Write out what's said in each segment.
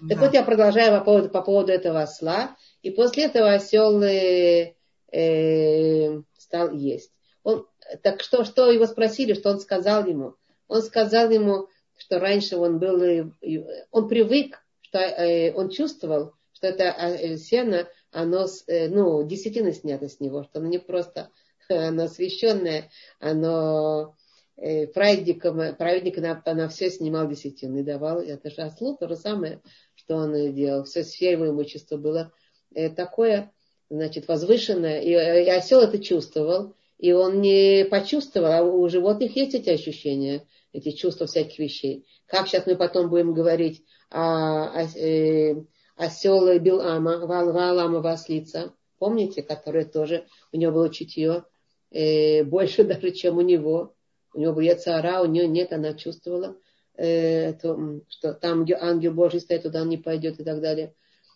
Да. Так вот я продолжаю по поводу, по поводу этого осла. И после этого осел э, э, стал есть. Он, так что, что его спросили, что он сказал ему? Он сказал ему, что раньше он был, э, он привык, что э, он чувствовал, что это э, сено, оно, ну, десятина снято с него, что оно не просто оно освященное, оно праведником, праведник на, на все снимал десятину и давал. Это же ослу то же самое, что он делал. Все сфере его имущества было такое, значит, возвышенное. И, и осел это чувствовал. И он не почувствовал, а у животных есть эти ощущения эти чувства всяких вещей. Как сейчас мы потом будем говорить о, о, э, осел Билама, Ваалама Васлица, помните, который тоже, у него было чутье, э, больше даже, чем у него. У него была цара, у нее нет, она чувствовала, э, то, что там ангел Божий стоит, туда он не пойдет и так далее.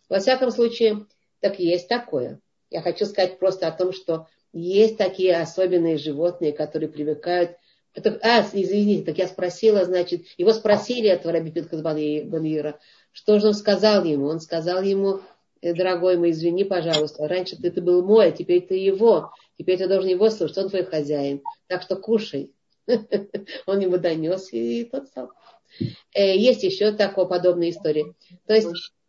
Во всяком случае, так есть такое. Я хочу сказать просто о том, что есть такие особенные животные, которые привыкают это, а, извините, так я спросила, значит, его спросили этого Раби Пинхас Банира, что же он сказал ему? Он сказал ему, «Э, дорогой мой, извини, пожалуйста, раньше ты, ты был мой, а теперь ты его, теперь ты должен его слушать, он твой хозяин, так что кушай. Он ему донес, и тот стал. Э, есть еще такого подобная история. То есть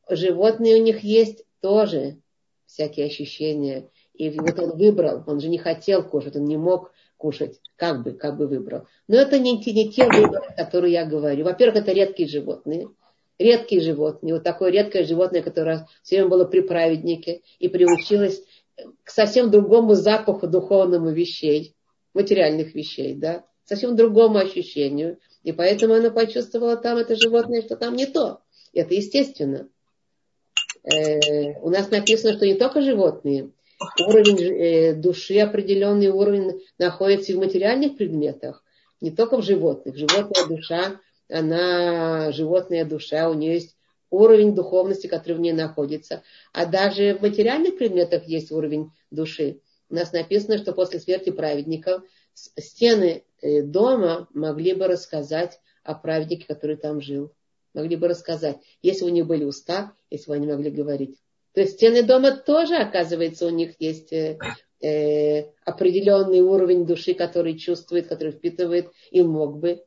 животные у них есть тоже всякие ощущения. И вот он выбрал, он же не хотел кушать, он не мог кушать, как бы, как бы выбрал. Но это не, не те выборы, которые я говорю. Во-первых, это редкие животные. Редкие животные. Вот такое редкое животное, которое все время было при праведнике и приучилось к совсем другому запаху духовному вещей, материальных вещей, да, совсем другому ощущению. И поэтому она почувствовала там это животное, что там не то. Это естественно. Э, у нас написано, что не только животные, уровень э, души, определенный уровень находится и в материальных предметах, не только в животных. Животная душа, она животная душа, у нее есть уровень духовности, который в ней находится. А даже в материальных предметах есть уровень души. У нас написано, что после смерти праведников стены дома могли бы рассказать о праведнике, который там жил. Могли бы рассказать, если у них были уста, если бы они могли говорить. То есть стены дома тоже, оказывается, у них есть э, э, определенный уровень души, который чувствует, который впитывает и мог бы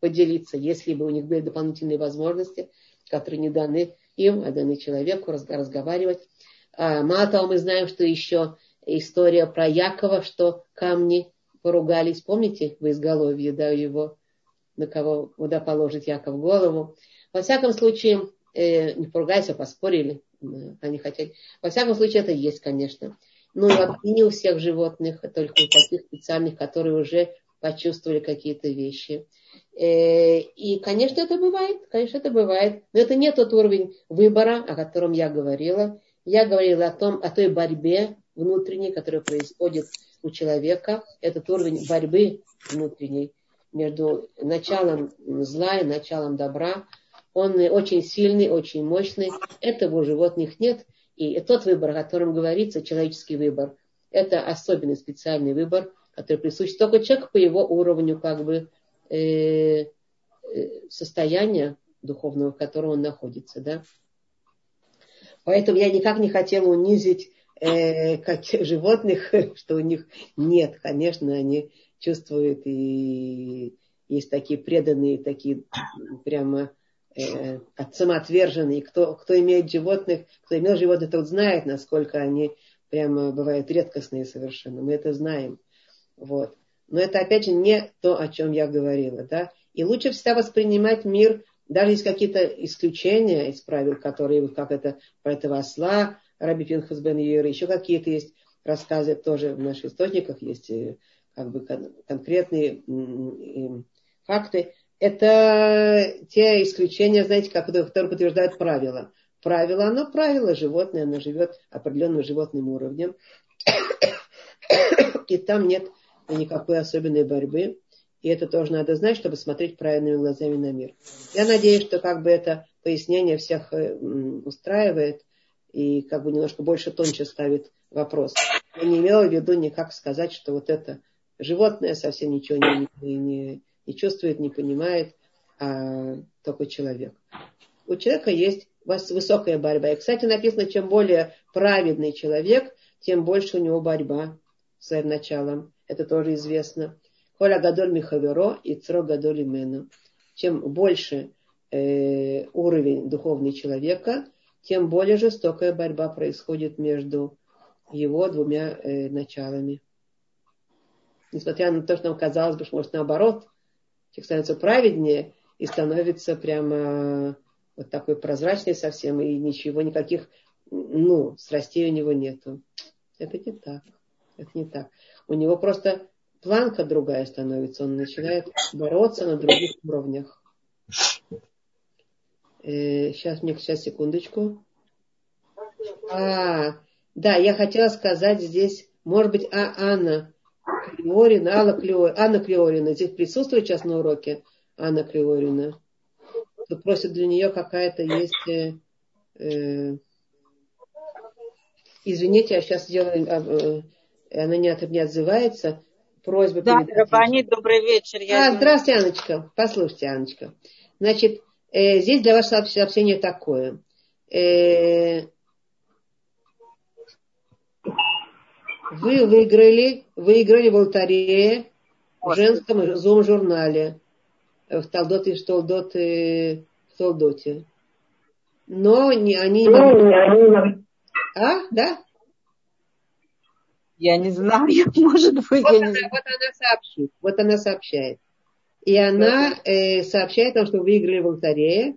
поделиться, если бы у них были дополнительные возможности, которые не даны им, а даны человеку разговаривать. А, мало того, мы знаем, что еще история про Якова, что камни поругались. Помните в изголовье, да, его, на кого, куда положить Яков голову. Во всяком случае, э, не поругались, а поспорили они хотели. Во всяком случае, это есть, конечно. Но и не у всех животных, а только у таких специальных, которые уже почувствовали какие-то вещи. Э, и, конечно, это бывает, конечно, это бывает. Но это не тот уровень выбора, о котором я говорила. Я говорила о том, о той борьбе внутренней, которая происходит у человека. Этот уровень борьбы внутренней между началом зла и началом добра, он очень сильный, очень мощный. Этого у животных нет. И тот выбор, о котором говорится, человеческий выбор, это особенный специальный выбор, который присущ только человеку по его уровню как бы э, э, состояния духовного, в котором он находится. Да? Поэтому я никак не хотела унизить э, как животных, что у них нет. Конечно, они чувствуют и есть такие преданные, такие прямо э, самоотверженные. Кто, кто имеет животных, кто имел животных, тот знает, насколько они прямо бывают редкостные совершенно. Мы это знаем. Вот. Но это, опять же, не то, о чем я говорила. Да? И лучше всегда воспринимать мир, даже есть какие-то исключения из правил, которые, как это, про этого осла, Раби Пинхас бен Юр, еще какие-то есть рассказы тоже в наших источниках, есть э, как бы конкретные факты это те исключения, знаете, которые подтверждают правила. Правило, оно правило, животное, оно живет определенным животным уровнем. И там нет никакой особенной борьбы. И это тоже надо знать, чтобы смотреть правильными глазами на мир. Я надеюсь, что как бы это пояснение всех э, устраивает и как бы немножко больше тоньше ставит вопрос. Я не имела в виду никак сказать, что вот это животное совсем ничего не, не, не чувствует, не понимает, а только человек. У человека есть высокая борьба. И, кстати, написано, чем более праведный человек, тем больше у него борьба с своим началом. Это тоже известно. Коля Гадоль Михаверо и Цро Гадоль Имену. Чем больше э, уровень духовный человека, тем более жестокая борьба происходит между его двумя э, началами. Несмотря на то, что нам казалось бы, что может наоборот, человек становится праведнее и становится прямо вот такой прозрачный совсем, и ничего, никаких, ну, страстей у него нету. Это не так. Это не так. У него просто планка другая становится. Он начинает бороться на других уровнях. Э, сейчас, мне, сейчас, секундочку. А, да, я хотела сказать здесь, может быть, а, Анна Клеорина, Алла Клеорина, Анна Клеорина здесь присутствует сейчас на уроке? Анна Клеорина. Тут просит для нее какая-то есть... Э, э, извините, я сейчас сделаю... Э, она не, не отзывается. Просьба Да, Рабани, добрый вечер. Я а, здравствуйте, Аночка. Послушайте, Аночка. Значит, э, здесь для вас сообщение такое. Э, вы выиграли, выиграли в алтаре в женском зум-журнале в Талдот и Штолдот и в Толдоте. Но не, они... А, да? Я не знаю, может быть. Вот, она, не... вот она сообщит, вот она сообщает. И она э, сообщает нам, что вы выиграли в алтаре,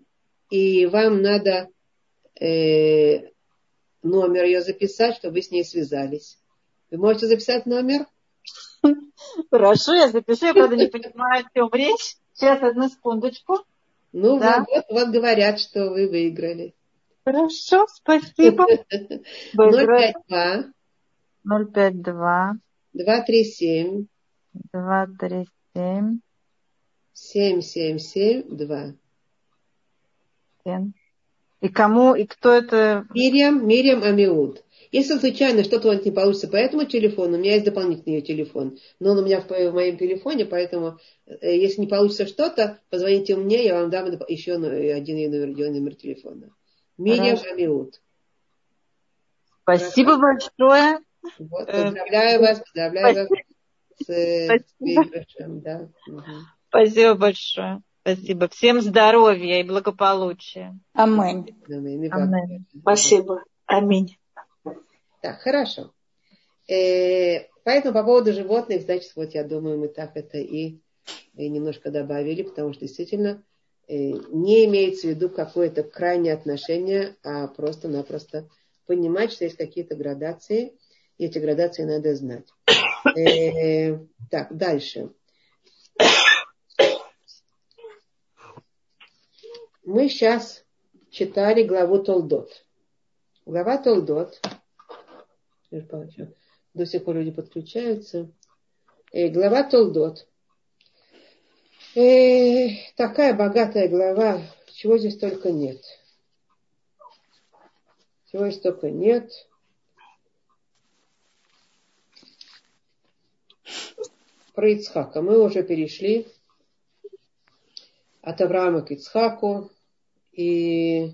и вам надо э, номер ее записать, чтобы вы с ней связались. Вы можете записать номер? Хорошо, я запишу, я, правда, не понимаю, о чем речь. Сейчас, одну секундочку. Ну, да. вот, вот говорят, что вы выиграли. Хорошо, спасибо. 052 052 237 237 7772. И кому, и кто это? Мириам, Мириам Амиуд. Если случайно что-то у вас не получится по этому телефону, у меня есть дополнительный ее телефон. Но он у меня в, в моем телефоне, поэтому э, если не получится что-то, позвоните мне, я вам дам еще один ее номер, ее номер телефона. Мириам Амиут. Спасибо Хорошо. большое. Вот, поздравляю вас, поздравляю вас с, выигрышем. Да. Угу. Спасибо большое. Спасибо. Всем здоровья и благополучия. Аминь. Аминь. Аминь. Спасибо. Аминь. Так, хорошо. Э, поэтому по поводу животных, значит, вот я думаю, мы так это и, и немножко добавили, потому что действительно э, не имеется в виду какое-то крайнее отношение, а просто-напросто понимать, что есть какие-то градации, и эти градации надо знать. Э, так, дальше. Мы сейчас читали главу Толдот. Глава Толдот до сих пор люди подключаются. Э, глава Толдот. Э, такая богатая глава, чего здесь только нет. Чего здесь только нет. Про Ицхака мы уже перешли от Авраама к Ицхаку. И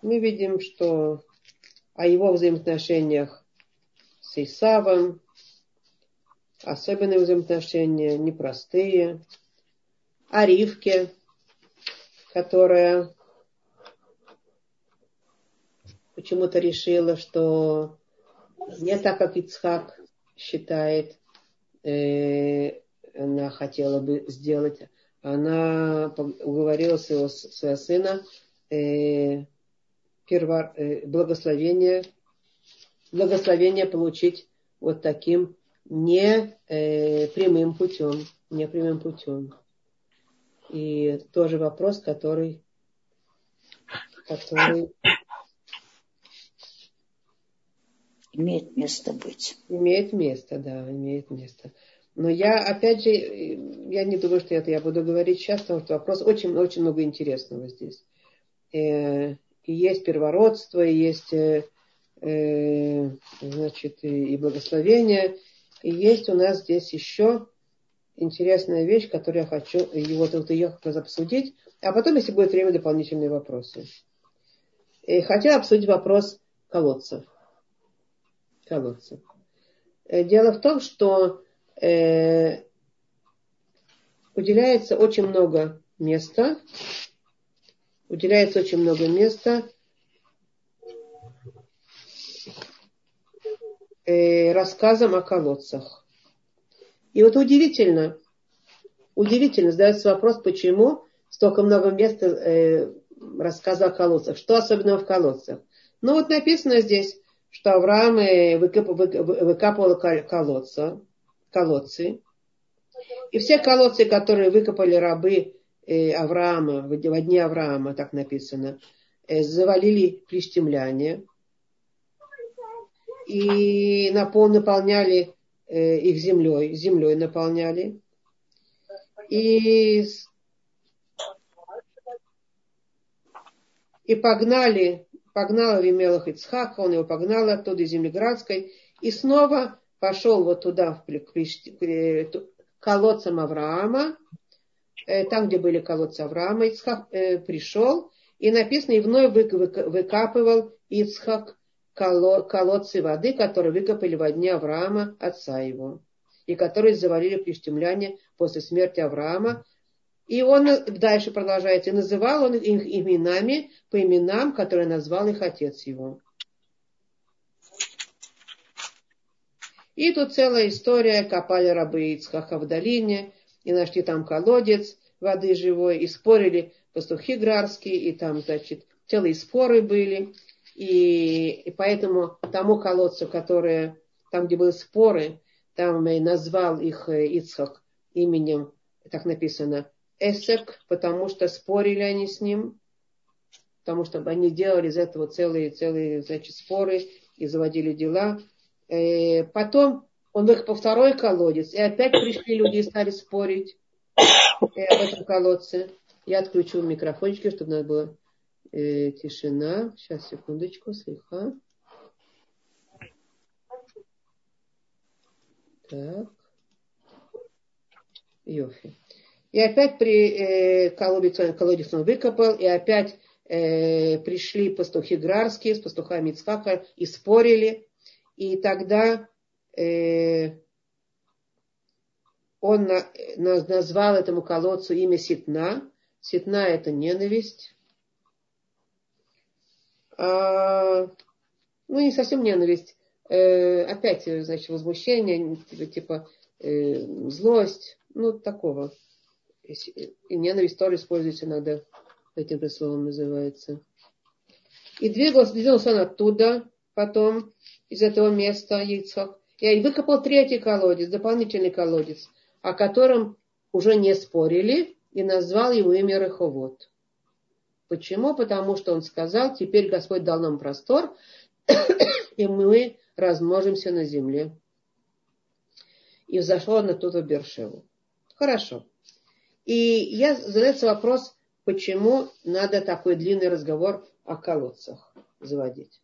мы видим, что о его взаимоотношениях с Исавом, особенные взаимоотношения, непростые, о Ривке, которая почему-то решила, что не так, как Ицхак считает, э, она хотела бы сделать. Она уговорила своего, своего сына э, перво, э, благословение, благословение получить вот таким не э, прямым путем, не прямым путем. И тоже вопрос, который, который имеет место быть. Имеет место, да, имеет место. Но я, опять же, я не думаю, что это я буду говорить сейчас, потому что вопрос очень-очень много интересного здесь. Э, и есть первородство, и есть э, э, значит, и, благословение, и есть у нас здесь еще интересная вещь, которую я хочу, и вот, вот ее как обсудить, а потом, если будет время, дополнительные вопросы. И хотела обсудить вопрос колодцев. Колодцев. Э, дело в том, что э, уделяется очень много места, уделяется очень много места э, рассказам о колодцах. И вот удивительно, удивительно задается вопрос, почему столько много места э, рассказа о колодцах. Что особенного в колодцах? Ну вот написано здесь, что Авраам э, выкапывал, колодца, колодцы. И все колодцы, которые выкопали рабы э, Авраама, в дни Авраама, так написано, э, завалили плештемляне и наполняли их землей, землей наполняли. И, и погнали погнал Авимелах Ицхака, он его погнал оттуда из земли Градской, и снова пошел вот туда, к колодцам Авраама, э, там, где были колодцы Авраама, Ицхак э, пришел, и написано, и вновь выкапывал Ицхак колодцы воды, которые выкопали во дне Авраама, отца его, и которые завалили плештемляне после смерти Авраама, и он дальше продолжает, и называл он их именами по именам, которые назвал их отец его. И тут целая история, копали рабы Ицхака в долине, и нашли там колодец воды живой, и спорили пастухи грарские, и там, значит, целые споры были. И, и поэтому тому колодцу, которые, там, где были споры, там назвал их Ицхак именем, так написано, Эсек, потому что спорили они с ним, потому что они делали из этого целые, целые значит, споры и заводили дела. Э, потом он их по второй колодец, и опять пришли люди и стали спорить э, об этом колодце. Я отключу микрофончики, чтобы надо было э, тишина. Сейчас, секундочку, слегка. Так. Йофи. И опять при э, колодец, колодец он выкопал, и опять э, пришли пастухи Грарские с пастухами Ицхака и спорили. И тогда э, он на, на, назвал этому колодцу имя Ситна. Ситна это ненависть. А, ну, не совсем ненависть. Э, опять, значит, возмущение, типа, типа э, злость, ну, такого. И ненависть тоже используется иногда, этим же словом называется. И двигался, он оттуда, потом из этого места Ицхак. И выкопал третий колодец, дополнительный колодец, о котором уже не спорили, и назвал его имя Реховод. Почему? Потому что он сказал, теперь Господь дал нам простор, и мы размножимся на земле. И взошел он оттуда в Бершеву. Хорошо. И я задается вопрос, почему надо такой длинный разговор о колодцах заводить.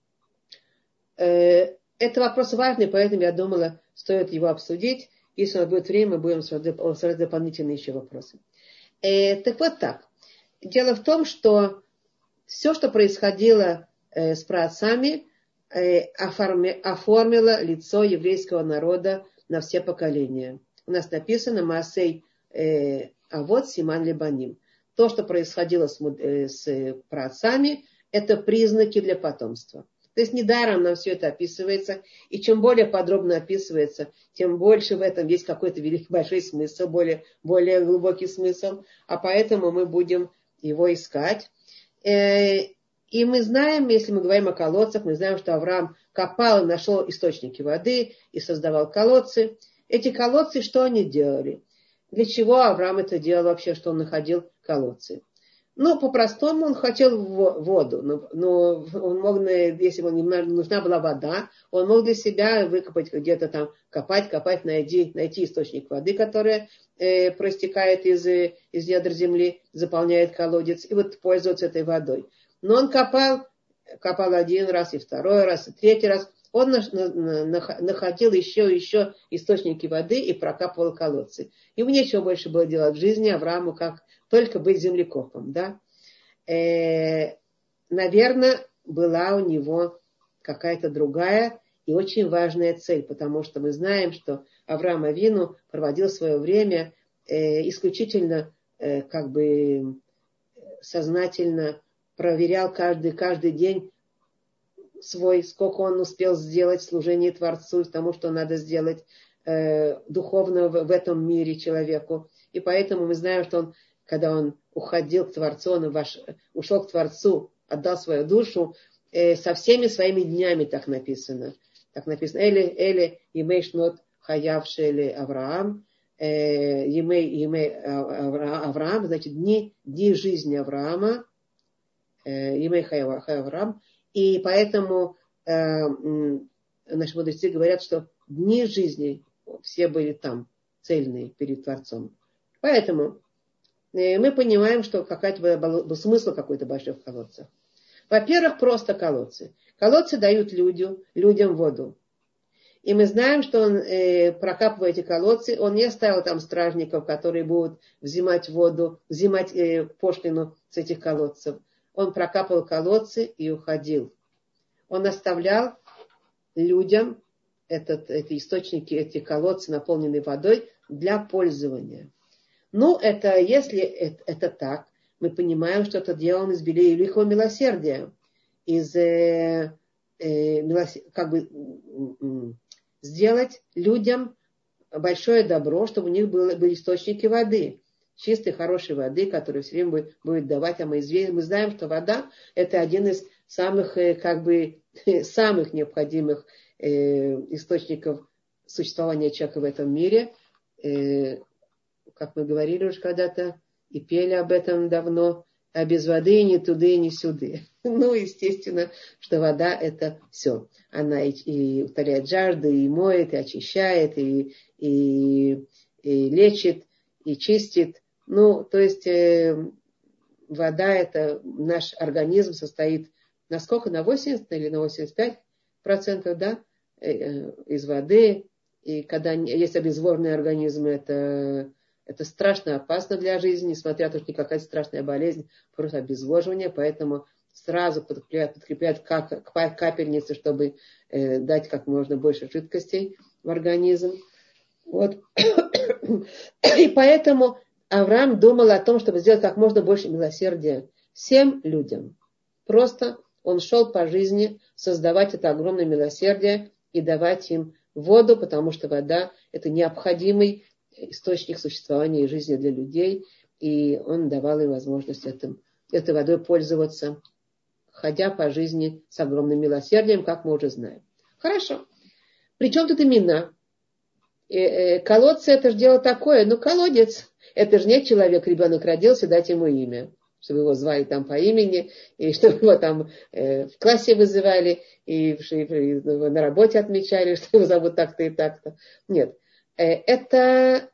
Э, это вопрос важный, поэтому я думала, стоит его обсудить. Если у нас будет время, мы будем обсуждать дополнительные еще вопросы. Э, так вот так. Дело в том, что все, что происходило э, с праотцами, оформило лицо еврейского народа на все поколения. У нас написано Маасей а вот Симан Лебаним. То, что происходило с, э, с праотцами, это признаки для потомства. То есть недаром нам все это описывается. И чем более подробно описывается, тем больше в этом есть какой-то великий, большой смысл, более, более глубокий смысл. А поэтому мы будем его искать. Э, и мы знаем, если мы говорим о колодцах, мы знаем, что Авраам копал и нашел источники воды и создавал колодцы. Эти колодцы, что они делали? Для чего Авраам это делал вообще, что он находил колодцы? Ну, по-простому он хотел воду, но, но он мог, если ему нужна была вода, он мог для себя выкопать где-то там, копать, копать, найти, найти источник воды, который э, простекает из, из недр земли, заполняет колодец, и вот пользоваться этой водой. Но он копал, копал один раз, и второй раз, и третий раз, он находил еще еще источники воды и прокапывал колодцы. Ему нечего больше было делать в жизни Аврааму, как только быть землекопом. Да? Э, наверное, была у него какая-то другая и очень важная цель, потому что мы знаем, что Авраам Авину проводил свое время э, исключительно э, как бы сознательно проверял каждый, каждый день свой, сколько он успел сделать в служении Творцу, тому, что надо сделать э, духовно в, в этом мире человеку. И поэтому мы знаем, что он, когда он уходил к Творцу, он ваш, ушел к Творцу, отдал свою душу, э, со всеми своими днями так написано. Так написано. Эли, Эли, Имей Шнот Хаяв Шели Авраам. Емей, Емей Авраам, значит, дни, дни жизни Авраама. Емей Хаяв Авраам. И поэтому э, наши мудрецы говорят, что дни жизни все были там, цельные перед Творцом. Поэтому э, мы понимаем, что какая-то был, был смысл какой-то большой в колодцах. Во-первых, просто колодцы. Колодцы дают людям, людям воду. И мы знаем, что он, э, прокапывая эти колодцы, он не оставил там стражников, которые будут взимать воду, взимать э, пошлину с этих колодцев он прокапывал колодцы и уходил. Он оставлял людям этот, эти источники, эти колодцы, наполненные водой, для пользования. Ну, это если это, это так, мы понимаем, что это делал из великого милосердия, из э, э, милосер... как бы сделать людям большое добро, чтобы у них было, были источники воды чистой, хорошей воды, которую все время будет, будет давать. А мы, известны, мы знаем, что вода – это один из самых, э, как бы, самых необходимых э, источников существования человека в этом мире. Э, как мы говорили уже когда-то и пели об этом давно, а без воды ни туды, ни сюды. Ну, естественно, что вода – это все. Она и, и утоляет жажду, и моет, и очищает, и, и, и лечит, и чистит. Ну, то есть э, вода это наш организм состоит на сколько? На 80 или на 85 процентов, да, э, э, из воды. И когда есть обезвоженные организмы, это, это страшно опасно для жизни, несмотря на то, что никакая страшная болезнь, просто обезвоживание, поэтому сразу подкрепляют, подкрепляют как, капельницы, чтобы э, дать как можно больше жидкостей в организм. Вот. И поэтому Авраам думал о том, чтобы сделать как можно больше милосердия всем людям. Просто он шел по жизни создавать это огромное милосердие и давать им воду, потому что вода – это необходимый источник существования и жизни для людей, и он давал им возможность этим, этой водой пользоваться, ходя по жизни с огромным милосердием, как мы уже знаем. Хорошо. Причем тут имена? Э, э, колодцы это же дело такое, ну колодец. Это же не человек, ребенок родился, дать ему имя, чтобы его звали там по имени, и чтобы его там э, в классе вызывали, и, и на работе отмечали, что его зовут так-то и так-то. Нет, э, это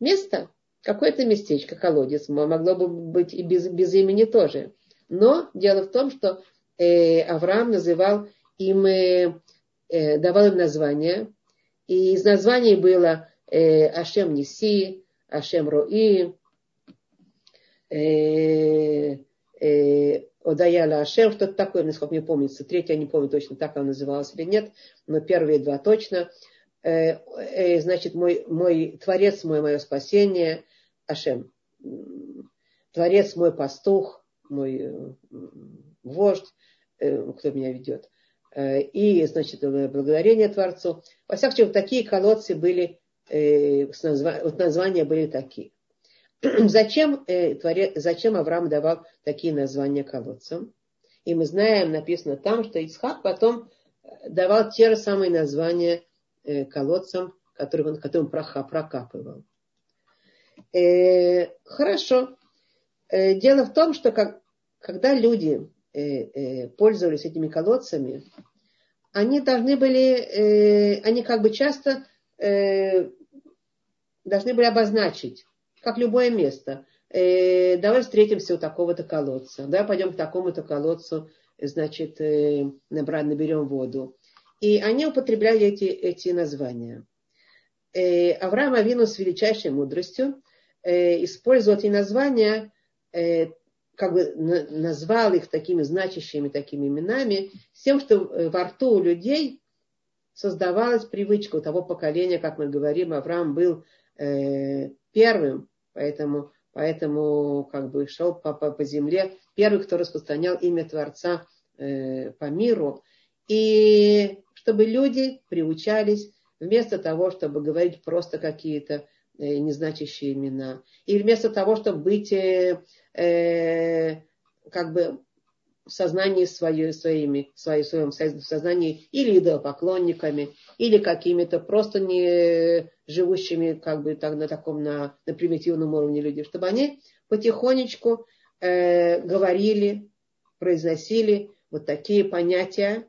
место, какое-то местечко, колодец, могло бы быть и без, без имени тоже. Но дело в том, что э, Авраам называл им, э, э, давал им название, и из названий было э, Ашем Неси, Ашем Рои, э, э, Одаяла Ашем, что-то такое, насколько мне помнится. Третья, я не помню точно, так она называлась или нет, но первые два точно. Э, значит, мой, мой Творец, мой мое спасение, Ашем. Творец мой пастух, мой вождь, кто меня ведет. И, значит, благодарение Творцу. Во всяком случае, такие колодцы были э, вот названия были такие. зачем, э, творец, зачем Авраам давал такие названия колодцам? И мы знаем, написано там, что Исхак потом э, давал те же самые названия э, колодцам, которые он, которые он прокапывал. Э, хорошо. Э, дело в том, что как, когда люди э, э, пользовались этими колодцами, они должны были, э, они как бы часто э, должны были обозначить, как любое место. Э, давай встретимся у такого-то колодца. Да, пойдем к такому-то колодцу, значит, э, набрать, наберем воду. И они употребляли эти, эти названия. Э, Авраам Авину с величайшей мудростью э, использовал эти названия, э, как бы назвал их такими значащими такими именами, с тем, что во рту у людей создавалась привычка у того поколения, как мы говорим, Авраам был первым, поэтому, поэтому как бы шел по, по, по земле, первый, кто распространял имя Творца по миру. И чтобы люди приучались вместо того, чтобы говорить просто какие-то э, незначащие имена, и вместо того, чтобы быть э, э, как бы в сознании свое, своими, в своем сознании или идолопоклонниками, или какими-то просто не живущими как бы так, на таком на, на примитивном уровне людей, чтобы они потихонечку э, говорили, произносили вот такие понятия,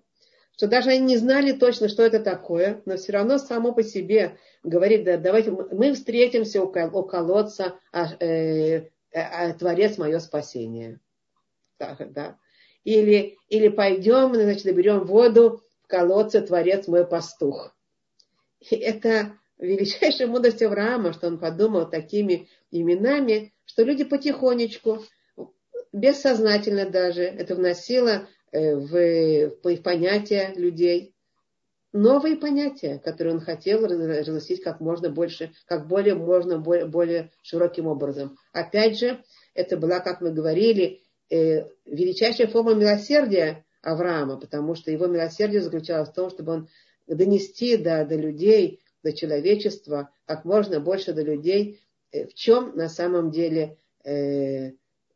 что даже они не знали точно, что это такое, но все равно само по себе говорит, да, давайте мы встретимся у, колодца, а, э, а, Творец мое спасение. Так, да. Или, или пойдем, значит, наберем воду в колодце, Творец мой пастух. И это величайшая мудрость Авраама, что он подумал такими именами, что люди потихонечку, бессознательно даже, это вносило в, в понятия людей, новые понятия, которые он хотел разгласить как можно больше, как более можно более, более широким образом. Опять же, это была, как мы говорили, э, величайшая форма милосердия Авраама, потому что его милосердие заключалось в том, чтобы он донести до, до людей, до человечества, как можно больше до людей, э, в чем на самом деле э,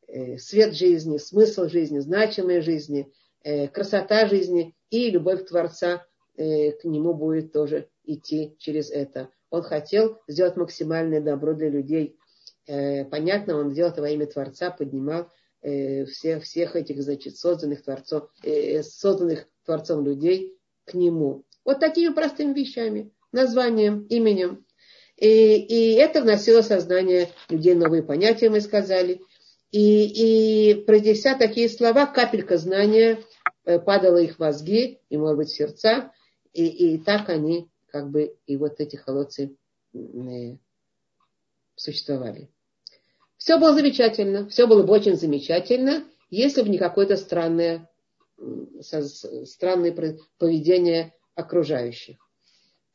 э, свет жизни, смысл жизни, значимость жизни – Э, красота жизни и любовь Творца э, к нему будет тоже идти через это. Он хотел сделать максимальное добро для людей. Э, понятно, он делал это во имя Творца, поднимал всех, всех этих, значит, созданных Творцом, созданных Творцом людей к нему. Вот такими простыми вещами, названием, именем. И, и это вносило сознание людей новые понятия, мы сказали. И, и произнеся такие слова, капелька знания Э, падало их мозги и, может быть, сердца, и, и так они, как бы, и вот эти холодцы э, существовали. Все было замечательно, все было бы очень замечательно, если бы не какое-то странное, странное поведение окружающих.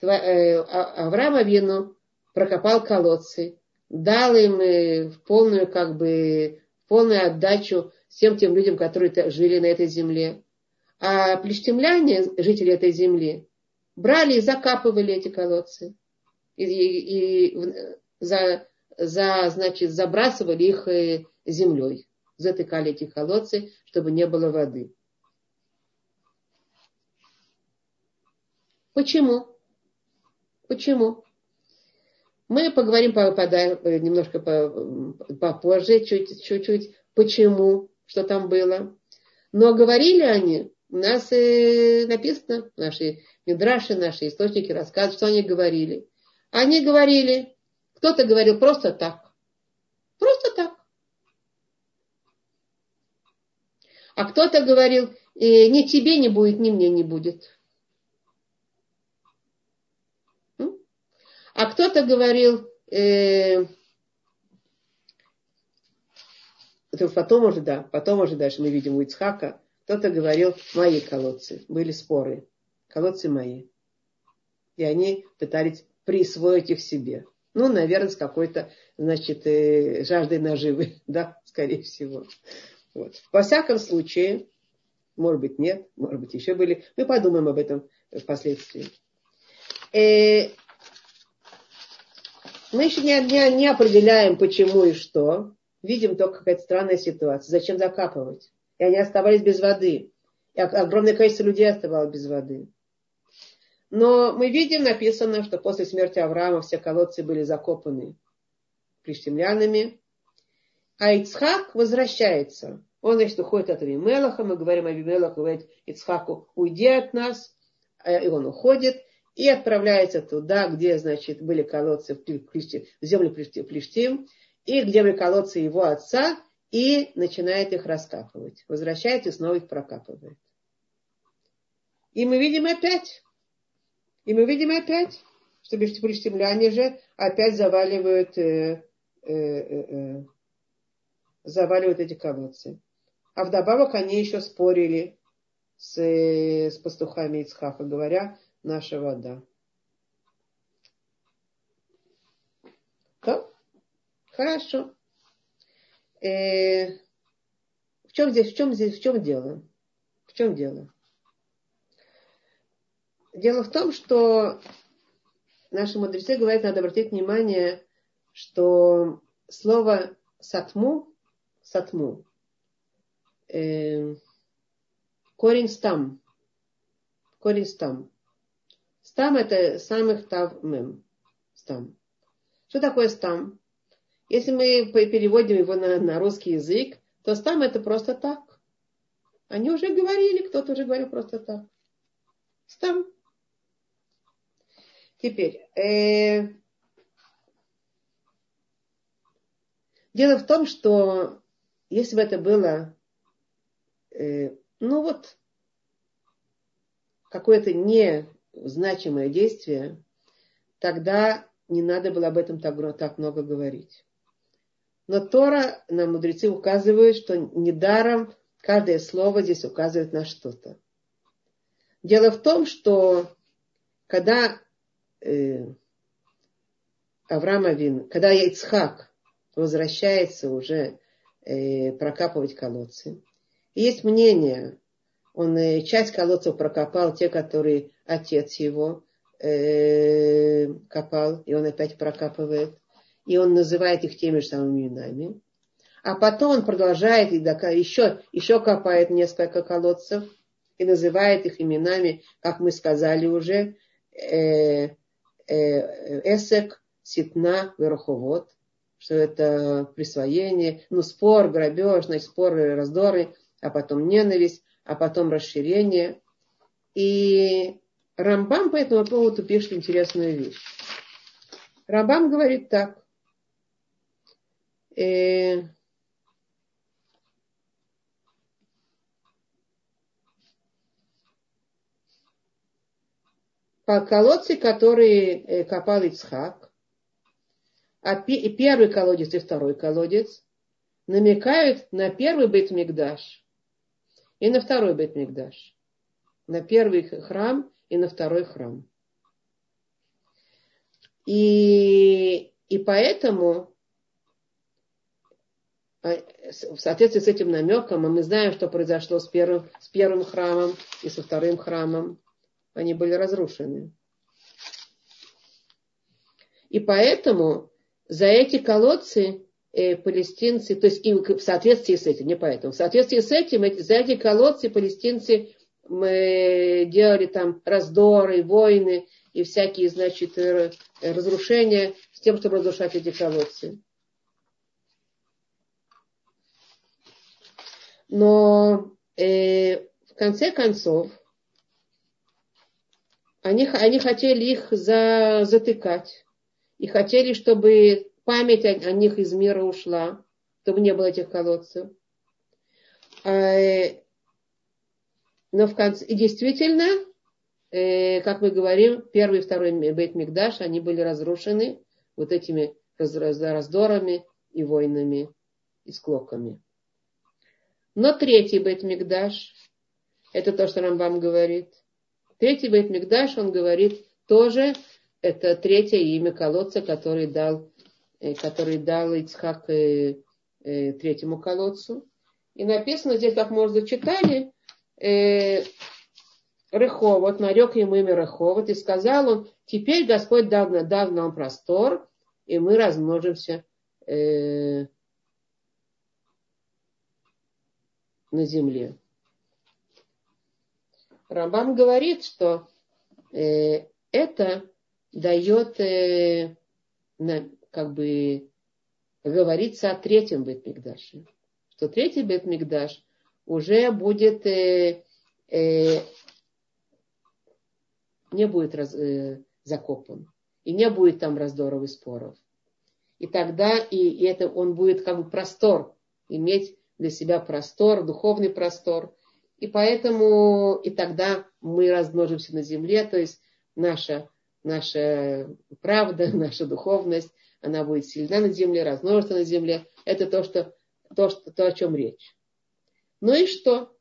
Э, а, Авраам Авину прокопал колодцы, дал им в полную, как бы, в полную отдачу всем тем людям, которые жили на этой земле. А плештемляне, жители этой земли, брали и закапывали эти колодцы. И, и, и за, за, значит, забрасывали их э, землей. Затыкали эти колодцы, чтобы не было воды. Почему? Почему? Мы поговорим по, по, немножко по, попозже, чуть-чуть, почему, что там было. Но говорили они у нас э, написано, наши мидраши, наши источники рассказывают, что они говорили. Они говорили, кто-то говорил просто так. Просто так. А кто-то говорил, э, ни тебе не будет, ни мне не будет. А кто-то говорил, э, потом уже, да, потом уже дальше мы видим у Ицхака, кто-то говорил, мои колодцы. Были споры. Колодцы мои. И они пытались присвоить их себе. Ну, наверное, с какой-то, значит, э, жаждой наживы, да, скорее всего. Вот. Во всяком случае, может быть, нет, может быть, еще были. Мы подумаем об этом впоследствии. Э, мы еще не, не, не определяем, почему и что. Видим только какая-то странная ситуация. Зачем закапывать? И они оставались без воды. И огромное количество людей оставалось без воды. Но мы видим, написано, что после смерти Авраама все колодцы были закопаны плештемлянами. А Ицхак возвращается. Он, значит, уходит от Авимелаха. Мы говорим, Авимелах говорит Ицхаку, уйди от нас. И он уходит и отправляется туда, где, значит, были колодцы в землю Плештим, и где были колодцы его отца, и начинает их раскапывать. Возвращает и снова их прокапывает. И мы видим опять, И мы видим опять, что филистимляне же опять заваливают, э, э, э, э, заваливают эти колодцы. А вдобавок они еще спорили с, с пастухами Ицхака, говоря, наша вода. То? Хорошо. Э, в чем здесь, в чем здесь, в чем дело? В чем дело? Дело в том, что наши мудрецы говорят, надо обратить внимание, что слово сатму, сатму, э, корень стам, корень стам. Стам это самых тавмем, стам. Что такое стам? Если мы переводим его на, на русский язык, то стам это просто так. Они уже говорили, кто-то уже говорил просто так. Стам. Теперь, э, дело в том, что если бы это было, э, ну вот, какое-то незначимое действие, тогда не надо было об этом так, так много говорить. Но Тора, нам мудрецы указывают, что недаром каждое слово здесь указывает на что-то. Дело в том, что когда э, Авраам когда Яйцхак возвращается уже э, прокапывать колодцы, есть мнение, он э, часть колодцев прокопал, те, которые отец его э, копал, и он опять прокапывает и он называет их теми же самыми именами. А потом он продолжает и еще, еще копает несколько колодцев и называет их именами, как мы сказали уже, э, э, Эсек, Ситна, Верховод, что это присвоение, ну, спор, грабеж, значит, споры, раздоры, а потом ненависть, а потом расширение. И Рамбам по этому поводу пишет интересную вещь. Рамбам говорит так. Э, колодцы, которые э, копал Ицхак, а первый колодец и второй колодец намекают на первый бет Мигдаш и на второй бет Мигдаш. На первый храм и на второй храм. И, и поэтому в соответствии с этим намеком, а мы знаем, что произошло с первым, с первым храмом и со вторым храмом, они были разрушены. И поэтому за эти колодцы э, палестинцы, то есть в соответствии с этим, не поэтому, в соответствии с этим, за эти колодцы палестинцы мы делали там раздоры, войны и всякие, значит, э, разрушения с тем, чтобы разрушать эти колодцы. Но э, в конце концов они, они хотели их за, затыкать. И хотели, чтобы память о, о них из мира ушла, чтобы не было этих колодцев. А, но в конце, и действительно, э, как мы говорим, первый и второй Бейт Мигдаш, они были разрушены вот этими раз, раз, раздорами и войнами и склоками. Но третий Бет Мигдаш, это то, что Рамбам говорит. Третий Бет Мигдаш, он говорит, тоже это третье имя колодца, который дал, э, который дал Ицхак э, э, третьему колодцу. И написано здесь, как мы уже зачитали, э, Реховод, нарек ему имя Реховод, и сказал он, теперь Господь дал, дал нам простор, и мы размножимся на земле. Рамбам говорит, что э, это дает, э, на, как бы, говорится о третьем Бетмикдаше. Что третий Бетмикдаш уже будет, э, э, не будет раз, э, закопан. И не будет там раздоров и споров. И тогда и, и это он будет как бы простор иметь для себя простор, духовный простор. И поэтому и тогда мы размножимся на земле, то есть наша, наша правда, наша духовность, она будет сильна на земле, размножится на земле. Это то, что, то, что, то о чем речь. Ну и что?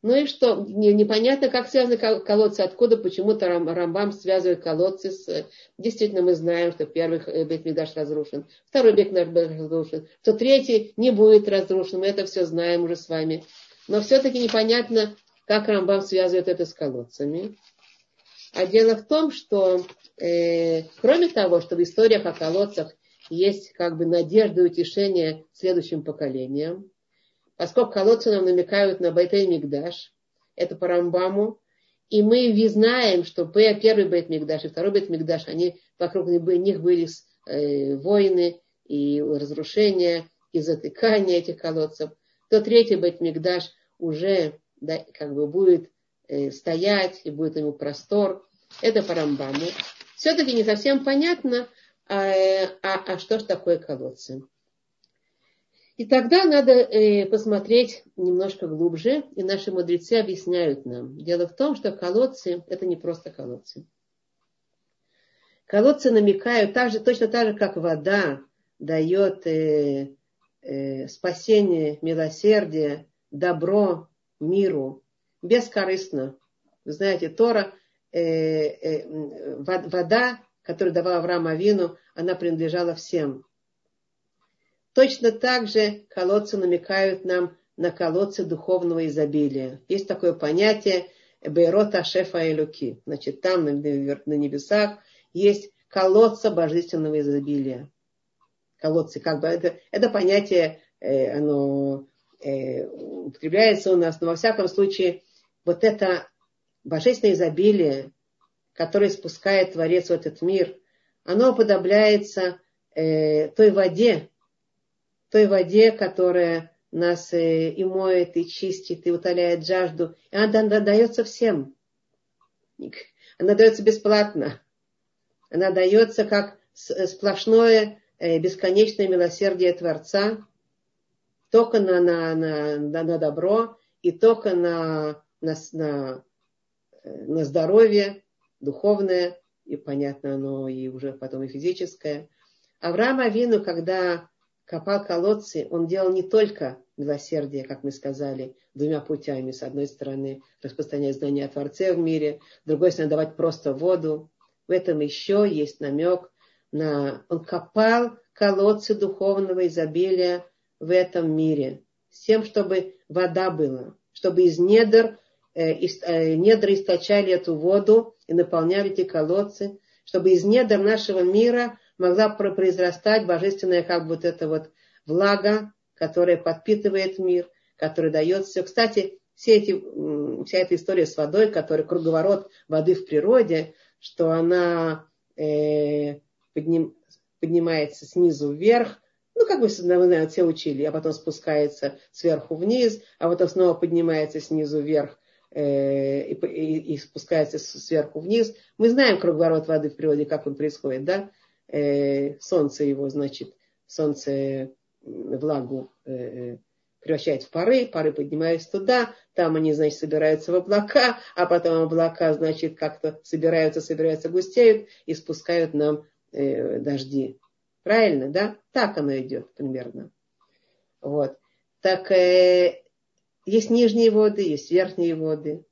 Ну и что? Непонятно, как связаны колодцы, откуда почему-то Рамбам связывает колодцы с... Действительно, мы знаем, что первый э, Бет Мигдаш разрушен, второй Бет Мигдаш разрушен, что третий не будет разрушен, мы это все знаем уже с вами. Но все-таки непонятно, как Рамбам связывает это с колодцами. А дело в том, что э, кроме того, что в историях о колодцах есть как бы надежда и утешение следующим поколениям, поскольку колодцы нам намекают на Байтей Мигдаш, это по Рамбаму, и мы знаем, что первый Бейт Мигдаш и второй Бейт Мигдаш, они вокруг них были э, войны и разрушения, и затыкания этих колодцев, то третий Бейт Мигдаш уже да, как бы будет э, стоять и будет ему простор. Это по Рамбаму. Все-таки не совсем понятно, а, а, а что же такое колодцы. И тогда надо э, посмотреть немножко глубже, и наши мудрецы объясняют нам. Дело в том, что колодцы – это не просто колодцы. Колодцы намекают так же, точно так же, как вода дает э, э, спасение, милосердие, добро миру, бескорыстно. Вы знаете, Тора, э, э, вода, которую давал Авраам Авину, она принадлежала всем. Точно так же колодцы намекают нам на колодцы духовного изобилия. Есть такое понятие Бейрота Шефа и Люки. Значит, там на небесах есть колодца божественного изобилия. Колодцы, как бы это, это понятие, э, оно э, употребляется у нас, но во всяком случае, вот это божественное изобилие, которое спускает Творец в этот мир, оно уподобляется э, той воде, той воде, которая нас э, и моет, и чистит, и утоляет жажду. И она, дается всем. Она дается бесплатно. Она дается как сплошное э, бесконечное милосердие Творца, только на, на, на, на добро и только на, на, на, э, на здоровье духовное, и понятно, оно и уже потом и физическое. Авраам Авину, когда копал колодцы, он делал не только милосердие, как мы сказали, двумя путями. С одной стороны, распространять знания о Творце в мире, с другой стороны, давать просто воду. В этом еще есть намек на... Он копал колодцы духовного изобилия в этом мире, с тем, чтобы вода была, чтобы из недр, э, из, э, недр источали эту воду и наполняли эти колодцы, чтобы из недр нашего мира могла произрастать божественная как бы вот эта вот влага, которая подпитывает мир, которая дает все. Кстати, все эти, вся эта история с водой, которая круговорот воды в природе, что она э, подним, поднимается снизу вверх, ну, как вы, наверное, все учили, а потом спускается сверху вниз, а потом снова поднимается снизу вверх э, и, и, и спускается сверху вниз. Мы знаем круговорот воды в природе, как он происходит, да? Э, солнце его, значит, солнце влагу э, э, превращает в пары, пары поднимаются туда, там они, значит, собираются в облака, а потом облака, значит, как-то собираются, собираются, густеют и спускают нам э, дожди. Правильно, да? Так оно идет примерно. Вот. Так э, есть нижние воды, есть верхние воды.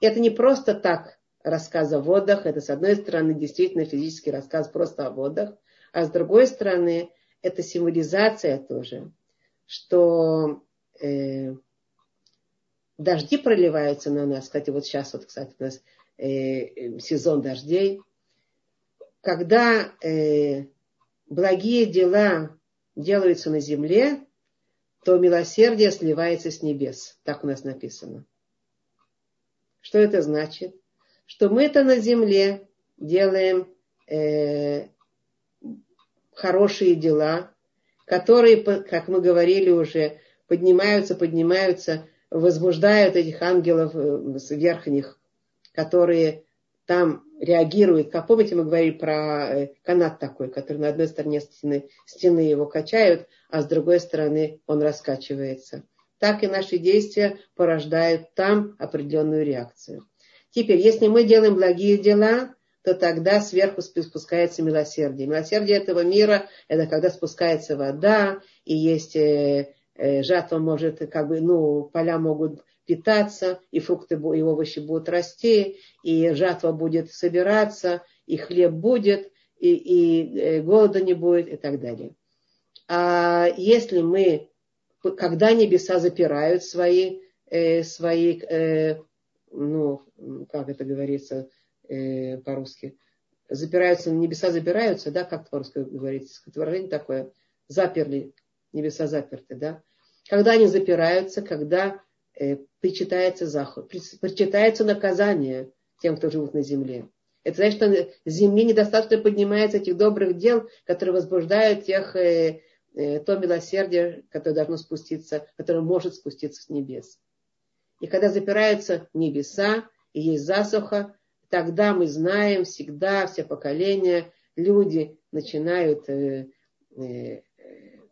Это не просто так рассказ о водах. Это, с одной стороны, действительно физический рассказ просто о водах, а с другой стороны, это символизация тоже, что э, дожди проливаются на нас. Кстати, вот сейчас, вот, кстати, у нас э, сезон дождей. Когда э, благие дела делаются на земле, то милосердие сливается с небес. Так у нас написано. Что это значит? Что мы-то на земле делаем э, хорошие дела, которые, как мы говорили уже, поднимаются, поднимаются, возбуждают этих ангелов э, верхних, которые там реагируют. Как помните, мы говорили про э, канат такой, который на одной стороне стены, стены его качают, а с другой стороны он раскачивается. Так и наши действия порождают там определенную реакцию. Теперь, если мы делаем благие дела, то тогда сверху спускается милосердие. Милосердие этого мира – это когда спускается вода, и есть э, э, жатва может, как бы, ну, поля могут питаться, и фрукты и овощи будут расти, и жатва будет собираться, и хлеб будет, и, и э, голода не будет, и так далее. А если мы, когда небеса запирают свои, э, свои э, ну, как это говорится э, по-русски, запираются, небеса запираются, да, как по-русски говорится, выражение такое, заперли, небеса заперты, да. Когда они запираются, когда э, причитается заход, причитается наказание тем, кто живут на земле. Это значит, что земле недостаточно поднимается этих добрых дел, которые возбуждают тех, э, э, то милосердие, которое должно спуститься, которое может спуститься с небес. И когда запираются небеса, и есть засуха, тогда мы знаем всегда, все поколения, люди начинают э, э,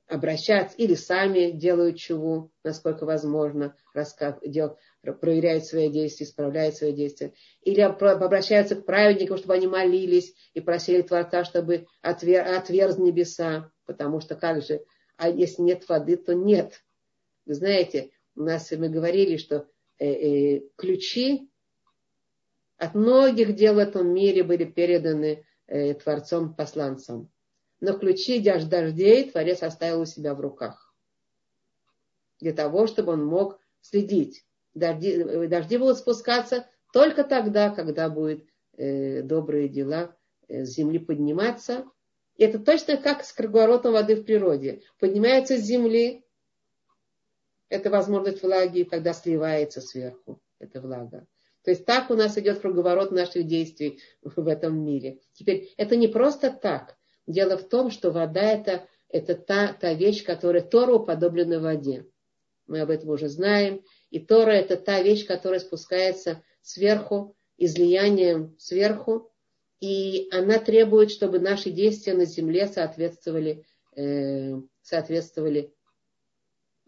обращаться или сами делают чего, насколько возможно, раскав, дел, проверяют свои действия, исправляют свои действия, или обращаются к праведникам, чтобы они молились и просили Творца, чтобы отвер, отверз небеса, потому что как же, а если нет воды, то нет. Вы знаете, у нас мы говорили, что ключи от многих дел в этом мире были переданы э, Творцом-посланцам. Но ключи дождей Творец оставил у себя в руках. Для того, чтобы он мог следить. Дожди, дожди будут спускаться только тогда, когда будут э, добрые дела э, с земли подниматься. И это точно как с круговоротом воды в природе. Поднимается с земли, это возможность влаги, когда сливается сверху эта влага. То есть так у нас идет круговорот наших действий в этом мире. Теперь это не просто так. Дело в том, что вода это, это та, та вещь, которая Тору уподоблена воде. Мы об этом уже знаем. И Тора это та вещь, которая спускается сверху, излиянием сверху. И она требует, чтобы наши действия на земле соответствовали, э, соответствовали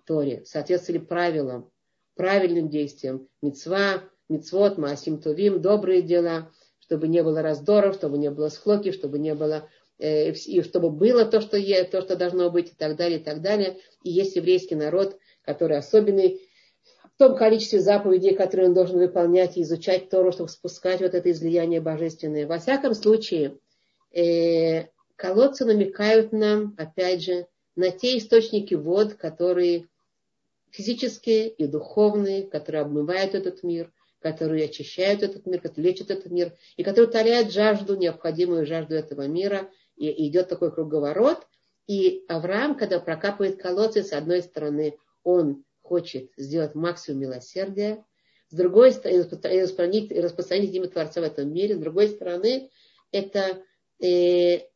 Торе, соответствовали правилам, правильным действиям. Мецва, мецвод, маасим тувим, добрые дела, чтобы не было раздоров, чтобы не было схлоки, чтобы не было Э, и чтобы было то, что есть, то, что должно быть, и так далее, и так далее. И есть еврейский народ, который особенный в том количестве заповедей, которые он должен выполнять и изучать Тору, чтобы спускать вот это излияние божественное. Во всяком случае, э, колодцы намекают нам, опять же, на те источники вод, которые физические и духовные, которые обмывают этот мир, которые очищают этот мир, которые лечат этот мир, и которые утоляют жажду, необходимую жажду этого мира – и идет такой круговорот. И Авраам, когда прокапывает колодцы, с одной стороны, он хочет сделать максимум милосердия, с другой стороны, и распространить, и распространить имя Творца в этом мире, с другой стороны, это, э,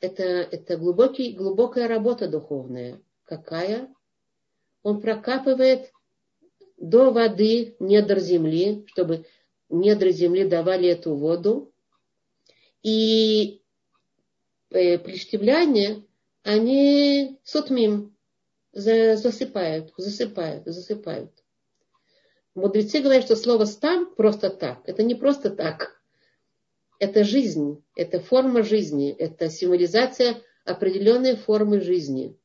это, это глубокий, глубокая работа духовная. Какая? Он прокапывает до воды недр земли, чтобы недра земли давали эту воду. И э, они сотмим, засыпают, засыпают, засыпают. Мудрецы говорят, что слово «стам» просто так. Это не просто так. Это жизнь, это форма жизни, это символизация определенной формы жизни.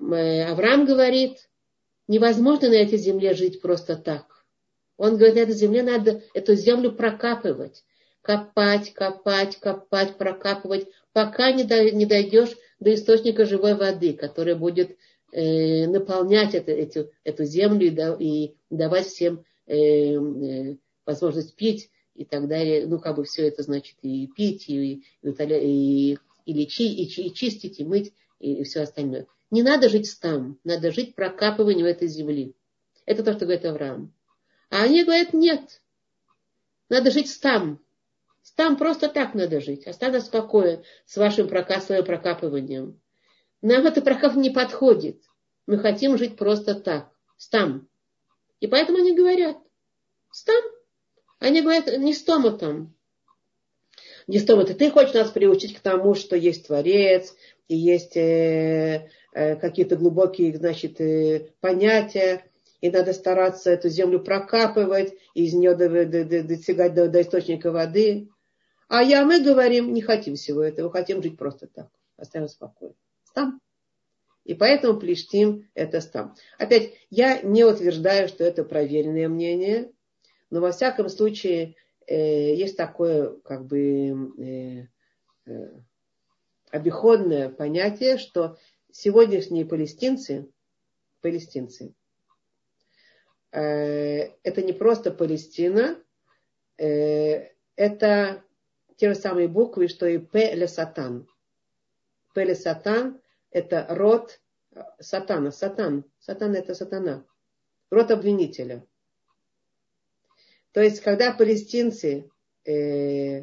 Э, Авраам говорит, невозможно на этой земле жить просто так. Он говорит, на этой земле надо эту землю прокапывать копать, копать, копать, прокапывать, пока не, до, не дойдешь до источника живой воды, которая будет э, наполнять это, эту, эту землю и, да, и давать всем э, возможность пить и так далее. Ну, как бы все это значит и пить, и, и, и, и лечить, и, и чистить, и мыть, и, и все остальное. Не надо жить там, надо жить прокапыванием этой земли. Это то, что говорит Авраам. А они говорят, нет, надо жить там, там просто так надо жить. Останься спокоен с вашим прока, своим прокапыванием. Нам это прокап не подходит. Мы хотим жить просто так. Стам. И поэтому они говорят. Стам. Они говорят, не стома там. Не стома ты. Хочешь нас приучить к тому, что есть Творец, и есть э, какие-то глубокие, значит, э, понятия, и надо стараться эту землю прокапывать, и из нее достигать до, до источника воды. А я, мы говорим, не хотим всего этого, хотим жить просто так, оставим спокойно. Там. И поэтому Плештим это стам. Опять, я не утверждаю, что это проверенное мнение, но во всяком случае э, есть такое как бы э, э, обиходное понятие, что сегодняшние палестинцы, палестинцы, э, это не просто Палестина, э, это те же самые буквы, что и П Сатан. П Сатан – это род сатана. Сатан. Сатан – это сатана. Род обвинителя. То есть, когда палестинцы э,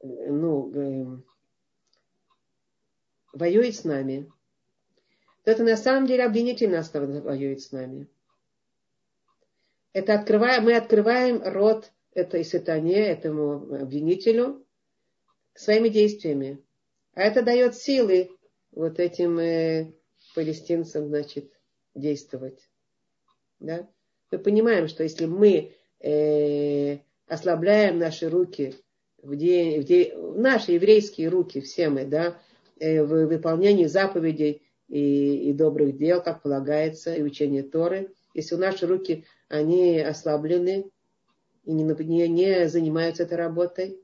ну, э, воюют с нами, то это на самом деле обвинитель нас воюет с нами. Это открываем, мы открываем рот этой сатане, этому обвинителю, своими действиями. А это дает силы вот этим э, палестинцам, значит, действовать. Да? Мы понимаем, что если мы э, ослабляем наши руки, в день, в день, наши еврейские руки, все мы, да, э, в выполнении заповедей и, и добрых дел, как полагается, и учения Торы, если наши руки, они ослаблены и не, не, не занимаются этой работой,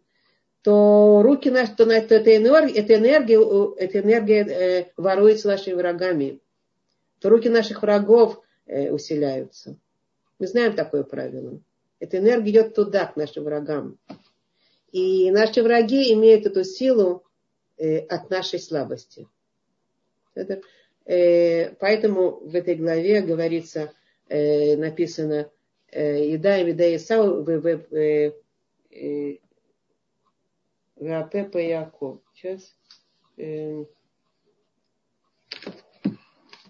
то руки наши, то, то эта энергия, эта энергия, эта энергия э, воруется нашими врагами, то руки наших врагов э, усиляются. Мы знаем такое правило. Эта энергия идет туда, к нашим врагам. И наши враги имеют эту силу э, от нашей слабости. Э, поэтому в этой главе говорится, э, написано, э, еда и еда Исау, Вапепа Яков. Сейчас.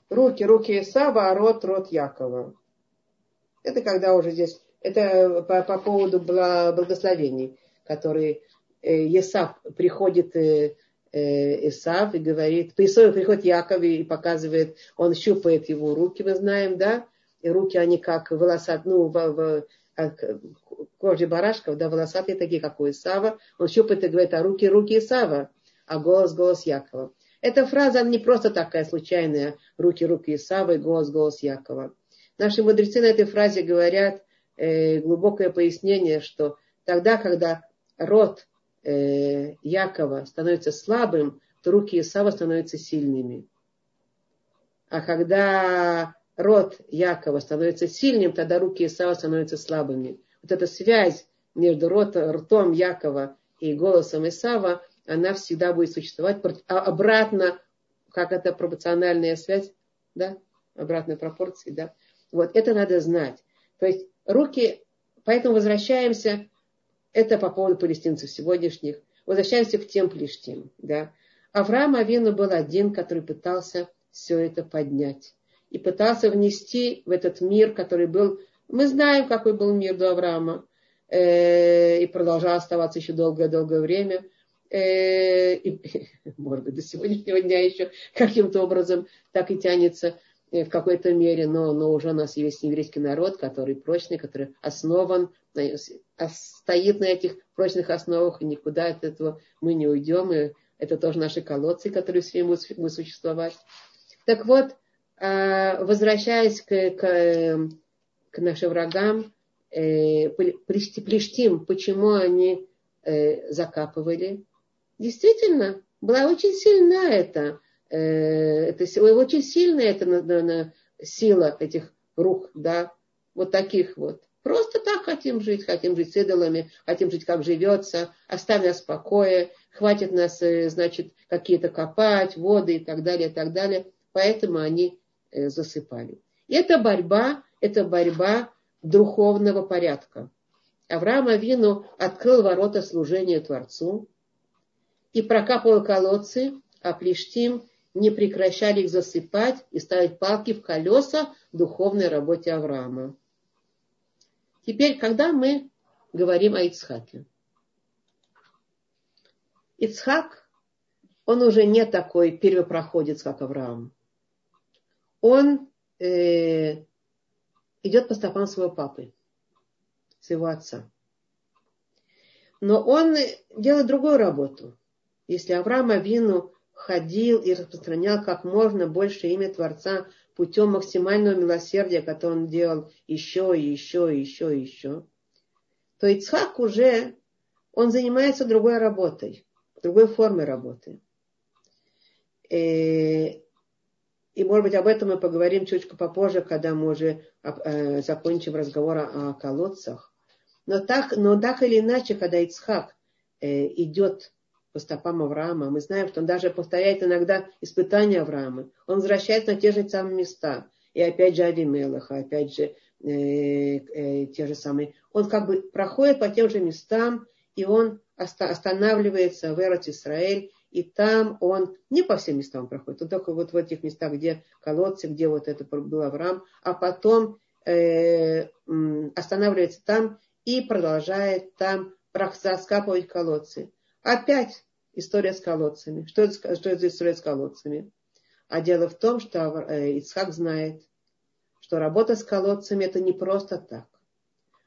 Руки, руки Исава, а рот, рот Якова. Это когда уже здесь, это по, по поводу благословений, которые Исав приходит Исав и говорит, Исаву приходит Яков и показывает, он щупает его руки, мы знаем, да, и руки они как волосат, ну, в, в, кожи барашков, да, волосатые такие, как у Исава. Он щупает и говорит, а руки, руки Исава, а голос, голос Якова. Эта фраза она не просто такая случайная, руки, руки Исава и голос, голос Якова. Наши мудрецы на этой фразе говорят э, глубокое пояснение, что тогда, когда род э, Якова становится слабым, то руки Исава становятся сильными. А когда род Якова становится сильным, тогда руки Исава становятся слабыми. Вот эта связь между рот, ртом Якова и голосом Исава, она всегда будет существовать. А обратно, как это пропорциональная связь, да, обратной пропорции, да. Вот это надо знать. То есть руки, поэтому возвращаемся, это по поводу палестинцев сегодняшних, возвращаемся к тем плештим, да. Авраам Авину был один, который пытался все это поднять и пытался внести в этот мир, который был... Мы знаем, какой был мир до Авраама, э, и продолжал оставаться еще долгое-долгое время. Э, и, может быть, до сегодняшнего дня еще каким-то образом так и тянется в какой-то мере, но, но уже у нас есть еврейский народ, который прочный, который основан, стоит на этих прочных основах, и никуда от этого мы не уйдем, и это тоже наши колодцы, которые все время будут существовать. Так вот, а, возвращаясь к, к, к нашим врагам, э, Плештим, почему они э, закапывали? Действительно, была очень сильна эта, э, это, очень сильная эта сила этих рук, да, вот таких вот. Просто так хотим жить, хотим жить с идолами, хотим жить, как живется, оставь нас в покое, хватит нас, значит, какие-то копать, воды и так далее, и так далее. Поэтому они Э, засыпали. И это борьба, это борьба духовного порядка. Авраам Авину открыл ворота служения Творцу и прокапывал колодцы, а Плештим не прекращали их засыпать и ставить палки в колеса духовной работе Авраама. Теперь, когда мы говорим о Ицхаке. Ицхак, он уже не такой первопроходец, как Авраам он э, идет по стопам своего папы, своего отца. Но он делает другую работу. Если Авраам Авину ходил и распространял как можно больше имя Творца путем максимального милосердия, которое он делал еще и еще и еще и еще, то Ицхак уже, он занимается другой работой, другой формой работы. И, э, и может быть, об этом мы поговорим чуть попозже, когда мы уже э, закончим разговор о колодцах. Но так, но так или иначе, когда Ицхак э, идет по стопам Авраама, мы знаем, что он даже повторяет иногда испытания Авраама. Он возвращается на те же самые места. И опять же Авимелаха, опять же э, э, те же самые. Он как бы проходит по тем же местам, и он останавливается в Эрот Исраэль, и там он не по всем местам проходит, он только вот в этих местах, где колодцы, где вот это был Авраам, а потом э, останавливается там и продолжает там раскапывать колодцы. Опять история с колодцами. Что это, что это за история с колодцами? А дело в том, что э, Ицхак знает, что работа с колодцами это не просто так.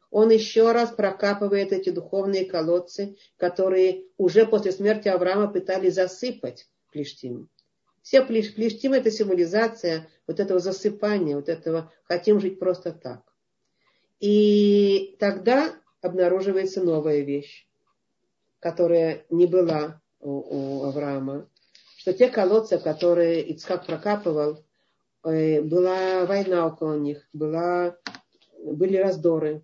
Он еще раз прокапывает эти духовные колодцы, которые уже после смерти Авраама пытались засыпать Плештим. Все Плештим это символизация вот этого засыпания, вот этого хотим жить просто так. И тогда обнаруживается новая вещь, которая не была у, у Авраама, что те колодцы, которые Ицхак прокапывал, э, была война около них, была, были раздоры.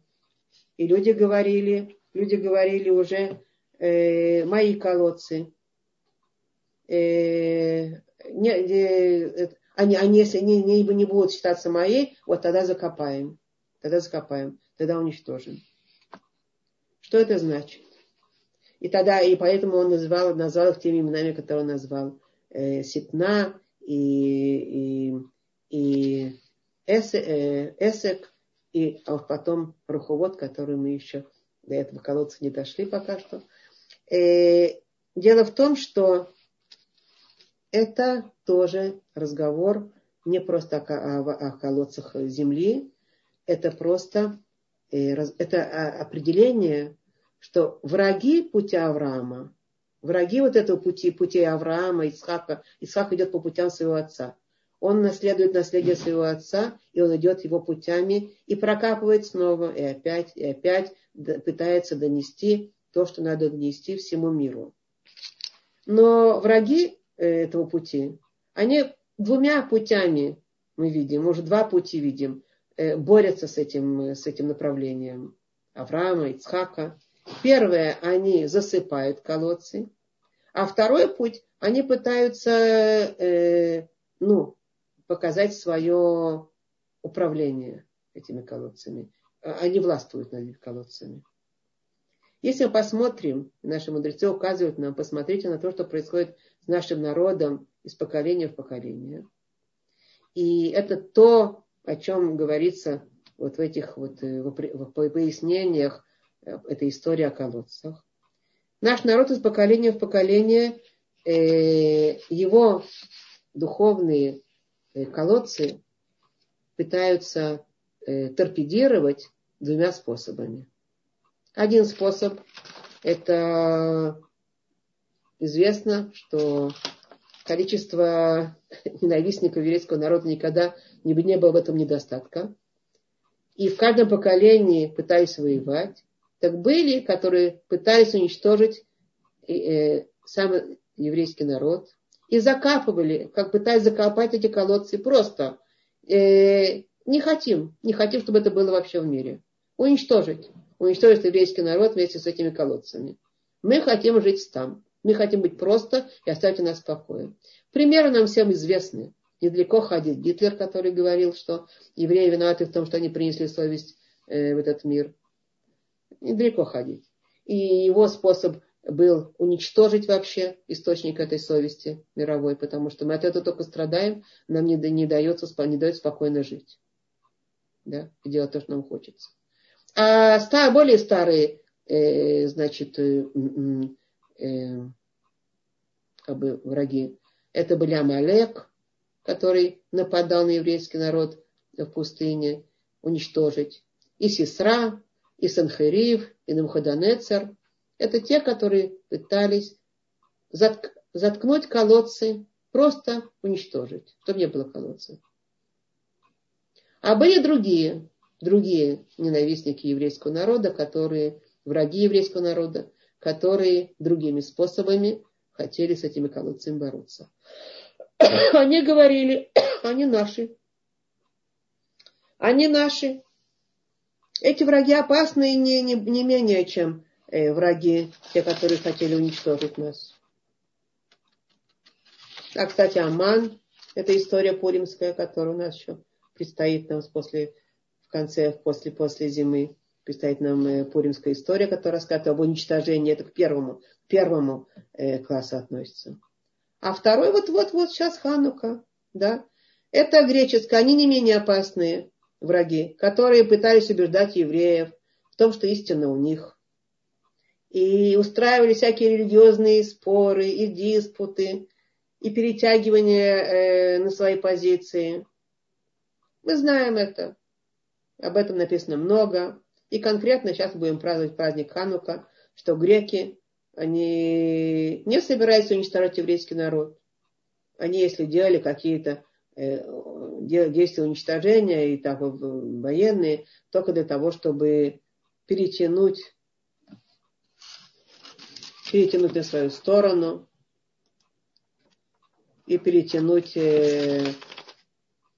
И люди говорили, люди говорили уже, э, мои колодцы, э, не, э, они, они, если не, не, не будут считаться моей, вот тогда закопаем, тогда закопаем тогда уничтожим. Что это значит? И тогда, и поэтому он назвал, назвал их теми именами, которые он назвал. Э, Ситна и, и, и э, Эсек, и а потом Руховод, который мы еще до этого колодца не дошли пока что. Э, дело в том, что это тоже разговор не просто о, о, о колодцах земли, это просто это а, определение, что враги пути Авраама, враги вот этого пути, пути Авраама, Исхака, Исхак идет по путям своего отца. Он наследует наследие своего отца, и он идет его путями и прокапывает снова, и опять, и опять пытается донести то, что надо донести всему миру. Но враги э, этого пути, они двумя путями мы видим, может, два пути видим. Э, борются с этим, с этим направлением Авраама, Ицхака. Первое, они засыпают колодцы, а второй путь, они пытаются э, ну, показать свое управление этими колодцами. Они властвуют над колодцами. Если мы посмотрим, наши мудрецы указывают нам, посмотрите на то, что происходит с нашим народом из поколения в поколение. И это то, о чем говорится вот в этих вот э, в пояснениях э, этой истории о колодцах. Наш народ из поколения в поколение, э, его духовные колодцы пытаются торпедировать двумя способами. Один способ – это известно, что количество ненавистников еврейского народа никогда не, было в этом недостатка. И в каждом поколении пытались воевать. Так были, которые пытались уничтожить э, сам еврейский народ. И закапывали, как пытались закопать эти колодцы просто. Э, не хотим, не хотим, чтобы это было вообще в мире. Уничтожить. Уничтожить еврейский народ вместе с этими колодцами. Мы хотим жить там. Мы хотим быть просто и оставить нас в покое. Примеры нам всем известны. Недалеко ходит Гитлер, который говорил, что евреи виноваты в том, что они принесли совесть э, в этот мир. Недалеко ходить. И его способ был уничтожить вообще источник этой совести мировой, потому что мы от этого только страдаем, нам не, не, дается, не дает спокойно жить. Да? И делать то, что нам хочется. А стар, более старые, э, значит, э, э, как бы враги, это были Амалек, который нападал на еврейский народ в пустыне. уничтожить. И Сесра, и Санхерив, и Намходанецер. Это те, которые пытались заткнуть колодцы, просто уничтожить, чтобы не было колодца. А были другие, другие ненавистники еврейского народа, которые, враги еврейского народа, которые другими способами хотели с этими колодцами бороться. Они говорили, они наши. Они наши. Эти враги опасны не, не, не менее, чем э, враги, те, которые хотели уничтожить нас. А, кстати, Аман, это история пуримская, которая у нас еще предстоит нам после, в конце, после, после зимы. Предстоит нам э, пуримская история, которая рассказывает об уничтожении. Это к первому, первому э, классу относится. А второй вот-вот-вот сейчас Ханука. Да? Это греческое, они не менее опасные враги, которые пытались убеждать евреев в том, что истина у них. И устраивали всякие религиозные споры и диспуты, и перетягивание э, на свои позиции. Мы знаем это. Об этом написано много. И конкретно сейчас будем праздновать праздник Ханука, что греки, они не собираются уничтожать еврейский народ. Они, если делали какие-то действия уничтожения и так военные, только для того, чтобы перетянуть, перетянуть на свою сторону, и перетянуть, э,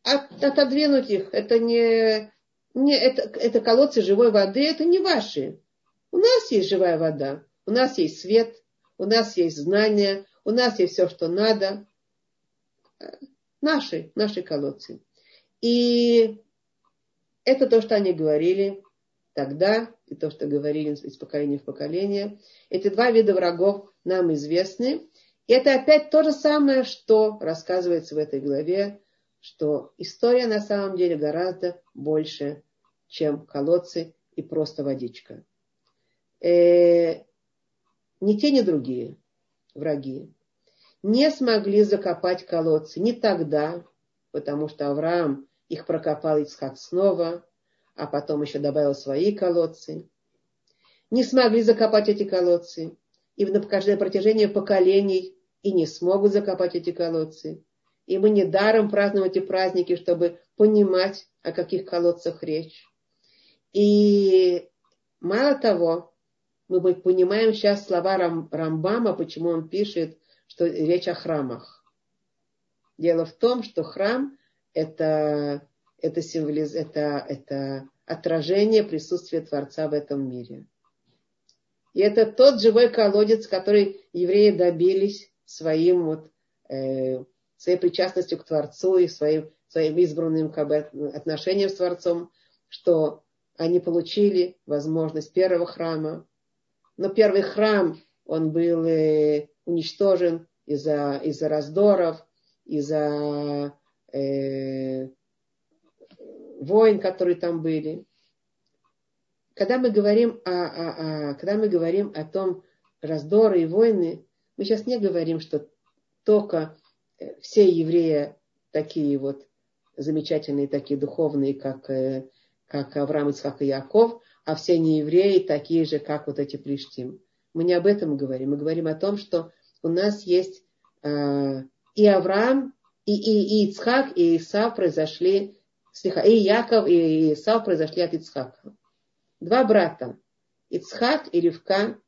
от, отодвинуть их. Это не, не это, это колодцы живой воды, это не ваши. У нас есть живая вода, у нас есть свет, у нас есть знания, у нас есть все, что надо. Наши, наши колодцы. И это то, что они говорили тогда, и то, что говорили из поколения в поколение. Эти два вида врагов нам известны. И это опять то же самое, что рассказывается в этой главе, что история на самом деле гораздо больше, чем колодцы и просто водичка. Э, ни те, ни другие враги не смогли закопать колодцы не тогда, потому что Авраам их прокопал Ицхак снова, а потом еще добавил свои колодцы. Не смогли закопать эти колодцы и на протяжении поколений и не смогут закопать эти колодцы. И мы не даром празднуем эти праздники, чтобы понимать, о каких колодцах речь. И мало того, мы понимаем сейчас слова Рам, Рамбама, почему он пишет, что речь о храмах. Дело в том, что храм это, это, символиз, это, это отражение присутствия Творца в этом мире. И это тот живой колодец, который евреи добились своим вот, э, своей причастностью к Творцу и своим, своим избранным как бы, отношением с Творцом, что они получили возможность первого храма. Но первый храм, он был э, уничтожен из-за из раздоров, из-за э, войн, которые там были когда мы говорим о, о, о, когда мы говорим о том раздоры и войны, мы сейчас не говорим, что только э, все евреи такие вот замечательные, такие духовные, как, э, как Авраам, Ицхак и Яков, а все неевреи такие же, как вот эти Плештим. Мы не об этом говорим. Мы говорим о том, что у нас есть э, и Авраам, и, и, и Ицхак, и Исав произошли, и Яков, и Исав произошли от Ицхака два брата, Ицхак и Ривка.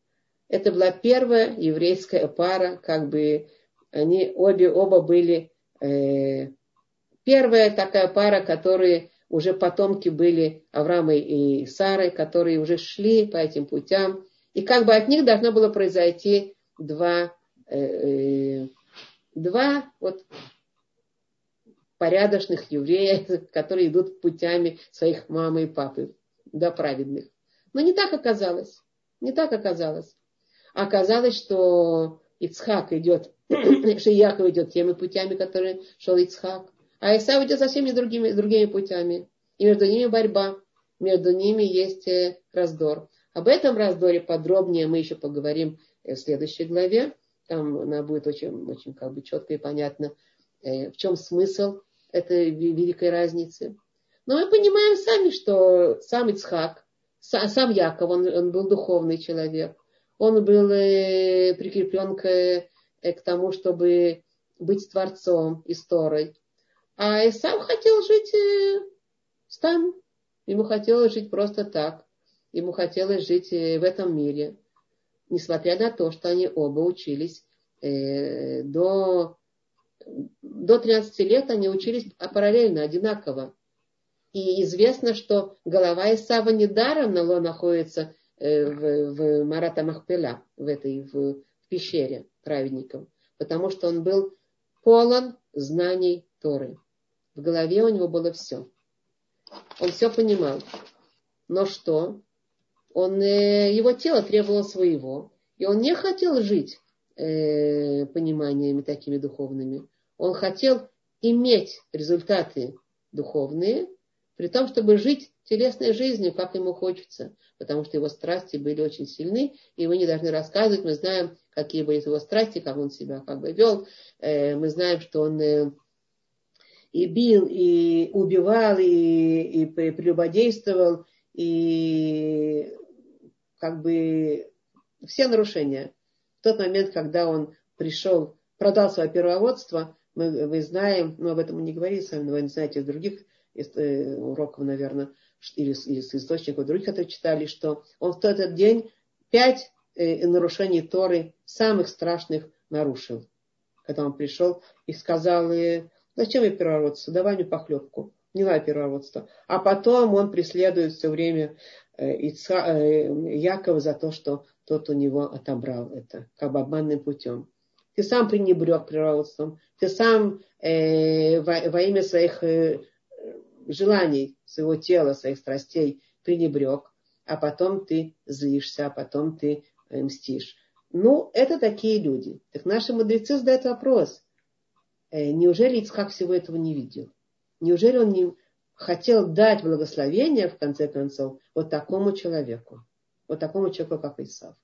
Это была первая еврейская пара, как бы они обе, оба были э, первая такая пара, которые уже потомки были Авраама и Сары, которые уже шли по этим путям. И как бы от них должно было произойти два, э, э, два вот порядочных евреев, которые идут путями своих мамы и папы до праведных. Но не так оказалось. Не так оказалось. Оказалось, что Ицхак идет, что Яков идет теми путями, которые шел Ицхак. А Исав идет совсем другими, другими путями. И между ними борьба. Между ними есть э, раздор. Об этом раздоре подробнее мы еще поговорим э, в следующей главе. Там она будет очень, очень как бы четко и понятно, э, в чем смысл этой великой разницы. Но мы понимаем сами, что сам Ицхак, сам Яков, он, он был духовный человек. Он был э, прикреплен к, к тому, чтобы быть творцом исторой. А Исав хотел жить там. Ему хотелось жить просто так. Ему хотелось жить э, в этом мире. Несмотря на то, что они оба учились э, до, до 13 лет, они учились параллельно, одинаково. И известно, что голова Исава недаром находится э, в, в Марата Махпеля, в этой в, в пещере праведников, потому что он был полон знаний Торы. В голове у него было все. Он все понимал. Но что? Он, э, его тело требовало своего. И он не хотел жить э, пониманиями такими духовными. Он хотел иметь результаты духовные, при том, чтобы жить телесной жизнью, как ему хочется, потому что его страсти были очень сильны, и мы не должны рассказывать, мы знаем, какие были его страсти, как он себя как бы вел, э, мы знаем, что он э, и бил, и убивал, и, и прелюбодействовал, и как бы все нарушения. В тот момент, когда он пришел, продал свое первоводство, мы, мы знаем, мы об этом не говорили с но вы знаете из других из, э, уроков, наверное, или из, из источников других, которые читали, что он в тот день пять э, нарушений Торы самых страшных нарушил. Когда он пришел и сказал, э, Зачем я первородство? Давай мне похлебку. Не надо первородство. А потом он преследует все время Ица, э, Якова за то, что тот у него отобрал это, как бы обманным путем. Ты сам пренебрег природством, ты сам э, во, во имя своих э, желаний, своего тела, своих страстей пренебрег, а потом ты злишься, а потом ты э, мстишь. Ну, это такие люди. Так наши мудрецы задают вопрос, Э, неужели Ицхак всего этого не видел? Неужели он не хотел дать благословение, в конце концов, вот такому человеку? Вот такому человеку, как Исав.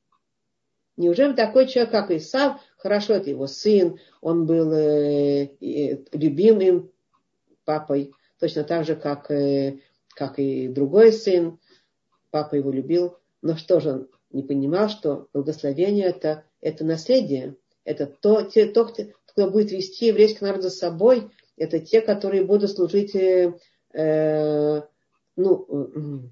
Неужели такой человек, как Исав, хорошо, это его сын, он был э, любимым папой, точно так же, как, э, как и другой сын, папа его любил, но что же он не понимал, что благословение это, это наследие, это то, те, то, кто будет вести еврейский народ за собой, это те, которые будут служить, э, ну,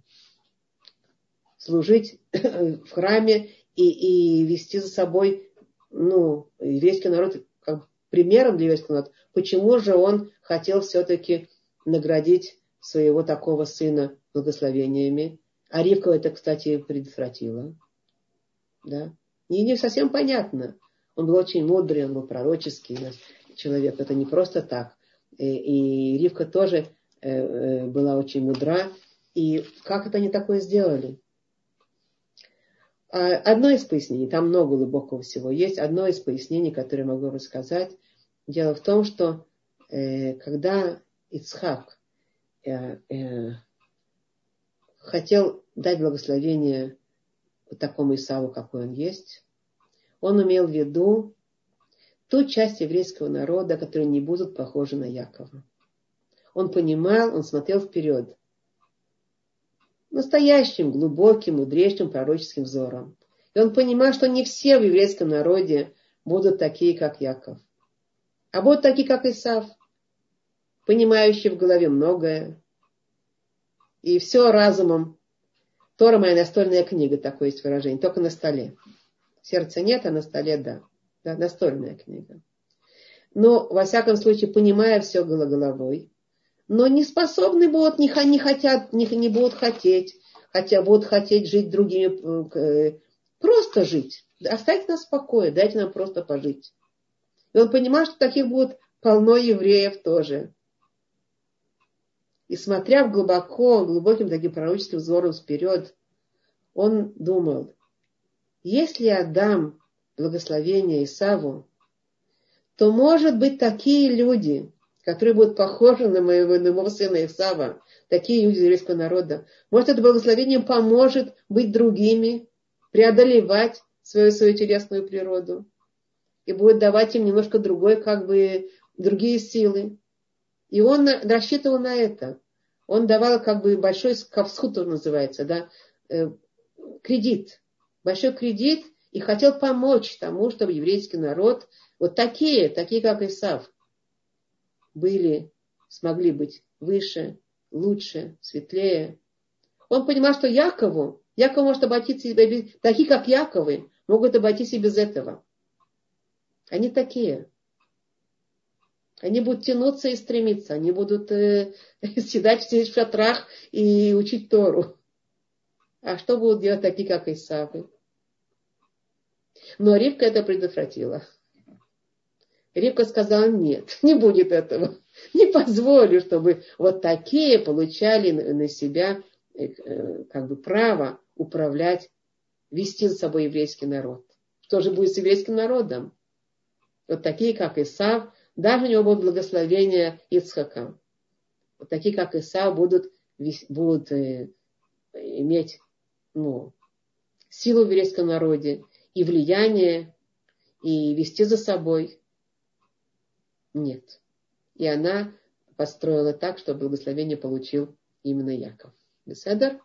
служить в храме и, и вести за собой, ну, еврейский народ как примером для еврейского народа. Почему же он хотел все-таки наградить своего такого сына благословениями? А Ривка это, кстати, предотвратила. Да? Не, не совсем понятно. Он был очень мудрый, он был пророческий человек. Это не просто так. И, и Ривка тоже была очень мудра. И как это они такое сделали? А, одно из пояснений, там много глубокого всего есть, одно из пояснений, которое могу рассказать. Дело в том, что э, когда Ицхак э, э, хотел дать благословение такому Исаву, какой он есть, он имел в виду ту часть еврейского народа, которые не будут похожи на Якова. Он понимал, он смотрел вперед. Настоящим, глубоким, мудрейшим пророческим взором. И он понимал, что не все в еврейском народе будут такие, как Яков. А будут такие, как Исав, понимающие в голове многое. И все разумом. Тора моя настольная книга, такое есть выражение, только на столе. Сердца нет, а на столе да. да настольная книга. Но, во всяком случае, понимая все головой, но не способны будут, не, не хотят, не, не будут хотеть, хотя будут хотеть жить другими, э, просто жить. Оставьте нас в покое, дайте нам просто пожить. И он понимал, что таких будет полно евреев тоже. И смотря в глубоко, глубоким таким пророческим взором вперед, он думал, если я дам благословение Исаву, то, может быть, такие люди, которые будут похожи на моего, на моего сына Исава, такие люди еврейского народа, может, это благословение поможет быть другими, преодолевать свою, свою телесную природу и будет давать им немножко другой, как бы, другие силы. И он рассчитывал на это. он давал как бы большой кавсхут, называется, да, э, кредит, большой кредит, и хотел помочь тому, чтобы еврейский народ, вот такие, такие как Исав, были, смогли быть выше, лучше, светлее. Он понимал, что Якову, Яков может обойтись без, такие как Яковы, могут обойтись и без этого. Они такие. Они будут тянуться и стремиться, они будут э, седать в шатрах и учить Тору. А что будут делать такие, как Исавы? Но Ривка это предотвратила. Ривка сказала, нет, не будет этого. Не позволю, чтобы вот такие получали на себя э, как бы право управлять, вести за собой еврейский народ. Что же будет с еврейским народом? Вот такие, как Исав, даже у него будет благословение Ицхака. Вот такие, как Исав, будут, будут э, иметь ну, силу в еврейском народе и влияние, и вести за собой. Нет. И она построила так, чтобы благословение получил именно Яков. Беседер?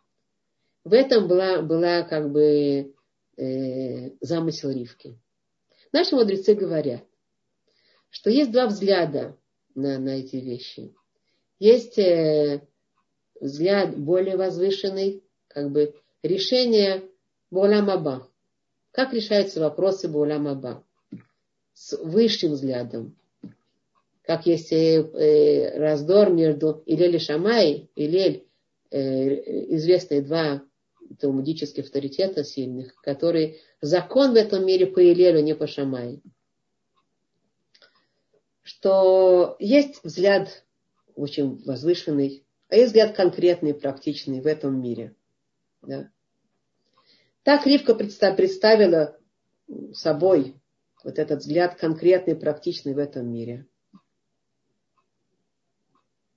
В этом была, была как бы э, замысел Ривки. Наши мудрецы говорят, что есть два взгляда на, на эти вещи. Есть э, взгляд более возвышенный, как бы решение Буламаба. Как решаются вопросы Буламаба? С высшим взглядом. Как есть э, э, раздор между Илель и Шамай, Илель, э, известные два талмудических авторитета сильных, которые закон в этом мире по Илелю, не по Шамай. Что есть взгляд очень возвышенный, а есть взгляд конкретный, практичный в этом мире. Да? Так Ривка представила собой вот этот взгляд конкретный, практичный в этом мире.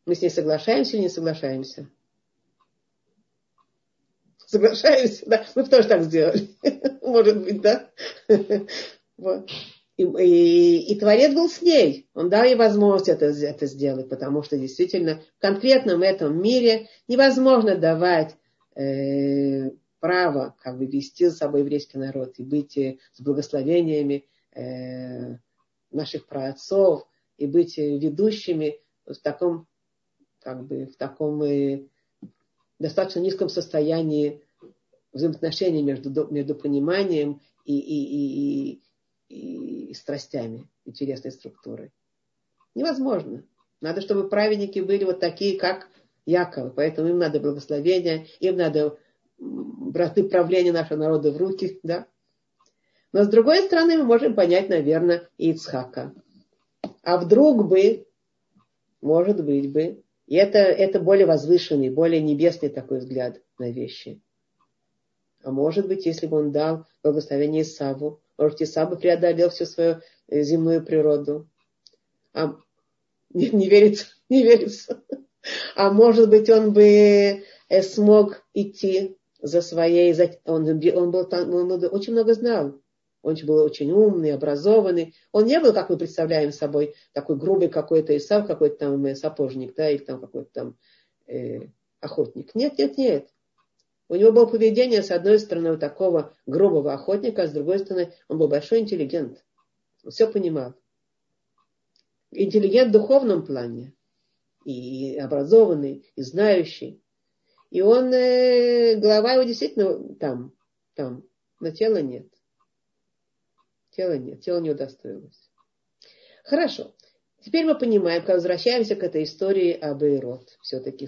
Мы с ней соглашаемся или не соглашаемся? Соглашаемся, да? Мы тоже так сделали. Может быть, да? Вот. И, и, и Творец был с ней. Он дал ей возможность это, это сделать, потому что действительно в конкретном этом мире невозможно давать э, право как бы вести за собой еврейский народ и быть э, с благословениями э, наших праотцов и быть э, ведущими в таком, как бы, в таком э, достаточно низком состоянии взаимоотношений между, между пониманием и, и, и, и, страстями, интересной структурой. Невозможно. Надо, чтобы праведники были вот такие, как Яков. Поэтому им надо благословения, им надо браты правления нашего народа в руки, да. Но с другой стороны, мы можем понять, наверное, и Ицхака. А вдруг бы, может быть бы, и это, это более возвышенный, более небесный такой взгляд на вещи. А может быть, если бы он дал благословение Исаву, может, Исав бы преодолел всю свою э, земную природу. А не, не верится, не верится. А может быть, он бы э, смог идти за своей... Он, он, был, он очень много знал. Он был очень умный, образованный. Он не был, как мы представляем собой, такой грубый какой-то Исав, какой-то там э, сапожник, да, или там какой-то там э, охотник. Нет, нет, нет. У него было поведение, с одной стороны, вот такого грубого охотника, а с другой стороны, он был большой интеллигент. Он все понимал. Интеллигент в духовном плане. И образованный, и знающий. И он, э, голова его действительно там, там, но тела нет. Тела нет, тело не удостоилось. Хорошо. Теперь мы понимаем, как возвращаемся к этой истории об Эйрот. Все-таки,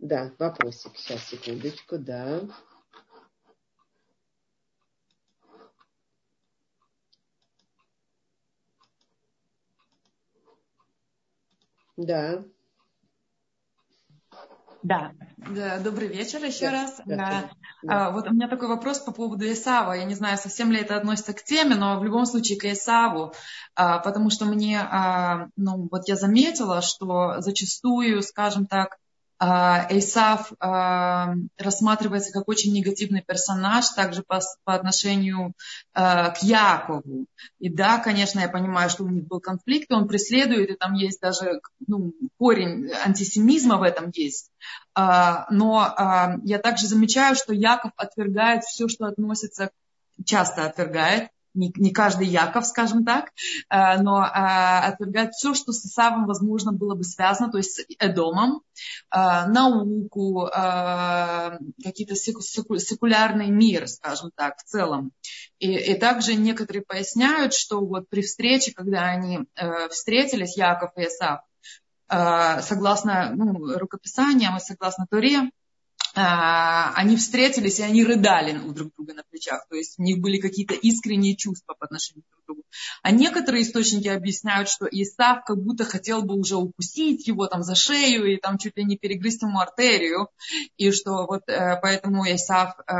да, вопросик. Сейчас, секундочку, да. Да. Да. да, добрый вечер еще да, раз. Да, да. А, вот у меня такой вопрос по поводу Исава. Я не знаю, совсем ли это относится к теме, но в любом случае к Исаву, а, потому что мне, а, ну вот я заметила, что зачастую, скажем так, Эйсав рассматривается как очень негативный персонаж, также по, по отношению к Якову. И да, конечно, я понимаю, что у них был конфликт, он преследует, и там есть даже ну, корень антисемизма в этом есть. Но я также замечаю, что Яков отвергает все, что относится, часто отвергает не, каждый Яков, скажем так, э, но э, отвергает все, что с Исавом, возможно, было бы связано, то есть с Эдомом, э, науку, какие-то секулярный мир, скажем так, в целом. И, и также некоторые поясняют, что вот при встрече, когда они встретились, Яков и Исав, согласно ну, рукописаниям и согласно Торе, а, они встретились, и они рыдали у друг друга на плечах. То есть у них были какие-то искренние чувства по отношению к другу. А некоторые источники объясняют, что Исав как будто хотел бы уже укусить его там за шею и там чуть ли не перегрызть ему артерию. И что вот э, поэтому Исав, э,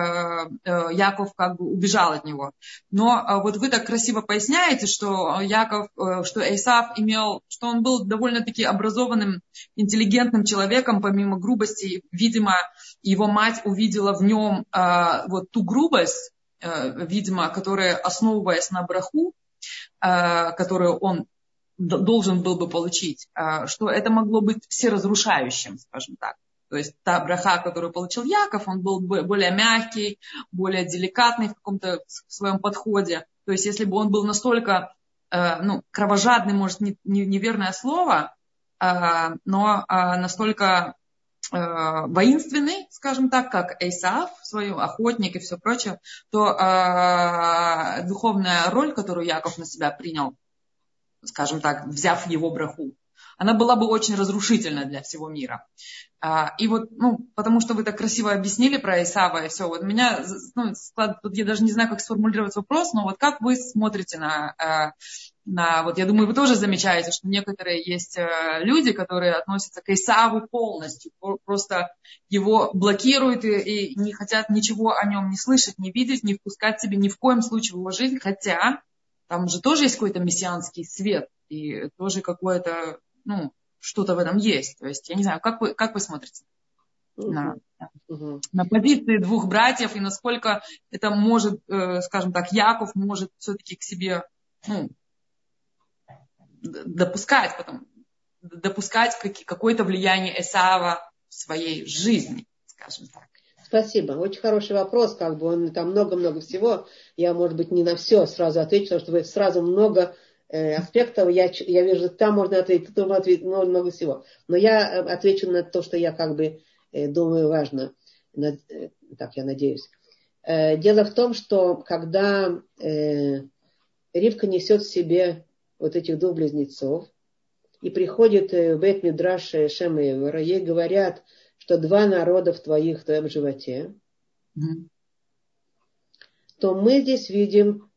э, Яков как бы убежал от него. Но вот вы так красиво поясняете, что Яков, что Исав имел, что он был довольно-таки образованным, интеллигентным человеком, помимо грубости, видимо, его мать увидела в нем вот ту грубость, видимо, которая, основываясь на браху, э, которую он должен был бы получить, э, что это могло быть всеразрушающим, скажем так. То есть та браха, которую получил Яков, он был более мягкий, более деликатный в каком-то своем подходе. То есть если бы он был настолько э, ну, кровожадный, может, не, не, неверное слово, э, но э, настолько Э, воинственный, скажем так, как Эйсав, свой охотник и все прочее, то э, духовная роль, которую Яков на себя принял, скажем так, взяв его браху, она была бы очень разрушительна для всего мира. А, и вот, ну, потому что вы так красиво объяснили про Исава и все, вот меня, ну, склад, тут я даже не знаю, как сформулировать вопрос, но вот как вы смотрите на, э, на вот я думаю, вы тоже замечаете, что некоторые есть э, люди, которые относятся к Исаву полностью, просто его блокируют и, и не хотят ничего о нем не слышать, не видеть, не впускать себе ни в коем случае в его жизнь, хотя там же тоже есть какой-то мессианский свет и тоже какое-то ну, что-то в этом есть. То есть, я не знаю, как вы, как вы смотрите на, на позиции двух братьев и насколько это может, э, скажем так, Яков может все-таки к себе ну, допускать, потом, допускать какое-то влияние Эсава в своей жизни, скажем так. Спасибо. Очень хороший вопрос, как бы он там много-много всего. Я, может быть, не на все сразу отвечу, потому что вы сразу много аспектов, я, я вижу, там можно ответить, тут можно ответить много, много всего. Но я э, отвечу на то, что я как бы э, думаю важно. Так, я надеюсь. Дело в том, что когда Ривка несет в себе вот этих двух близнецов, и приходит в Бет Мидраш Шем и ей говорят, что два народа в твоих, в твоем животе, mm-hmm. то мы здесь видим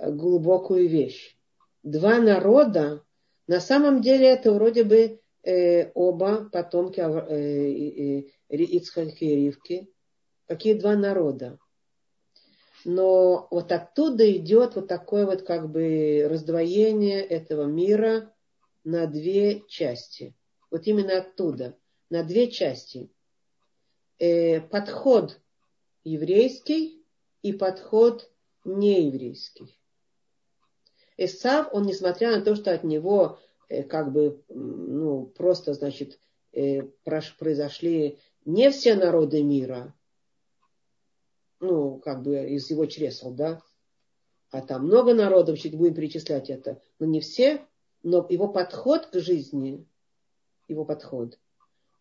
глубокую вещь. Два народа, на самом деле это вроде бы э, оба потомки э, э, Ицхаки и Ривки. Какие два народа? Но вот оттуда идет вот такое вот как бы раздвоение этого мира на две части. Вот именно оттуда, на две части. Э, подход еврейский и подход нееврейский. Эсав, он, несмотря на то, что от него э, как бы, ну, просто, значит, э, произошли не все народы мира, ну, как бы из его чресел, да, а там много народов, чуть будем перечислять это, но не все, но его подход к жизни, его подход,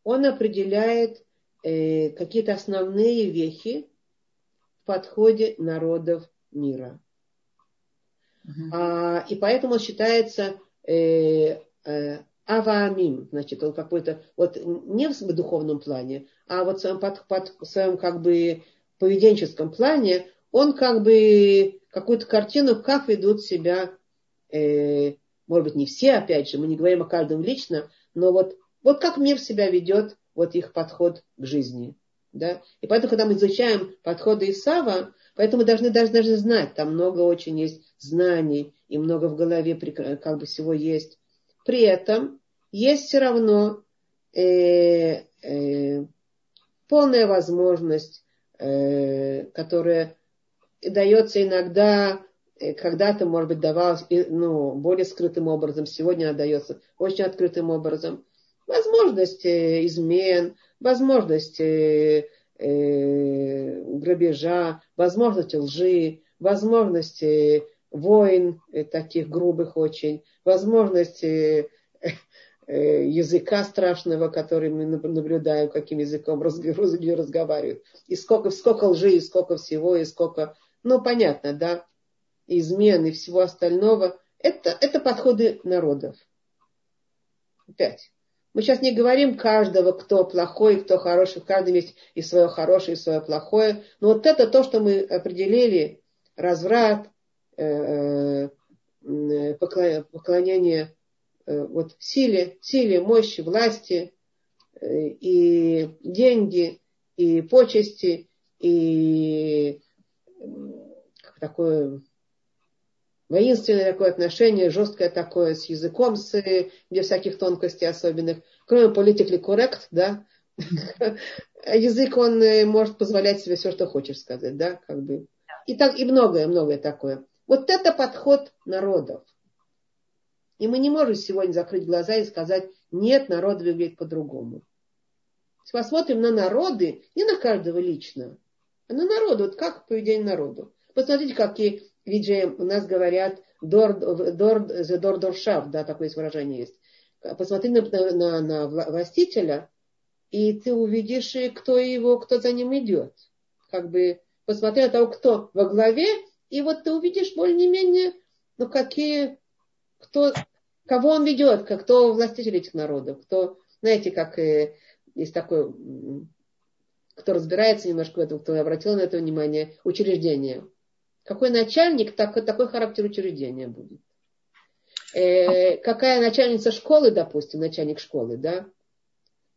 он определяет э, какие-то основные вехи в подходе народов мира. Uh-huh. А, и поэтому он считается э, э, аваамим, значит, он какой-то, вот не в духовном плане, а вот в своем, под, под, в своем как бы поведенческом плане, он как бы какую-то картину, как ведут себя, э, может быть, не все, опять же, мы не говорим о каждом лично, но вот, вот как мир себя ведет, вот их подход к жизни. Да? И поэтому, когда мы изучаем подходы Исава, Поэтому должны даже, даже знать, там много очень есть знаний, и много в голове как бы всего есть. При этом есть все равно э, э, полная возможность, э, которая дается иногда, э, когда-то, может быть, давалась ну, более скрытым образом, сегодня она дается очень открытым образом. Возможность измен, возможность э, грабежа, возможность лжи, возможность войн э, таких грубых очень, возможность э, языка страшного, который мы наблюдаем, каким языком разговаривают. И сколько, сколько лжи, и сколько всего, и сколько... Ну, понятно, да? Измен и всего остального. Это, это подходы народов. Опять. Мы сейчас не говорим каждого, кто плохой, кто хороший. В каждом есть и свое хорошее, и свое плохое. Но вот это то, что мы определили. Разврат, э, э, поклонение э, вот силе, силе, мощи, власти, и деньги, и почести, и такое воинственное такое отношение, жесткое такое с языком, с, без всяких тонкостей особенных, кроме политикли коррект, да, язык, он может позволять себе все, что хочешь сказать, да, как бы. И так, и многое, многое такое. Вот это подход народов. И мы не можем сегодня закрыть глаза и сказать, нет, народы выглядят по-другому. Если посмотрим на народы, не на каждого лично, а на народу, вот как поведение народу. Посмотрите, какие виджи у нас говорят, дор, дор, дор, доршав, да, такое выражение есть. Посмотри на, на, на властителя, и ты увидишь, кто его, кто за ним идет. Как бы посмотри на того, кто во главе, и вот ты увидишь более-менее, ну, какие, кто, кого он ведет, кто властитель этих народов, кто, знаете, как э, есть такой, кто разбирается немножко в этом, кто обратил на это внимание, учреждение. Какой начальник, так, такой характер учреждения будет. Э, какая начальница школы, допустим, начальник школы, да,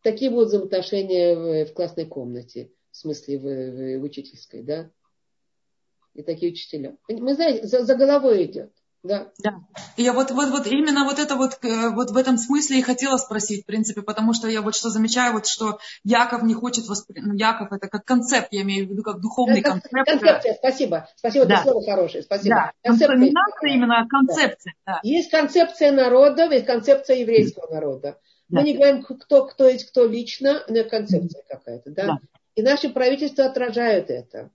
такие будут взаимоотношения в, в классной комнате, в смысле в, в, учительской, да и такие учителя. Мы знаете, за, за головой идет. Да. да. И я вот, вот, вот именно вот это вот, э, вот в этом смысле и хотела спросить, в принципе, потому что я вот что замечаю, вот что Яков не хочет воспринять, ну, Яков это как концепт, я имею в виду, как духовный это, концепт. Концепция, спасибо. Спасибо, да. это слово хорошее, спасибо. Да. Концепция. Не именно концепция. Да. Да. Есть концепция народов, есть концепция еврейского народа. Да. Мы не говорим, кто, кто есть кто лично, но концепция какая-то, да? да. И наши правительства отражают это.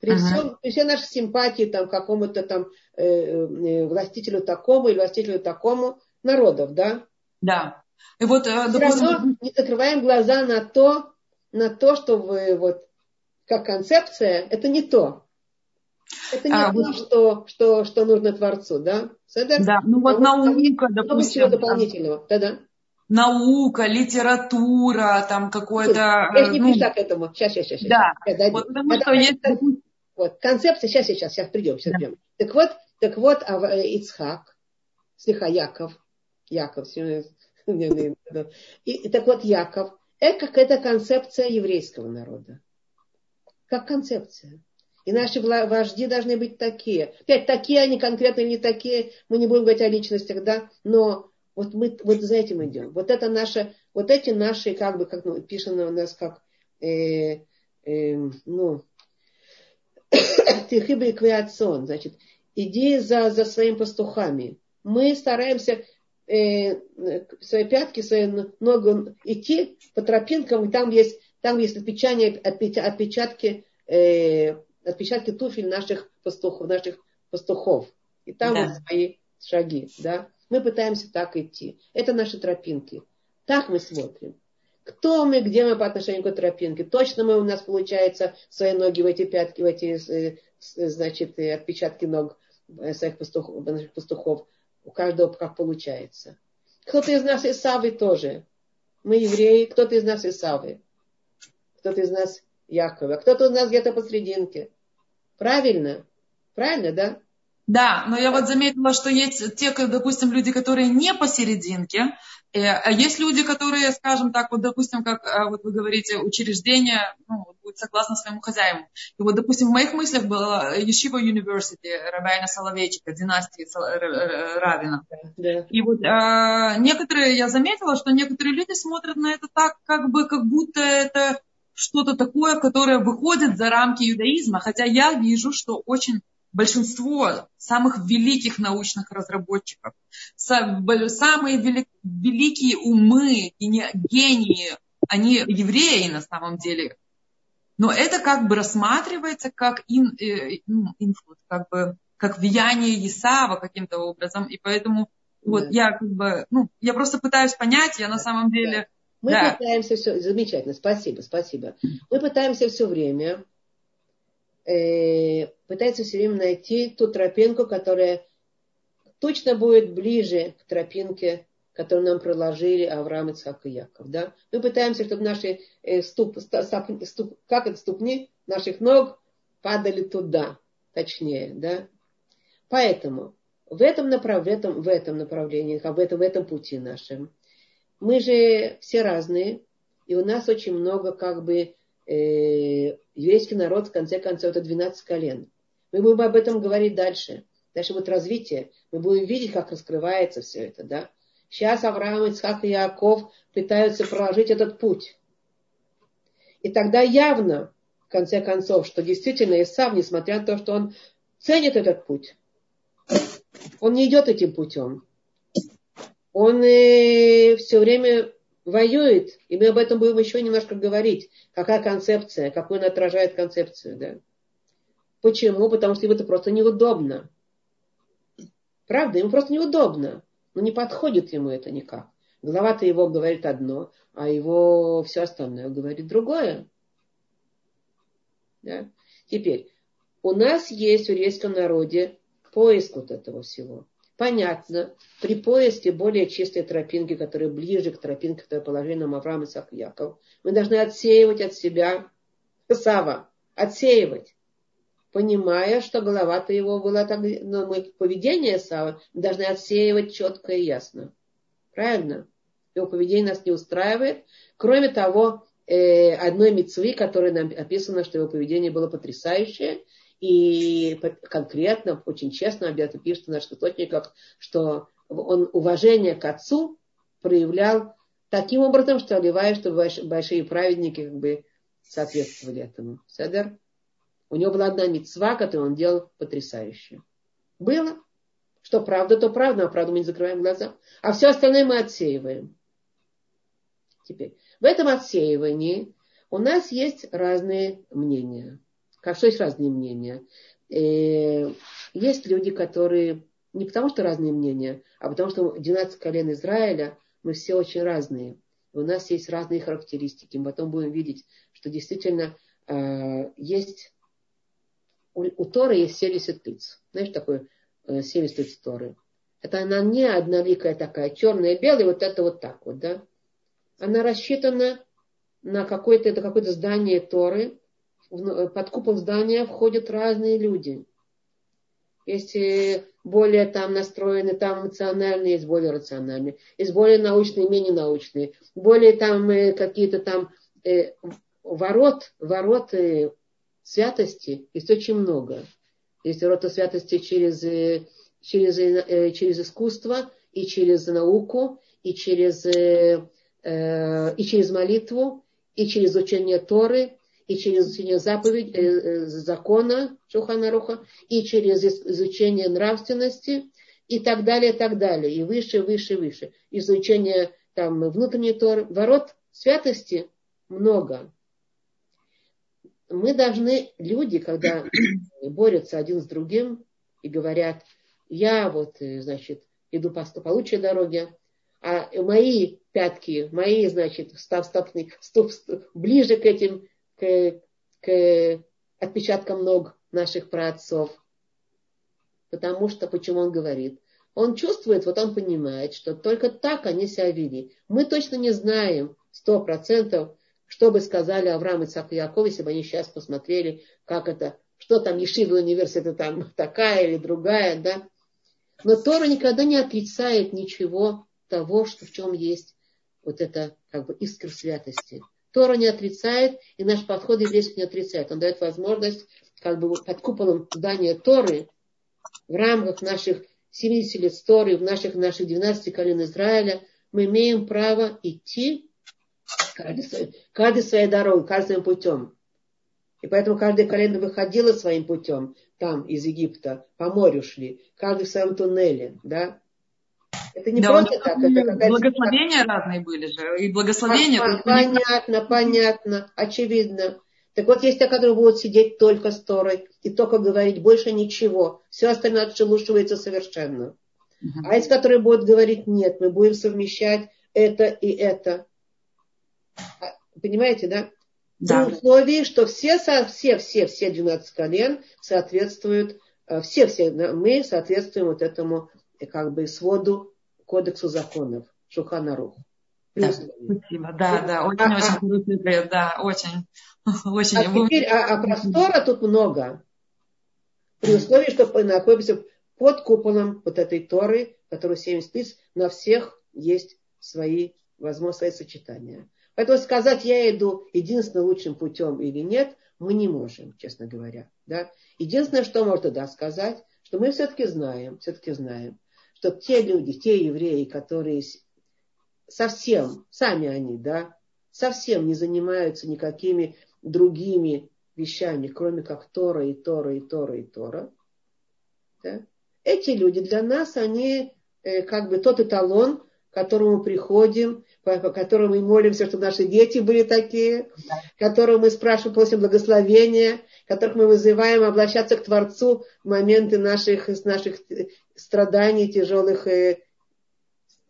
При, ага. всем, при всей нашей симпатии там, какому-то там э, э, властителю такому или властителю такому народов, да? Да. И вот, э, Все равно не закрываем глаза на то, на то, что вы вот как концепция, это не то. Это не а, то, вот... что, что, что нужно Творцу, да? Это, да, ну вот наука, допустим. Много дополнительного, да-да наука, литература, там какое-то... Я не ну, пришла к этому. Сейчас, сейчас, сейчас. Да, сейчас. Вот потому это, что есть... Вот, концепция, сейчас, сейчас, сейчас придем, сейчас да. придем. Так вот, так вот, а, э, Ицхак, слегка Яков, Яков, и, так вот, Яков, это какая-то концепция еврейского народа. Как концепция. И наши вожди должны быть такие. Опять, такие они конкретно или не такие, мы не будем говорить о личностях, да, но вот мы вот за этим идем. Вот это наше, вот эти наши, как бы, как ну, пишет у нас, как, э, э, ну, тихиба и квиатсон, значит, иди за, за своими пастухами. Мы стараемся э, свои пятки, свои ноги идти по тропинкам, и там есть, там есть отпечатки, отпечатки, э, отпечатки туфель наших пастухов, наших пастухов. И там да. свои шаги, да. Мы пытаемся так идти. Это наши тропинки. Так мы смотрим. Кто мы, где мы по отношению к тропинке? Точно мы у нас получается свои ноги в эти пятки, в эти, э, значит, э, отпечатки ног э, своих пастухов, наших пастухов. У каждого как получается. Кто-то из нас Исавы тоже. Мы евреи, кто-то из нас Исавы. Кто-то из нас Якова. Кто-то из нас где-то посрединке. Правильно? Правильно, да? Да, но я вот заметила, что есть те, допустим, люди, которые не посерединке, Э, есть люди, которые, скажем так, вот, допустим, как э, вот вы говорите, учреждение ну, будет согласно своему хозяину. И вот, допустим, в моих мыслях было Yeshiva University Рабайна Соловейчика, династии Равина. Да. И вот а, некоторые, я заметила, что некоторые люди смотрят на это так, как бы, как будто это что-то такое, которое выходит за рамки иудаизма, хотя я вижу, что очень большинство самых великих научных разработчиков, самые великие умы, гении, они евреи на самом деле. Но это как бы рассматривается как, in, э, influence, как бы как влияние Исава каким-то образом. И поэтому вот да. я как бы, ну, я просто пытаюсь понять, я на самом деле... Мы да. пытаемся все, замечательно, спасибо, спасибо. Мы пытаемся все время э, пытается все время найти ту тропинку, которая точно будет ближе к тропинке, которую нам проложили Авраам, Ицхак и Яков. Да? Мы пытаемся, чтобы наши э, ступ, ступ, как это, ступни наших ног падали туда, точнее. Да? Поэтому в этом, направ... в этом, в этом направлении, в этом, в этом пути нашем, мы же все разные, и у нас очень много как бы э, еврейский народ, в конце концов, это 12 колен. Мы будем об этом говорить дальше. Дальше будет развитие. Мы будем видеть, как раскрывается все это. Да? Сейчас Авраам, Ицхак и Яков пытаются проложить этот путь. И тогда явно, в конце концов, что действительно Исав, несмотря на то, что он ценит этот путь, он не идет этим путем. Он э, все время воюет, и мы об этом будем еще немножко говорить, какая концепция, какую она отражает концепцию. Да? Почему? Потому что ему это просто неудобно. Правда, ему просто неудобно. Но не подходит ему это никак. Глава-то его говорит одно, а его все остальное говорит другое. Да? Теперь, у нас есть в еврейском народе поиск вот этого всего. Понятно, при поиске более чистой тропинки, которая ближе к тропинке, которую положили нам Авраам и Яков, мы должны отсеивать от себя Сава, отсеивать понимая, что голова-то его была так, но мы поведение Сава должны отсеивать четко и ясно. Правильно? Его поведение нас не устраивает. Кроме того, э, одной мецвы, которой нам описано, что его поведение было потрясающее, и конкретно, очень честно, обязательно пишет в наших источниках, что он уважение к отцу проявлял таким образом, что оливая, чтобы большие праведники как бы соответствовали этому. Седер? У него была одна мецва, которую он делал потрясающе. Было. Что правда, то правда, а правду мы не закрываем глаза. А все остальное мы отсеиваем. Теперь, в этом отсеивании у нас есть разные мнения. Как что есть разные мнения? Э, есть люди, которые не потому, что разные мнения, а потому, что 12 колен Израиля, мы все очень разные. У нас есть разные характеристики. Мы потом будем видеть, что действительно э, есть у, у Торы есть 70 лиц. Знаешь, такое 70 лиц Торы. Это она не одноликая такая, черная, белая, вот это вот так вот, да. Она рассчитана на какое-то, это какое-то здание Торы. Под купол здания входят разные люди. Есть более там настроенные, там эмоциональные, есть более рациональные. Есть более научные, менее научные. Более там э, какие-то там э, ворот, ворот э, святости есть очень много. Есть рота святости через, э, через, э, через искусство, и через науку, и через, э, и через молитву, и через учение Торы, и через изучение заповедей, закона Шуханаруха, и через изучение нравственности, и так далее, и так далее. И выше, выше, выше. Изучение там внутренней Торы. Ворот святости много мы должны, люди, когда борются один с другим и говорят, я вот, э, значит, иду по лучшей дороге, а мои пятки, мои, значит, став, ступ, ступ, ближе к этим, к, к отпечаткам ног наших праотцов. Потому что, почему он говорит? Он чувствует, вот он понимает, что только так они себя вели. Мы точно не знаем сто процентов, что бы сказали Авраам, и Яков, если бы они сейчас посмотрели, как это, что там Ешива университет там такая или другая, да. Но Тора никогда не отрицает ничего того, что в чем есть вот это как бы искра святости. Тора не отрицает, и наш подход еврейский не отрицает. Он дает возможность как бы под куполом здания Торы в рамках наших 70 лет Торы, в наших, наших 12 колен Израиля, мы имеем право идти каждый, своей дорогой, каждым путем. И поэтому каждое колено выходило своим путем там, из Египта, по морю шли, каждый в своем туннеле, да. Это не да, просто так. Это благословения разные были же. И благословения... Понятно, понятно, очевидно. Так вот, есть те, которые будут сидеть только с Торой и только говорить больше ничего. Все остальное отшелушивается совершенно. Uh-huh. А есть, которые будут говорить, нет, мы будем совмещать это и это. А, понимаете, да? Да. При условии, что все, все, все, все 12 колен соответствуют, э, все, все мы соответствуем вот этому э, как бы своду кодексу законов Шуханарух. Да, спасибо. Да, да, очень-очень а, а, да, очень. очень. А, теперь, а, а простора тут много. При условии, что мы находимся под куполом вот этой Торы, которую 70 тысяч, на всех есть свои возможности, свои сочетания. Поэтому сказать, я иду единственным лучшим путем или нет, мы не можем, честно говоря. Да? Единственное, что можно да, сказать, что мы все-таки знаем, все-таки знаем, что те люди, те евреи, которые совсем, сами они, да, совсем не занимаются никакими другими вещами, кроме как Тора и Тора и Тора и Тора, да, эти люди для нас, они э, как бы тот эталон, к которому приходим, по, по которому мы молимся, чтобы наши дети были такие, да. которого мы спрашиваем, просим благословения, которых мы вызываем обращаться к Творцу в моменты наших, наших страданий, тяжелых э,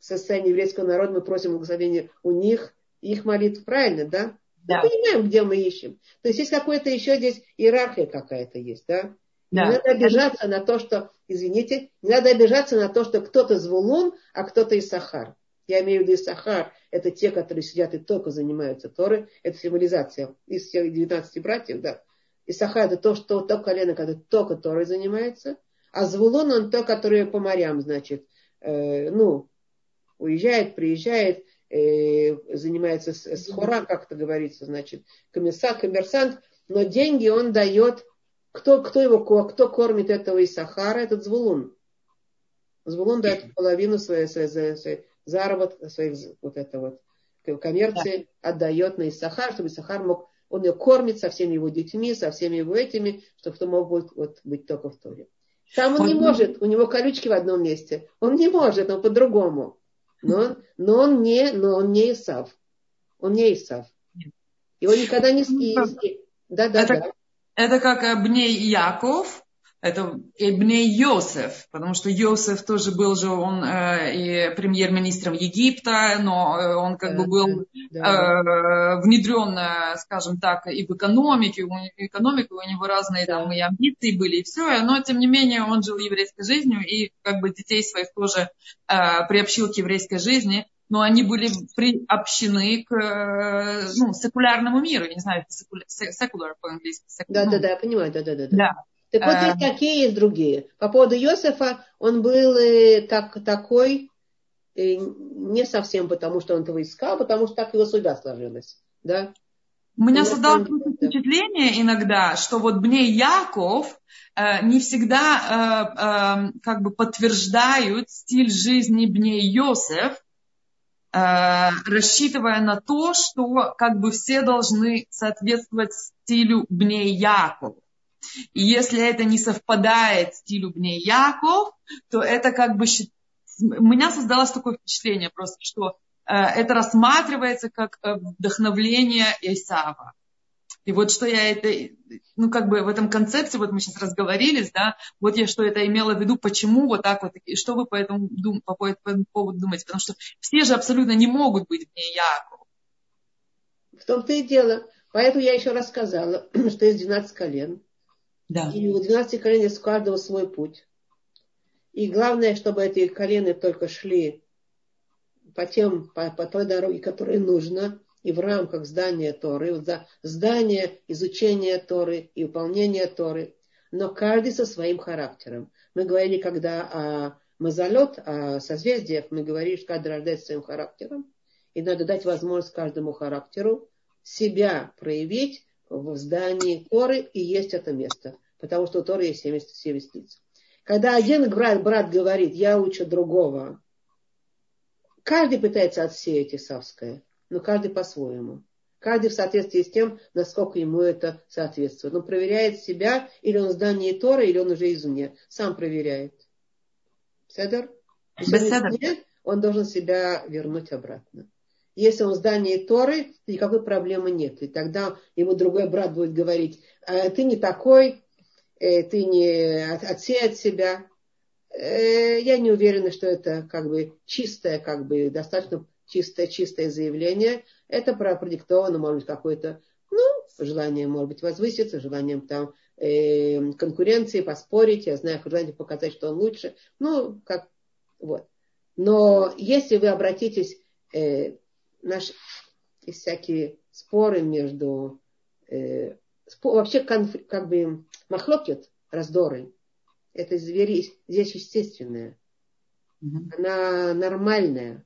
состояний еврейского народа, мы просим благословения у них, их молитв, правильно, да? Да. Мы понимаем, где мы ищем. То есть есть какое-то еще здесь иерархия какая-то есть, да? Да. Не надо обижаться на то, что, извините, не надо обижаться на то, что кто-то звулун, а кто-то Исахар. Я имею в виду Исахар, это те, которые сидят и только занимаются Торой, это символизация из всех 19 братьев, да. Исахар это то, что то колено, которое только Торой занимается, а Звулун он то, который по морям, значит, э, ну, уезжает, приезжает, э, занимается с, с хора, как это говорится, значит, комиссар, коммерсант, но деньги он дает кто, кто его, кто кормит этого Исахара? Этот Звулун. Звулун дает половину своей, своей, своей заработка, своих вот это вот коммерции да. отдает на Исахар, чтобы Исахар мог, он ее кормит со всеми его детьми, со всеми его этими, чтобы кто мог быть, вот, быть только в Торе. Там он, он не может, у него колючки в одном месте. Он не может, он по-другому. Но он, но он не, но он не Исав. Он не Исав. И он никогда не... Да, да, да. Это как Бней Яков, это Эбней Йосеф, потому что Йосеф тоже был же он э, и премьер-министром Египта, но э, он как бы был э, внедрен, э, скажем так, и в экономике, у, экономику у него разные там и амбиции были, и все, но тем не менее он жил еврейской жизнью и как бы детей своих тоже э, приобщил к еврейской жизни но они были приобщены к э, ну, секулярному миру. Я не знаю, secular по-английски. Да, да, да, я понимаю, да, да, да. да. Так вот, есть э. такие, есть другие. По поводу Иосифа, он был э, так, такой не совсем потому, что он этого искал, потому что так его судьба сложилась. Да? У меня создалось впечатление иногда, что вот Бней Яков э, не всегда э, э, как бы подтверждают стиль жизни Бней Йосеф, рассчитывая на то, что как бы все должны соответствовать стилю Бней Яков. И если это не совпадает стилю Бней Яков, то это как бы... У меня создалось такое впечатление просто, что э, это рассматривается как э, вдохновление Исава. И вот что я это, ну как бы в этом концепте, вот мы сейчас разговорились, да, вот я что это имела в виду, почему вот так вот, и что вы по этому, по, по этому поводу думаете, потому что все же абсолютно не могут быть вне Якова. В том-то и дело. Поэтому я еще рассказала, что есть 12 колен. Да. И у 12 колен есть у каждого свой путь. И главное, чтобы эти колены только шли по, тем, по, по той дороге, которой нужно, и в рамках здания Торы, здания изучения Торы и выполнения Торы, но каждый со своим характером. Мы говорили когда о мазолет, о созвездиях мы говорим, что каждый рождается своим характером. И надо дать возможность каждому характеру себя проявить в здании Торы, и есть это место. Потому что у Торы есть 70, 70 лиц. Когда один брат, брат говорит, я лучше другого, каждый пытается отсеять Исавское, но каждый по-своему. Каждый в соответствии с тем, насколько ему это соответствует. Он проверяет себя, или он в здании Тора, или он уже извне. Сам проверяет. Седер? Если он должен себя вернуть обратно. Если он в здании Торы, то никакой проблемы нет. И тогда ему другой брат будет говорить, «А ты не такой, э, ты не отсей от себя. Э, я не уверена, что это как бы чистое, как бы достаточно чистое, чистое заявление. Это продиктовано, может быть, какое-то, ну, желание, может быть, возвыситься, желанием там э, конкуренции, поспорить, я знаю, желание показать, что он лучше. Ну, как, вот. Но если вы обратитесь, э, наши всякие споры между, э, спор, вообще конф, как бы махлокет, раздоры, это звери, здесь естественное. Mm-hmm. Она нормальная.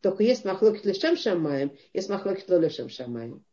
Только есть махлокит лишем шамаем, есть махлокит лишем шамаем.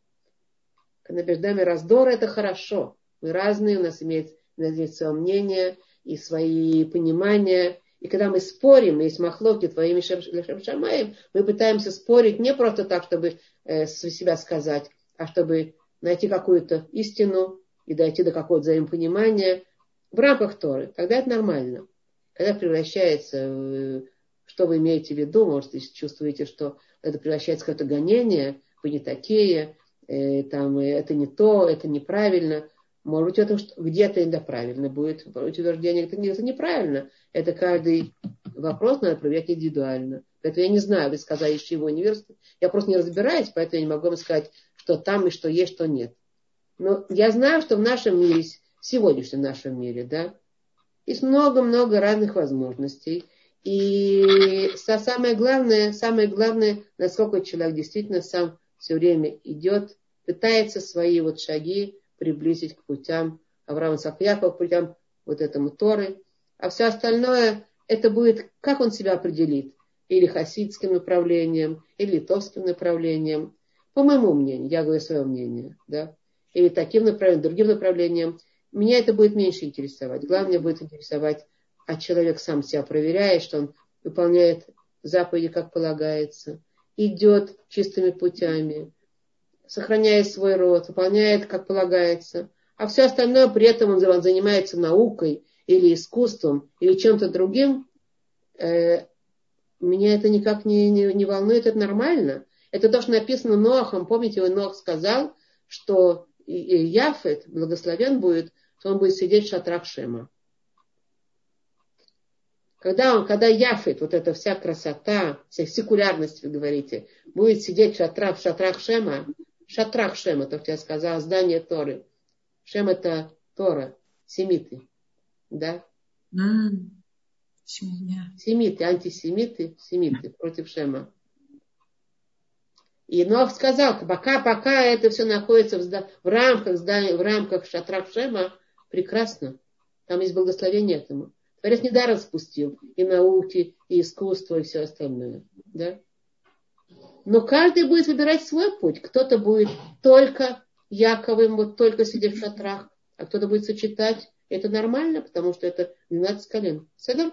Когда между нами раздор, это хорошо. Мы разные, у нас имеет, у нас есть свое мнение и свои понимания. И когда мы спорим, есть махлоки твоими лишем шамаем, мы пытаемся спорить не просто так, чтобы э, себя сказать, а чтобы найти какую-то истину и дойти до какого-то взаимопонимания в рамках Торы. Тогда это нормально. Когда превращается в что вы имеете в виду? Может, если чувствуете, что это превращается в какое-то гонение, вы не такие, э, там, э, это не то, это неправильно. Может быть, это где-то это правильно будет. Может быть, утверждение это, это неправильно. Это каждый вопрос надо проверять индивидуально. Поэтому я не знаю, вы сказали, из чего университет. Я просто не разбираюсь, поэтому я не могу вам сказать, что там и что есть, что нет. Но я знаю, что в нашем мире, сегодняшнем нашем мире, да, есть много-много разных возможностей. И самое главное, самое главное, насколько человек действительно сам все время идет, пытается свои вот шаги приблизить к путям Авраама Сахьякова, к путям вот этому Торы. А все остальное, это будет, как он себя определит, или хасидским направлением, или литовским направлением. По моему мнению, я говорю свое мнение, да, или таким направлением, другим направлением. Меня это будет меньше интересовать. Главное будет интересовать а человек сам себя проверяет, что он выполняет заповеди, как полагается, идет чистыми путями, сохраняет свой род, выполняет, как полагается, а все остальное при этом он занимается наукой или искусством или чем-то другим, э, меня это никак не, не, не волнует, это нормально. Это то, что написано Ноахом. Помните, Ноах сказал, что Яфет, благословен будет, что он будет сидеть в шатрах Шема. Когда, он, когда Яфет, вот эта вся красота, вся секулярность, вы говорите, будет сидеть в шатрах, в шатрах Шема, шатрах Шема, то, что я сказала, здание Торы. Шем это Тора, семиты. Да? Mm. Семиты, антисемиты, семиты против Шема. И Нох сказал, пока, пока это все находится в, в рамках здания, в рамках шатрах Шема, прекрасно. Там есть благословение этому. Творец недаром спустил и науки, и искусство, и все остальное. Да? Но каждый будет выбирать свой путь. Кто-то будет только Яковым, вот только сидя в шатрах, а кто-то будет сочетать. Это нормально, потому что это 12 колен. Седер?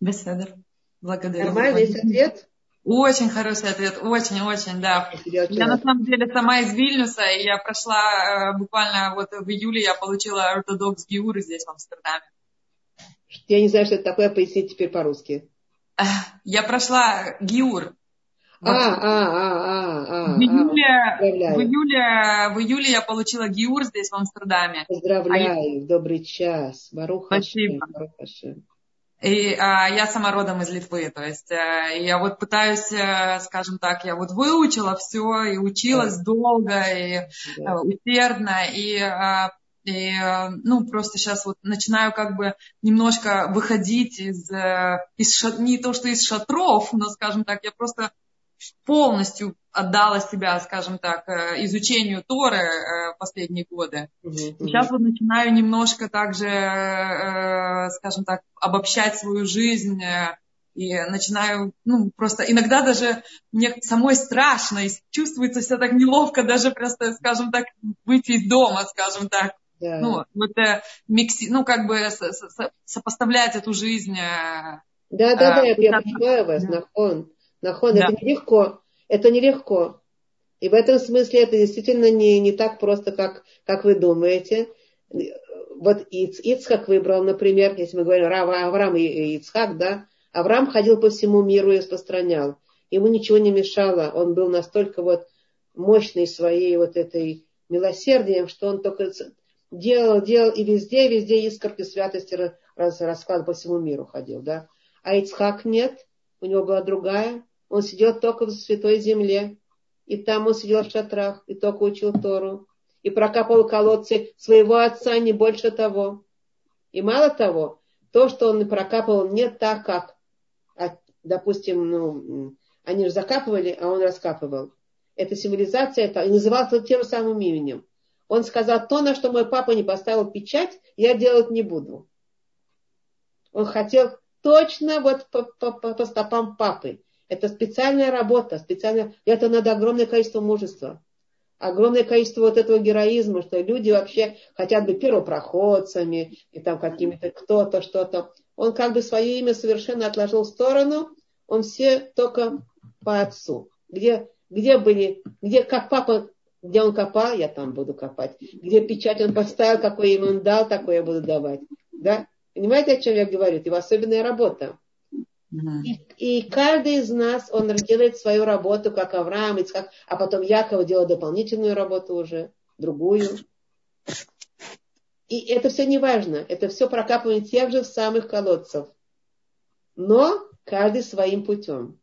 Беседер. Благодарю. Нормально, есть ответ? Очень хороший ответ, очень-очень, да. Я на самом деле сама из Вильнюса, и я прошла э, буквально вот в июле я получила ортодокс Гиуры здесь, в Амстердаме. Я не знаю, что это такое, пояснить теперь по-русски. Я прошла ГИУР. А, а, а, а, а, в, июле, а, в, июле, в июле я получила ГИУР здесь, в Амстердаме. Поздравляю, а я... добрый час. Баруха Спасибо. И а, я сама родом из Литвы, то есть а, я вот пытаюсь, а, скажем так, я вот выучила все и училась да. долго и да. а, усердно, и а, и, э, ну, просто сейчас вот начинаю как бы немножко выходить из, э, из шат, не то что из шатров, но, скажем так, я просто полностью отдала себя, скажем так, э, изучению Торы последние годы. Mm-hmm. Сейчас вот начинаю немножко также, скажем так, обобщать свою жизнь и начинаю, ну, просто иногда даже мне самой страшно, и чувствуется все так неловко, даже просто, скажем так, выйти из дома, скажем так. Yeah. Ну, вот микси, ну, как бы сопоставлять эту жизнь. Да, да, да, я, я понимаю вас, нахон. Нахон, да. это нелегко. Это нелегко. И в этом смысле это действительно не, не так просто, как, как вы думаете. Вот Иц, Ицхак выбрал, например, если мы говорим Авраам и Ицхак, да, Авраам ходил по всему миру и распространял. Ему ничего не мешало. Он был настолько вот мощный своей вот этой милосердием, что он только делал, делал, и везде, везде искорки святости раз, раскладывал по всему миру ходил, да. А Ицхак нет, у него была другая. Он сидел только в святой земле, и там он сидел в шатрах, и только учил Тору, и прокапывал колодцы своего отца, не больше того. И мало того, то, что он прокапывал не так, как, допустим, ну, они же закапывали, а он раскапывал. Это символизация, это, и назывался тем самым именем. Он сказал, то, на что мой папа не поставил печать, я делать не буду. Он хотел точно вот по, по, по стопам папы. Это специальная работа, специальная, это надо огромное количество мужества, огромное количество вот этого героизма, что люди вообще хотят быть первопроходцами, и там какими-то кто-то, что-то. Он как бы свое имя совершенно отложил в сторону, он все только по отцу. Где, где были, где, как папа, где он копал, я там буду копать. Где печать он поставил, какой ему он дал, такой я буду давать. Да? Понимаете, о чем я говорю? Его особенная работа. И, и каждый из нас, он делает свою работу, как Авраам, Ицхак, а потом Яков делал дополнительную работу уже, другую. И это все не важно, это все прокапывание тех же самых колодцев. Но каждый своим путем.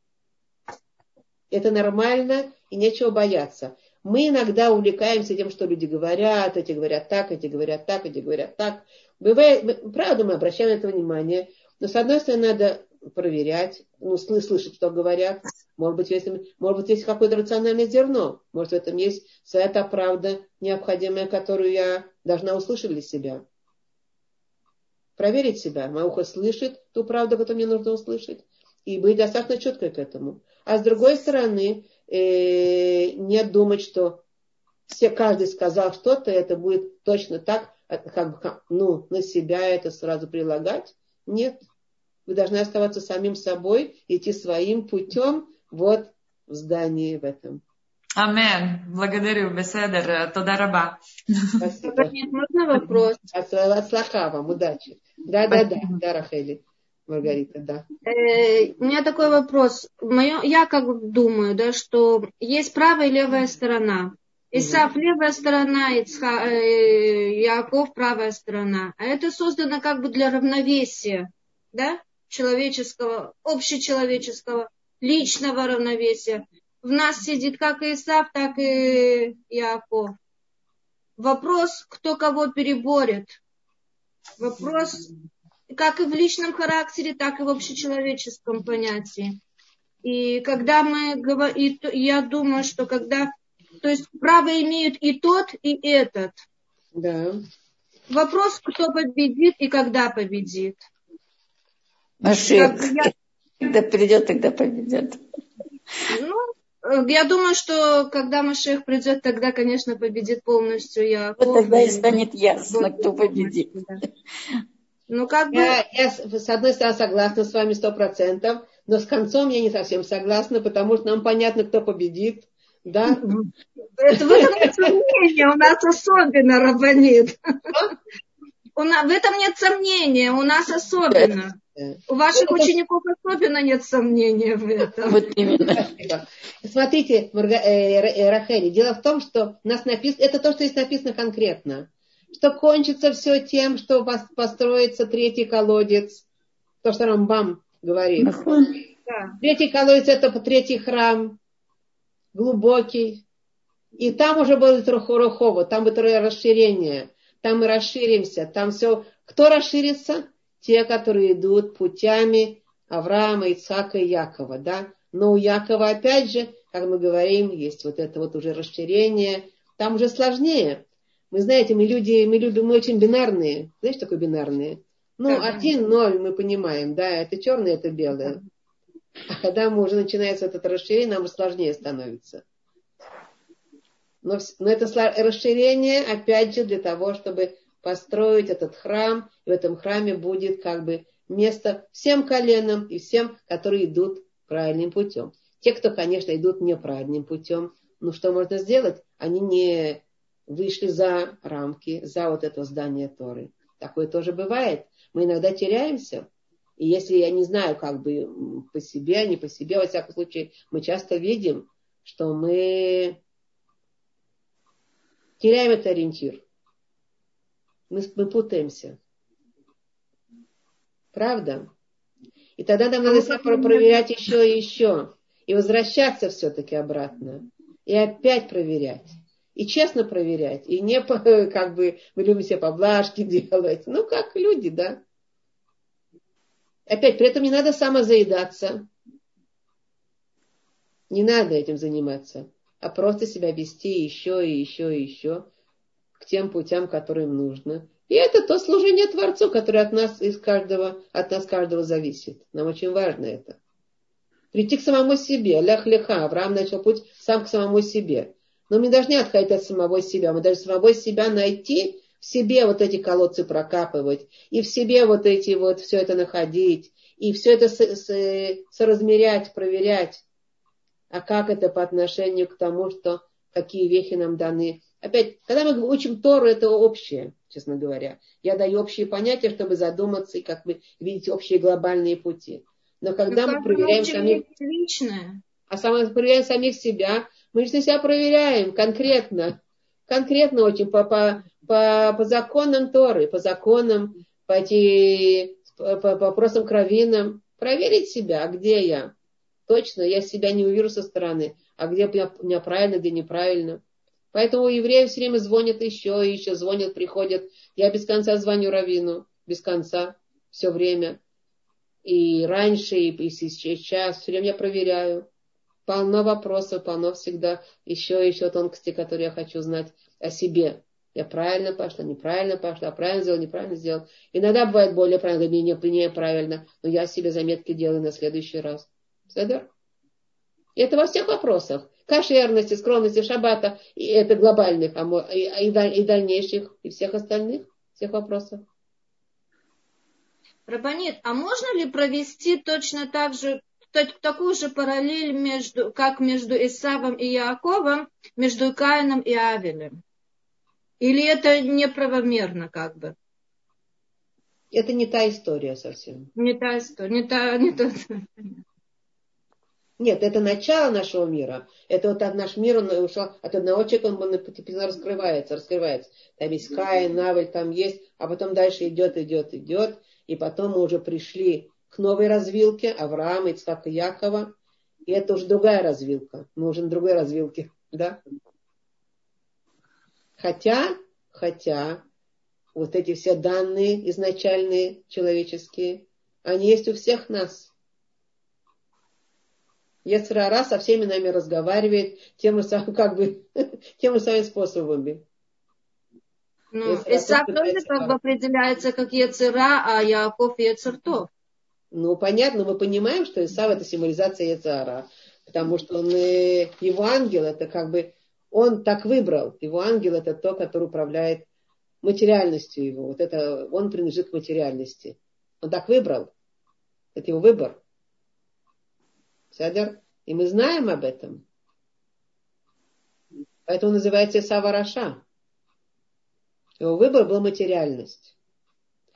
Это нормально и нечего бояться. Мы иногда увлекаемся тем, что люди говорят, эти говорят так, эти говорят так, эти говорят так. Бывает, правда, мы обращаем на это внимание, но с одной стороны надо проверять, ну, слышать, что говорят. Может быть, если, может быть, есть какое-то рациональное зерно. Может, в этом есть своя та правда необходимая, которую я должна услышать для себя. Проверить себя. Мое ухо слышит ту правду, которую мне нужно услышать. И быть достаточно четкой к этому. А с другой стороны, э, не думать, что все, каждый сказал что-то, это будет точно так, как, ну, на себя это сразу прилагать. Нет. Вы должны оставаться самим собой, идти своим путем вот в здании в этом. Амен. Благодарю. Беседер. Тода раба. Можно вопрос? От вам. Удачи. Да, да, да. Да, Рахели. Маргарита, да. Э, у меня такой вопрос. Мое, я как думаю, да, что есть правая и левая сторона. Исаф левая сторона, Ицха, э, Яков правая сторона. А это создано как бы для равновесия, да? человеческого, общечеловеческого, личного равновесия. В нас сидит как Исав, так и Яков. Вопрос, кто кого переборет. Вопрос, как и в личном характере, так и в общечеловеческом понятии. И когда мы говорим, я думаю, что когда, то есть право имеют и тот, и этот. Да. Вопрос, кто победит и когда победит. Машех, я... когда придет, тогда победит. Ну, я думаю, что когда Машех придет, тогда, конечно, победит полностью я. Вот тогда и станет ясно, кто победит. Ну, как бы... я, я, с одной стороны, согласна с вами сто процентов, но с концом я не совсем согласна, потому что нам понятно, кто победит. Да? Это в этом нет сомнения, у нас особенно рабанит. В этом нет сомнения, у нас особенно. У ваших учеников особенно нет сомнения в этом. Вот именно. Смотрите, э, э, Рахели, дело в том, что у нас написано, это то, что здесь написано конкретно, что кончится все тем, что построится третий колодец, то, что Рамбам говорит. Да. Третий колодец это третий храм, глубокий. И там уже будет Рухова, там будет расширение, там мы расширимся, там все. Кто расширится? те, которые идут путями Авраама, Ицхака и Якова, да? Но у Якова, опять же, как мы говорим, есть вот это вот уже расширение. Там уже сложнее. Мы знаете, мы люди, мы любим, мы очень бинарные. Знаешь, такое бинарные? Ну, один, ноль, мы понимаем, да, это черное, это белое. А когда мы уже начинается это расширение, нам сложнее становится. Но, но это расширение, опять же, для того, чтобы построить этот храм. И в этом храме будет как бы место всем коленам и всем, которые идут правильным путем. Те, кто, конечно, идут неправильным путем, ну что можно сделать? Они не вышли за рамки, за вот это здание Торы. Такое тоже бывает. Мы иногда теряемся. И если я не знаю, как бы по себе, не по себе, во всяком случае, мы часто видим, что мы теряем этот ориентир. Мы, мы путаемся. Правда? И тогда нам надо себя проверять еще и еще. И возвращаться все-таки обратно. И опять проверять. И честно проверять. И не как бы мы любим себе поблажки делать. Ну, как люди, да. Опять, при этом не надо самозаедаться. Не надо этим заниматься а просто себя вести еще и еще и еще к тем путям, которым нужно. И это то служение Творцу, которое от нас из каждого, от нас каждого зависит. Нам очень важно это. Прийти к самому себе. Лях леха. Авраам начал путь сам к самому себе. Но мы не должны отходить от самого себя. Мы должны самого себя найти, в себе вот эти колодцы прокапывать, и в себе вот эти вот все это находить, и все это соразмерять, проверять а как это по отношению к тому, что какие вехи нам даны. Опять, когда мы учим Тору, это общее, честно говоря. Я даю общие понятия, чтобы задуматься и как бы видеть общие глобальные пути. Но когда Но мы проверяем самих... Личное. А самое проверяем самих себя, мы же себя проверяем конкретно. Конкретно очень по, по, по, по законам Торы, по законам, по, эти, по, по вопросам кровинам. Проверить себя, где я точно я себя не увижу со стороны, а где у меня правильно, где неправильно. Поэтому у евреев все время звонят еще и еще, звонят, приходят. Я без конца звоню Равину, без конца, все время. И раньше, и сейчас, все время я проверяю. Полно вопросов, полно всегда еще и еще тонкости, которые я хочу знать о себе. Я правильно пошла, неправильно пошла, правильно сделал, неправильно сделал. Иногда бывает более правильно, менее, менее правильно, но я себе заметки делаю на следующий раз. Седер? И это во всех вопросах. Кошерности, скромности, шаббата, и это глобальных, а и, и дальнейших, и всех остальных, всех вопросов. Рабанит, а можно ли провести точно так же, такую же параллель, между, как между Исавом и Яаковом, между Каином и Авелем? Или это неправомерно как бы? Это не та история совсем. Не та история, не та, не та. Нет, это начало нашего мира. Это вот наш мир, он ушел от одного человека, он постепенно раскрывается, раскрывается. Там есть Каин, Навель, там есть, а потом дальше идет, идет, идет. И потом мы уже пришли к новой развилке Авраама, Ицхака, Якова. И это уже другая развилка. Мы уже на другой развилке, да? Хотя, хотя, вот эти все данные изначальные человеческие, они есть у всех нас. Ецрара со всеми нами разговаривает тем же самым, как бы, тем же самыми способами. Ну, Исаак тоже как бы определяется как Ецера, а Яков Ецертов. Ну, понятно, мы понимаем, что Исав это символизация Ецара, потому что он, его ангел, это как бы, он так выбрал. Его ангел это то, который управляет материальностью его. Вот это, он принадлежит к материальности. Он так выбрал. Это его выбор. Седер? И мы знаем об этом. Поэтому называется Сава Раша. Его выбор был материальность.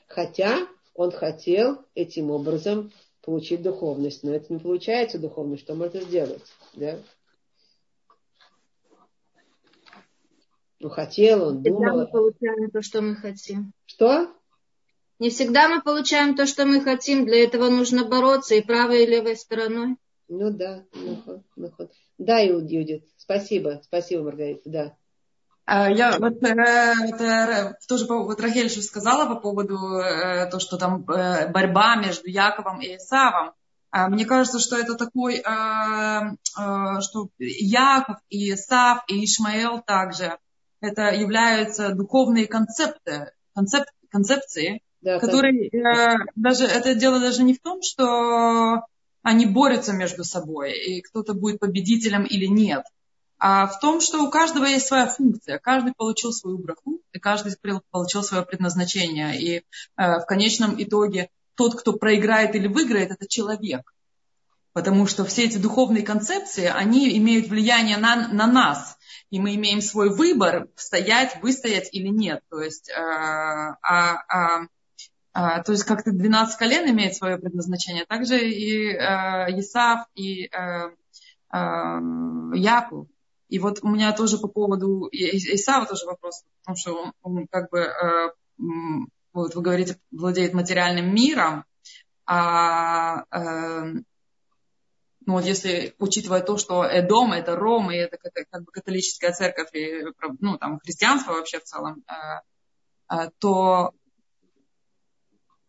Хотя он хотел этим образом получить духовность. Но это не получается духовность. Что можно сделать? Да? Ну, хотел он, думал. Всегда мы получаем то, что мы хотим. Что? Не всегда мы получаем то, что мы хотим. Для этого нужно бороться и правой, и левой стороной. Ну да, наход, наход. Да, Юдит, спасибо, спасибо, Маргарита, да. А, я вот это, тоже по, вот Рахель что сказала по поводу э, то, что там э, борьба между Яковом и Исавом. Мне кажется, что это такой, что Яков и Исав и Ишмаэл также, это являются духовные концепты, концеп, концепции, да, которые э, даже это дело даже не в том, что они борются между собой, и кто-то будет победителем или нет, а в том, что у каждого есть своя функция, каждый получил свою браху, и каждый получил свое предназначение. И э, в конечном итоге тот, кто проиграет или выиграет, это человек. Потому что все эти духовные концепции, они имеют влияние на, на нас. И мы имеем свой выбор, стоять, выстоять или нет. То есть, э, а, а, а, то есть как-то 12 колен имеет свое предназначение. Также и э, Исав, и э, э, Яков. И вот у меня тоже по поводу Исава тоже вопрос, потому что он, он как бы, э, вот вы говорите, владеет материальным миром, а э, ну вот если учитывая то, что Эдом это Ром, и это как, бы католическая церковь, и, ну там христианство вообще в целом, э, э, то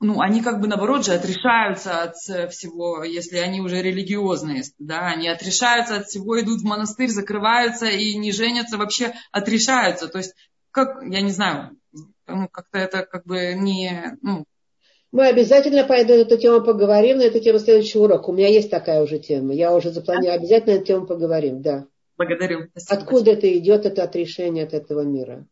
ну, они как бы наоборот же отрешаются от всего, если они уже религиозные, да, они отрешаются от всего, идут в монастырь, закрываются и не женятся, вообще отрешаются. То есть, как, я не знаю, ну, как-то это как бы не, ну, мы обязательно по эту тему поговорим, на эту тему следующий урок. У меня есть такая уже тема. Я уже запланировала. Обязательно на эту тему поговорим, да. Благодарю. Спасибо Откуда это идет, это отрешение от этого мира?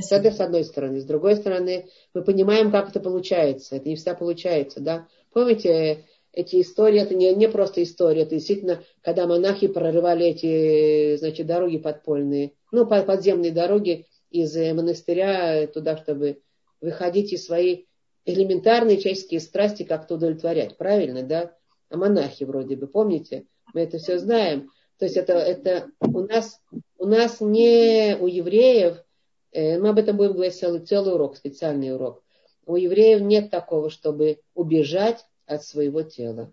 С этой, с одной стороны. С другой стороны, мы понимаем, как это получается. Это не всегда получается, да. Помните, эти истории, это не, не просто история, это действительно, когда монахи прорывали эти, значит, дороги подпольные, ну, подземные дороги из монастыря туда, чтобы выходить из своей элементарные человеческие страсти как-то удовлетворять. Правильно, да? А монахи вроде бы, помните? Мы это все знаем. То есть это, это у, нас, у нас не у евреев Э, мы об этом будем говорить целый, целый урок, специальный урок. У евреев нет такого, чтобы убежать от своего тела.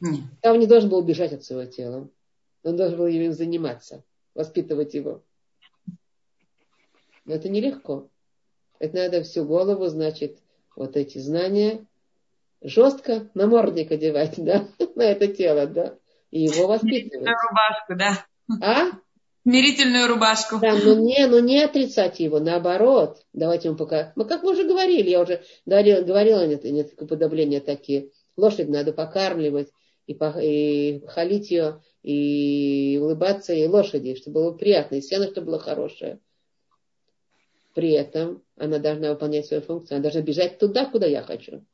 Нет. Он не должен был убежать от своего тела. Он должен был им заниматься, воспитывать его. Но это нелегко. Это надо всю голову, значит, вот эти знания жестко на мордник одевать, да, на это тело, да, и его воспитывать. На рубашку, да. А? Смирительную рубашку. Да, но не, но не отрицать его, наоборот. Давайте ему пока. Мы как мы уже говорили, я уже говорила, говорила нет, нет подобления такие. Лошадь надо покармливать и, по, и халить ее, и улыбаться и лошади, чтобы было приятно, и сено, чтобы было хорошее. При этом она должна выполнять свою функцию, она должна бежать туда, куда я хочу.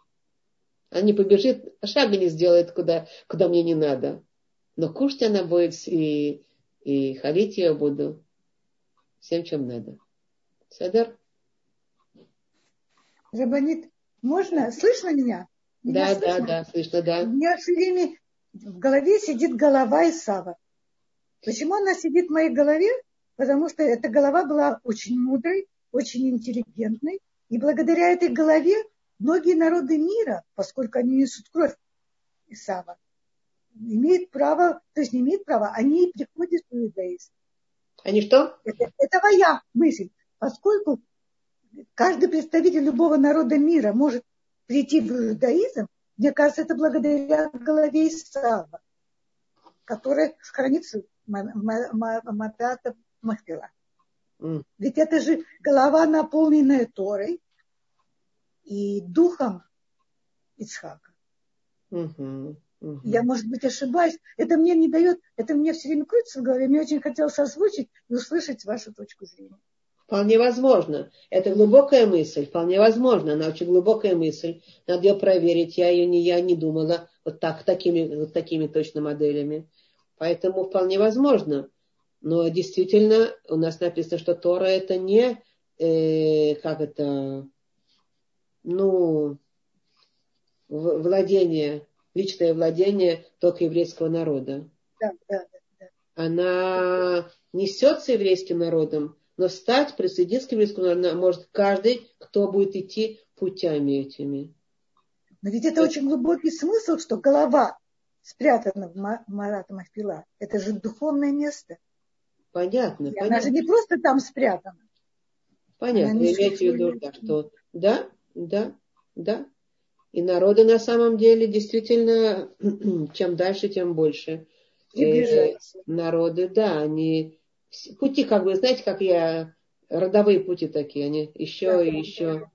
Она не побежит, шага не сделает, куда, куда мне не надо. Но кушать она будет и и халить ее буду всем, чем надо. Садар? Рабанит, можно? Слышно меня? меня да, слышно? да, да, слышно, да. У меня все время в голове сидит голова Исава. Почему она сидит в моей голове? Потому что эта голова была очень мудрой, очень интеллигентной. И благодаря этой голове многие народы мира, поскольку они несут кровь Исава, имеют право, то есть не имеют права, они приходят в иудаизм. Они что? Это, это моя мысль. Поскольку каждый представитель любого народа мира может прийти в иудаизм, мне кажется, это благодаря голове Исава, которая хранится Матата Махпила. Mm. Ведь это же голова, наполненная Торой и духом Ицхака. Mm-hmm. Угу. Я, может быть, ошибаюсь. Это мне не дает, это мне все время крутится в голове. Мне очень хотелось озвучить и услышать вашу точку зрения. Вполне возможно. Это глубокая мысль, вполне возможно. Она очень глубокая мысль. Надо ее проверить. Я ее не, я не думала вот так, такими, вот такими точно моделями. Поэтому вполне возможно. Но действительно, у нас написано, что Тора это не, э, как это, ну, владение личное владение только еврейского народа. Да, да, да. Она несется еврейским народом, но стать, присоединиться к еврейскому народу может каждый, кто будет идти путями этими. Но ведь это очень глубокий смысл, что голова спрятана в Марата Махпила. Это же духовное место. Понятно. И понятно. Она же не просто там спрятана. Понятно. Вы имеете в виду, да, что да, да, да, И народы на самом деле действительно, чем дальше, тем больше. Э, народы, да, они пути как бы, знаете, как я, родовые пути такие, они еще да, и еще, да.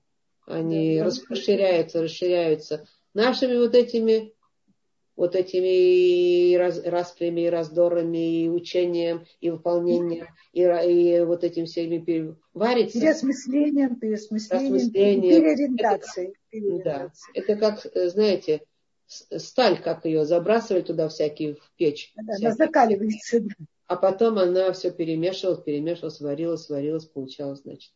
они да, расширяются, расширяются. Нашими вот этими вот этими раз, распрями, и раздорами, и учением, и выполнением, и, и вот этим всеми варится. Переосмыслением, переосмыслением, переориентацией. Это, да, это как, знаете, сталь, как ее забрасывали туда всякие в печь. Да, она закаливается. А потом она все перемешивалась, перемешивалась, варилась, варилась, получалось, значит.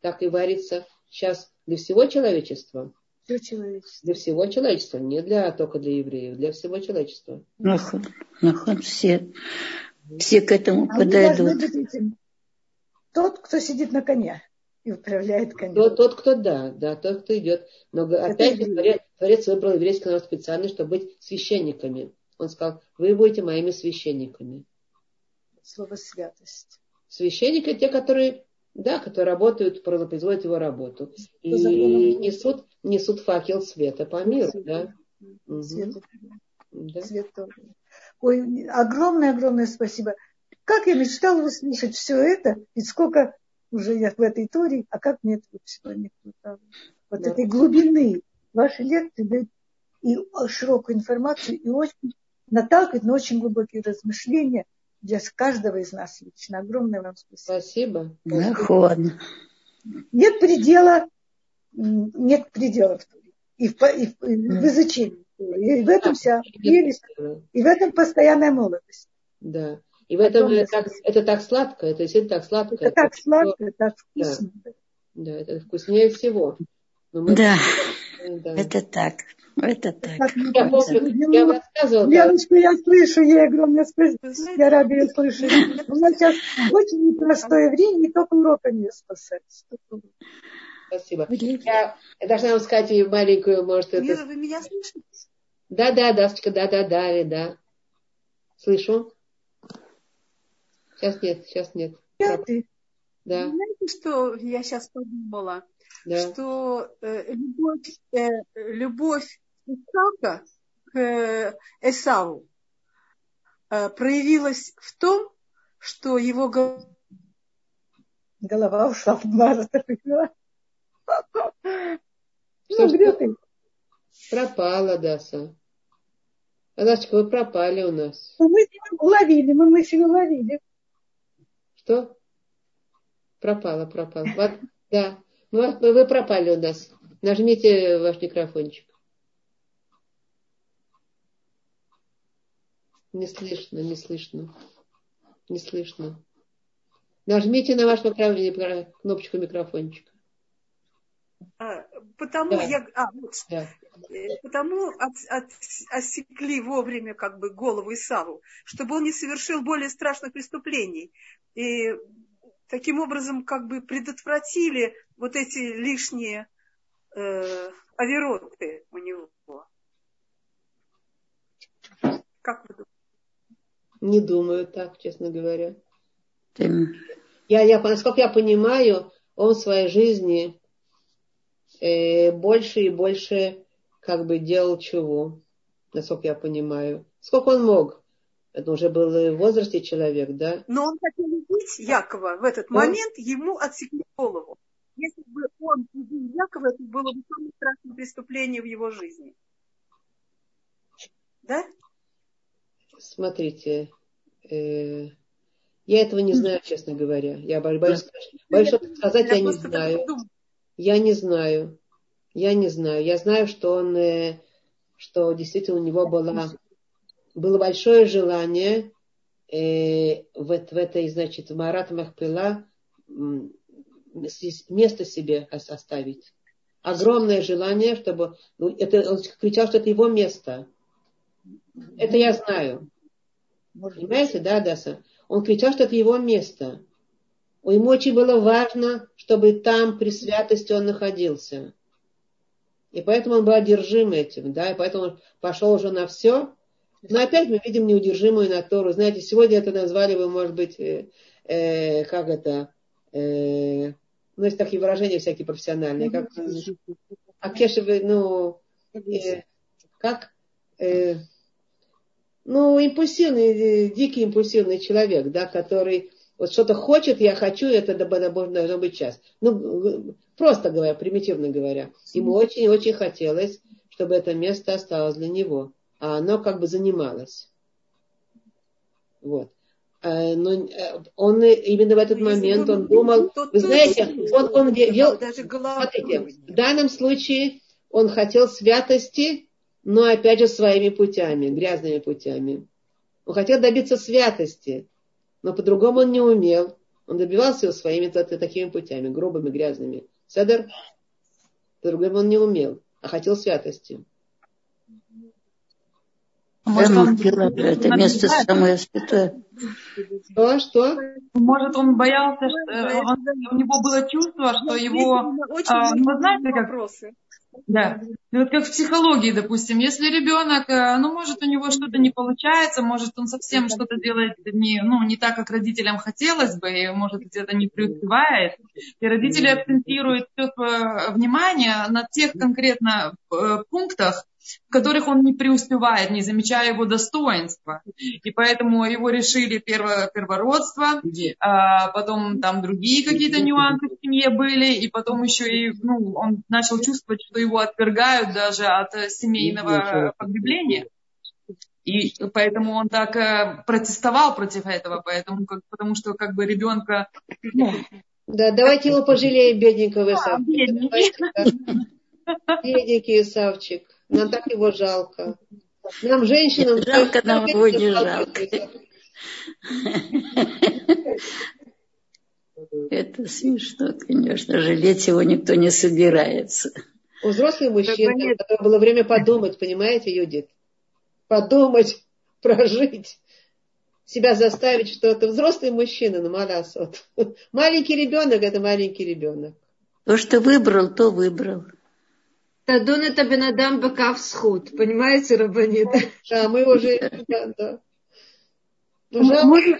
Так и варится сейчас для всего человечества. Для человечества. Для всего человечества, не для, только для евреев, для всего человечества. Нахон, нахон, все, все к этому а подойдут. Тот, кто сидит на коне и управляет конем. Тот, тот кто да, да, тот, кто идет. Но опять же, Творец, Творец выбрал еврейский народ специально, чтобы быть священниками. Он сказал, вы будете моими священниками. Слово святость. Священники те, которые да, которые работают, производят его работу. И несут, несут факел света по миру. Да? Свет, да. Свет Ой, огромное-огромное спасибо. Как я мечтала услышать все это, ведь сколько уже я в этой истории, а как мне этого всего не хватало. Вот да. этой глубины вашей лекции дают и широкую информацию, и очень наталкивает на очень глубокие размышления для каждого из нас лично. Огромное вам спасибо. Спасибо. Нет предела, нет предела в Туре. И в, и в, и в изучении. И в этом вся прелесть. И в этом постоянная молодость. Да. И в этом это так, это так сладко, это действительно так сладко. Это, это так сладко, это так вкусно. Да. да, это вкуснее всего. Мы... Да. да, это так. Это так. Я помню, я рассказывала. Леночка, я слышу ей огромное спасибо. Я рада ее слышать. У нас сейчас очень непростое время, и только уроками спасать. Спасибо. Я, должна вам сказать маленькую, может, Лиза, это... вы меня слышите? Да, да, Дасочка, да, да, да, да. Слышу. Сейчас нет, сейчас нет. Ты. Да. Знаете, что я сейчас подумала? Да. Что э, любовь, э, любовь Исаака к э, Эсаву э, проявилась в том, что его голова ушла в Марс. Что, что? Пропала, Даса. Адашечка, вы пропали у нас. Ну, мы уловили, мы мысль уловили. Что? Пропала, пропала. Да. Вы, вы пропали у нас. Нажмите ваш микрофончик. Не слышно, не слышно. Не слышно. Нажмите на ваш кнопочку микрофончика. А, потому да. я, а, вот, да. Э, потому от, от, осекли вовремя как бы голову Исаву, чтобы он не совершил более страшных преступлений. И таким образом как бы предотвратили вот эти лишние э, овероты у него. Как вы думаете? Не думаю так, честно говоря. Я, я, насколько я понимаю, он в своей жизни э, больше и больше как бы делал чего, насколько я понимаю. Сколько он мог? Это уже был в возрасте человек, да? Но он хотел убить Якова в этот момент, ему отсекли голову. Если бы он убил Якова, это было бы самое страшное преступление в его жизни. Да? Смотрите, э, я этого не знаю, честно говоря. Я боюсь, боюсь что сказать, я, я не знаю. Я не знаю. Я не знаю. Я знаю, что он, э, что действительно у него была было большое желание э, в, в этой, значит, в Марат Махпила место себе оставить. Огромное желание, чтобы... Ну, это, он кричал, что это его место. Это я знаю. Понимаете, да, Даса? Он кричал, что это его место. Ему очень было важно, чтобы там при святости он находился. И поэтому он был одержим этим, да, и поэтому он пошел уже на все, но опять мы видим неудержимую натуру. Знаете, сегодня это назвали бы, может быть, э, э, как это, э, ну, есть такие выражения всякие профессиональные, как, а кешевы, ну, э, как э, ну, импульсивный, э, дикий импульсивный человек, да, который вот что-то хочет, я хочу, это должно быть сейчас. Ну, просто говоря, примитивно говоря. Ему очень-очень хотелось, чтобы это место осталось для него. А оно как бы занималось. Вот. А, но э, он именно в этот момент, он думал, вы знаете, он, он вел, смотрите, в данном случае он хотел святости, но опять же своими путями, грязными путями. Он хотел добиться святости, но по-другому он не умел. Он добивался его своими такими путями, грубыми, грязными. Седер, по-другому он не умел, а хотел святости. Может, он... это место самое святое. Что, что? Может, он боялся, что он, у него было чувство, что его... А, ну, знаете, как... Вопросы. Да. И вот как в психологии, допустим, если ребенок, э, ну, может, у него что-то не получается, может, он совсем что-то делает не, ну, не так, как родителям хотелось бы, и, может, где-то не преуспевает, и родители акцентируют все внимание на тех конкретно э, пунктах, в которых он не преуспевает, не замечая его достоинства. И поэтому его решили перво, первородство, а потом там другие какие-то нюансы в семье были, и потом еще и ну, он начал чувствовать, что его отвергают даже от семейного погребления. И поэтому он так э, протестовал против этого, поэтому, как, потому что как бы ребенка... Ну, да, давайте его пожалеем, бедненького Исавчика. Бедненький. Бедненький Исавчик. Нам так его жалко. Нам, женщинам... Жалко, нам его не жалко. Это смешно, конечно. Жалеть его никто не собирается. У взрослых мужчин это было время подумать, понимаете, Юдит? Подумать, прожить, себя заставить что-то. Взрослый мужчина, ну, маласот. Маленький ребенок – это маленький ребенок. То, что выбрал, то выбрал. Тадун это бенадам бакав схуд. Понимаете, Рабанит? Да, мы уже... Да, да. Можно,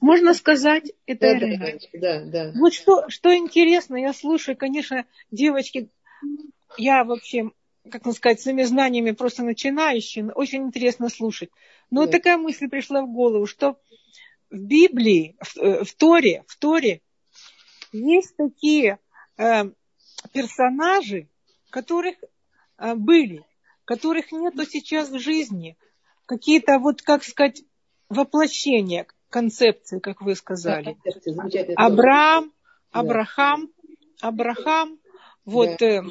можно сказать, это да, да, да. Вот что, что интересно, я слушаю, конечно, девочки, я вообще, как можно сказать, своими знаниями просто начинающий, очень интересно слушать. Но да. вот такая мысль пришла в голову, что в Библии, в, э, в Торе, в Торе есть такие э, персонажи, которых э, были, которых нету сейчас в жизни. Какие-то, вот, как сказать, воплощения концепции, как вы сказали. Абрам, Абрахам, Абрахам, вот э,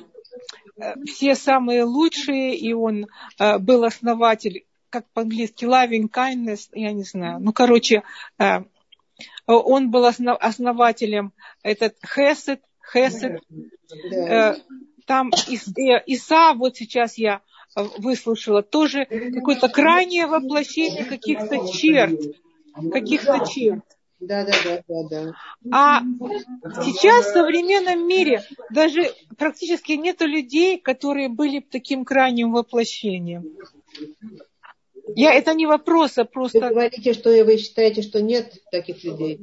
э, все самые лучшие, и он э, был основатель, как по-английски, loving kindness, я не знаю. Ну, короче, э, он был основателем этот Хесед, Хесед. Э, там э, Иса, вот сейчас я э, выслушала, тоже какое-то крайнее воплощение каких-то черт. Каких-то черт. Да, да, да, да, да. А сейчас в современном мире даже практически нету людей, которые были таким крайним воплощением. Я, это не вопрос, а просто... Вы говорите, что вы считаете, что нет таких людей?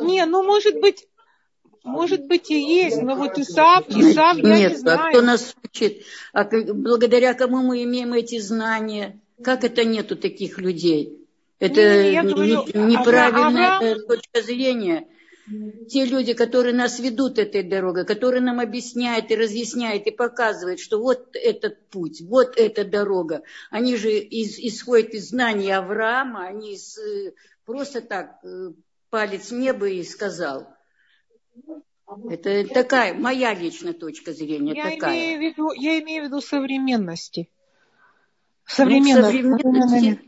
Не, ну может быть, может быть и есть, но вот Исав, Исав, я Нет, не знаю. а кто нас учит? А благодаря кому мы имеем эти знания? Как это нету таких людей? Это не, не, говорю, неправильная Авраам... точка зрения. Те люди, которые нас ведут этой дорогой, которые нам объясняют и разъясняют и показывают, что вот этот путь, вот эта дорога, они же из, исходят из знаний Авраама, они из, э, просто так э, палец в небо и сказал – это такая моя личная точка зрения. Я, такая. Имею в виду, я имею в виду современности. Современности. Ну, современности.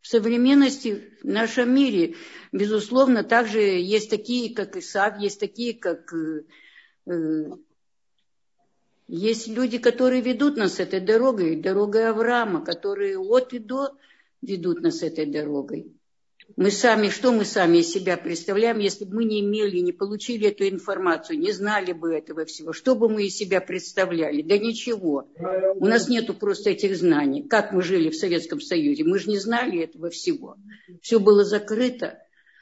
В современности в нашем мире, безусловно, также есть такие, как Исав, есть такие, как э, э, есть люди, которые ведут нас этой дорогой, дорогой Авраама, которые от и до ведут нас этой дорогой. Мы сами, что мы сами из себя представляем, если бы мы не имели, не получили эту информацию, не знали бы этого всего, что бы мы из себя представляли? Да ничего. У нас нету просто этих знаний. Как мы жили в Советском Союзе? Мы же не знали этого всего. Все было закрыто.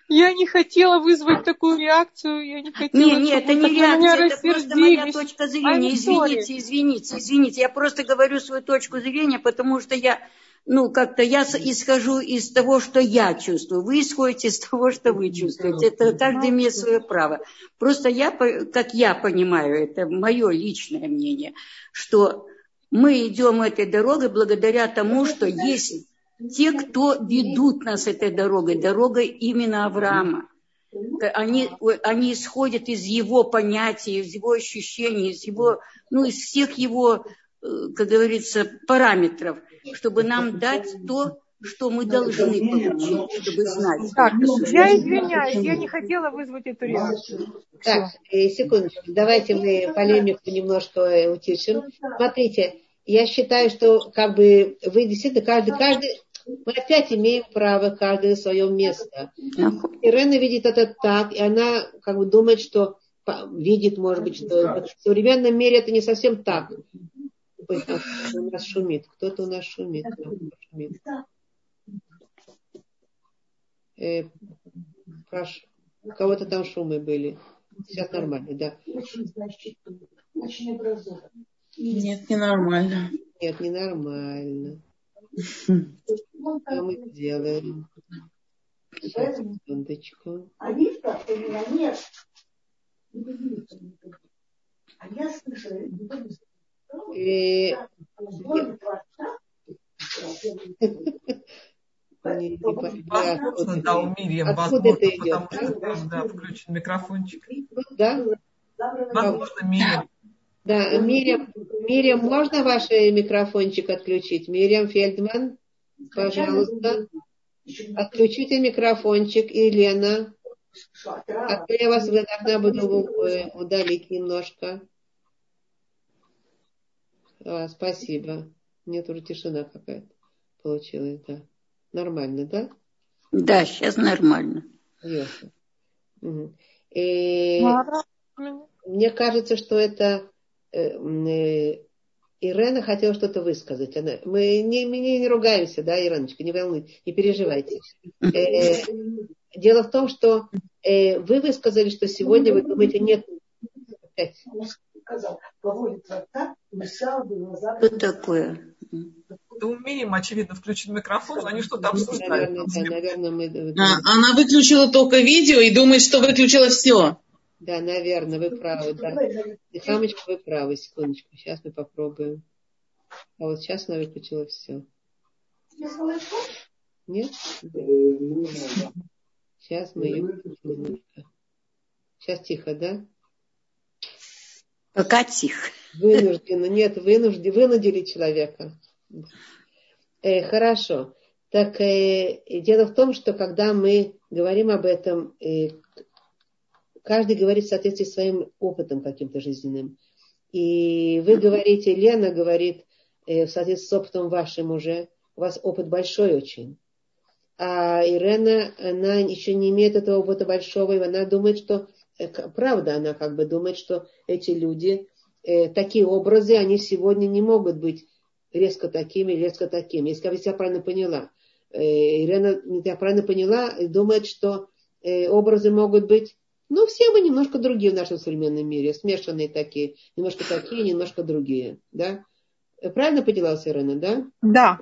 Я не хотела вызвать такую реакцию, я не хотела... Не, не, это не реакция, это просто моя точка зрения. Извините, извините, извините. Я просто говорю свою точку зрения, потому что я, ну, как-то я исхожу из того, что я чувствую. Вы исходите из того, что вы чувствуете. Это каждый имеет свое право. Просто я, как я понимаю, это мое личное мнение, что мы идем этой дорогой благодаря тому, что есть те, кто ведут нас этой дорогой, дорогой именно Авраама. Они, они исходят из его понятий, из его ощущений, из его, ну, из всех его, э, как говорится, параметров, чтобы нам дать то, что мы должны получить, чтобы знать. Так, я извиняюсь, я не хотела вызвать эту реакцию. Так, э, секундочку, давайте мы полемику немножко э, утишим. Смотрите, я считаю, что как бы вы действительно каждый, каждый, мы опять имеем право каждое свое место. Ирена видит это так, и она как бы думает, что видит, может быть, что в современном мире это не совсем так. У нас шумит, кто-то у нас шумит. шумит. Э, прошу, у кого-то там шумы были. Сейчас нормально, да. Нет, не нормально. Нет, не нормально. Что мы делаем? Сейчас, секундочку. А лифта у меня нет. А я слышала, Да, у Мирьям, возможно, потому что да, включен микрофончик. Да? Возможно, Мирьям. Да, Мирьям, Мирьям, можно ваш микрофончик отключить? Мирьям Фельдман, пожалуйста. Отключите микрофончик, Елена. А то я вас должна буду э, удалить немножко. А, спасибо. Мне тоже тишина какая-то получилась, да. Нормально, да? Да, сейчас нормально. Ясно. И мне кажется, что это Э, э, Ирена хотела что-то высказать. Она, мы, не, мы не, не ругаемся, да, Иреночка, не волнуйтесь, не переживайте. Э, дело в том, что вы высказали, что сегодня вы думаете, нет. Опять. Что такое? Да умеем, очевидно, включить микрофон, они что-то обсуждают. Наверное, да, наверное, мы... А, она выключила только видео и думает, что выключила все. Да, наверное, вы правы, да. Хамочка, вы правы, секундочку. Сейчас мы попробуем. А вот сейчас она выключила все. Нет? Сейчас мы ее выключим Сейчас тихо, да? Пока тихо. Вынужденно, нет, вынуждены, вынудили человека. Э, хорошо. Так э, дело в том, что когда мы говорим об этом, э, каждый говорит в соответствии с своим опытом каким-то жизненным. И вы говорите, Лена говорит э, в соответствии с опытом вашим уже, у вас опыт большой очень. А Ирена, она еще не имеет этого опыта большого, и она думает, что, правда, она как бы думает, что эти люди, э, такие образы, они сегодня не могут быть резко такими, резко такими. Если я правильно поняла. Ирена, я правильно поняла, думает, что образы могут быть ну, все мы немножко другие в нашем современном мире, смешанные такие, немножко такие, немножко другие, да? Правильно поняла, Ирена, да? Да.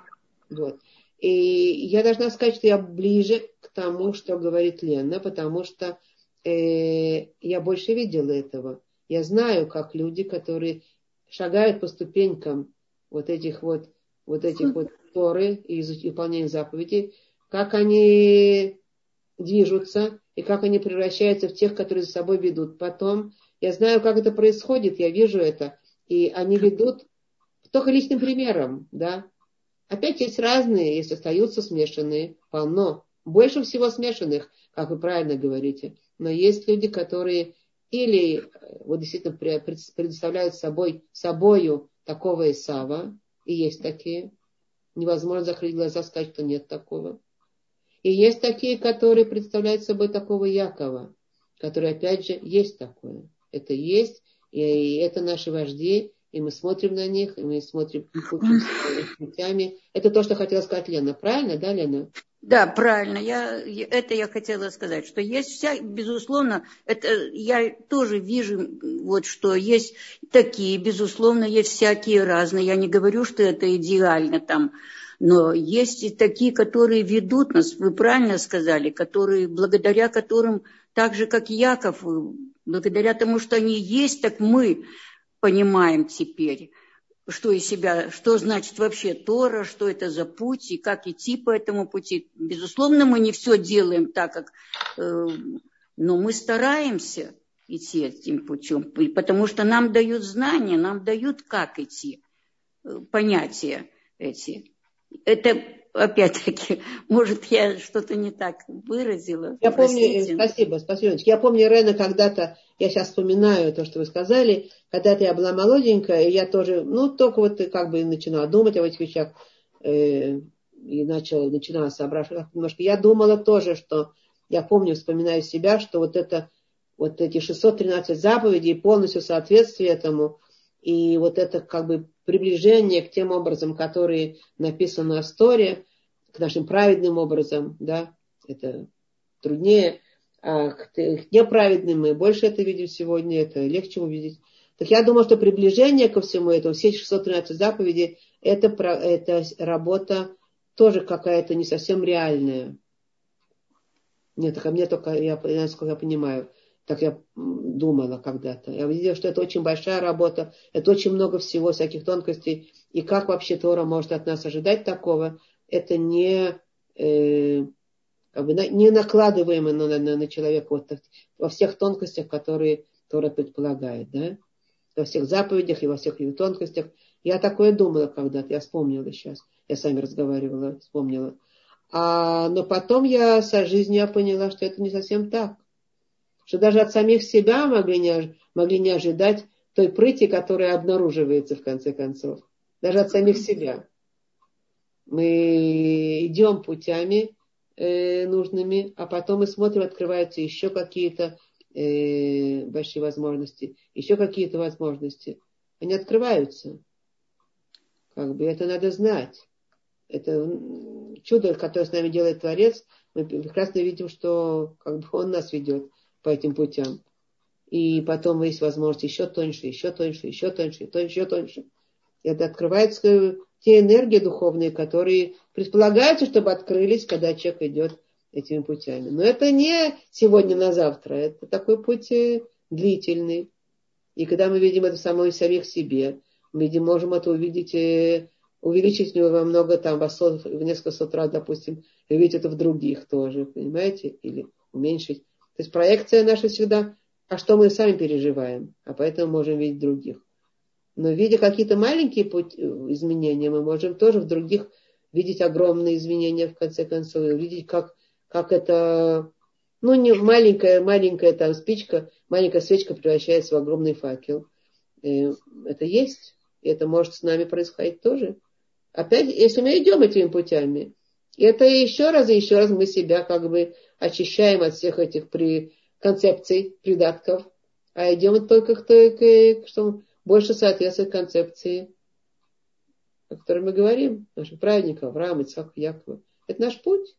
Вот. И я должна сказать, что я ближе к тому, что говорит Лена, потому что э, я больше видела этого. Я знаю, как люди, которые шагают по ступенькам вот этих вот, вот этих вот Торы и выполнения заповедей, как они движутся, и как они превращаются в тех, которые за собой ведут. Потом я знаю, как это происходит, я вижу это, и они ведут только личным примером, да. Опять есть разные, если остаются смешанные, полно. Больше всего смешанных, как вы правильно говорите. Но есть люди, которые или э, вот действительно предоставляют собой, собою такого Исава, и есть такие. Невозможно закрыть глаза, сказать, что нет такого. И есть такие, которые представляют собой такого Якова, который, опять же, есть такое. Это есть, и это наши вожди, и мы смотрим на них, и мы смотрим, учимся путями. Это то, что хотела сказать Лена. Правильно, да, Лена? Да, правильно. Я, это я хотела сказать, что есть вся, безусловно, это я тоже вижу, вот что есть такие, безусловно, есть всякие разные. Я не говорю, что это идеально там, но есть и такие, которые ведут нас, вы правильно сказали, которые, благодаря которым, так же, как Яков, благодаря тому, что они есть, так мы понимаем теперь что из себя, что значит вообще Тора, что это за путь и как идти по этому пути. Безусловно, мы не все делаем так, как... Э, но мы стараемся идти этим путем, потому что нам дают знания, нам дают, как идти, э, понятия эти. Это опять-таки, может, я что-то не так выразила. Я Простите. помню, спасибо, спасибо. Я помню, Рена, когда-то, я сейчас вспоминаю то, что вы сказали, когда-то я была молоденькая, и я тоже, ну, только вот как бы начинала думать об этих вещах, э, и начала, начинала соображать немножко. Я думала тоже, что, я помню, вспоминаю себя, что вот это, вот эти 613 заповедей, полностью соответствие этому, и вот это как бы приближение к тем образом, которые написаны в Торе, к нашим праведным образом, да, это труднее, а к, неправедным мы больше это видим сегодня, это легче увидеть. Так я думаю, что приближение ко всему этому, все 613 заповедей, это, это работа тоже какая-то не совсем реальная. Нет, ко мне только, я, насколько я понимаю, так я думала когда-то. Я видела, что это очень большая работа, это очень много всего, всяких тонкостей. И как вообще Тора может от нас ожидать такого, это не, э, как бы, не накладываемо на, на, на человека вот, во всех тонкостях, которые Тора предполагает. Да? Во всех заповедях и во всех его тонкостях. Я такое думала когда-то, я вспомнила сейчас. Я с вами разговаривала, вспомнила. А, но потом я со жизнью я поняла, что это не совсем так что даже от самих себя могли не, могли не ожидать той прыти, которая обнаруживается в конце концов. Даже от самих себя. Мы идем путями э, нужными, а потом мы смотрим, открываются еще какие-то э, большие возможности, еще какие-то возможности. Они открываются. Как бы это надо знать. Это чудо, которое с нами делает Творец. Мы прекрасно видим, что как бы он нас ведет по этим путям. И потом есть возможность еще тоньше, еще тоньше, еще тоньше, тоньше, еще тоньше. И это открываются те энергии духовные, которые предполагаются, чтобы открылись, когда человек идет этими путями. Но это не сегодня на завтра, это такой путь э, длительный. И когда мы видим это самой самих себе, мы видим, можем это увидеть, э, увеличить во много, там, в несколько сот раз, допустим, и увидеть это в других тоже, понимаете, или уменьшить. То есть проекция наша всегда, а что мы сами переживаем, а поэтому можем видеть других. Но видя какие-то маленькие путь, э, изменения, мы можем тоже в других видеть огромные изменения, в конце концов, и увидеть, как, как это, ну, не маленькая, маленькая там спичка, маленькая свечка превращается в огромный факел. И это есть, и это может с нами происходить тоже. Опять, если мы идем этими путями, это еще раз и еще раз мы себя как бы очищаем от всех этих при, концепций, придатков, а идем только к той, к, что больше соответствует концепции, о которой мы говорим, наших праведников, Авраама, Ицхака, Якова. Это наш путь.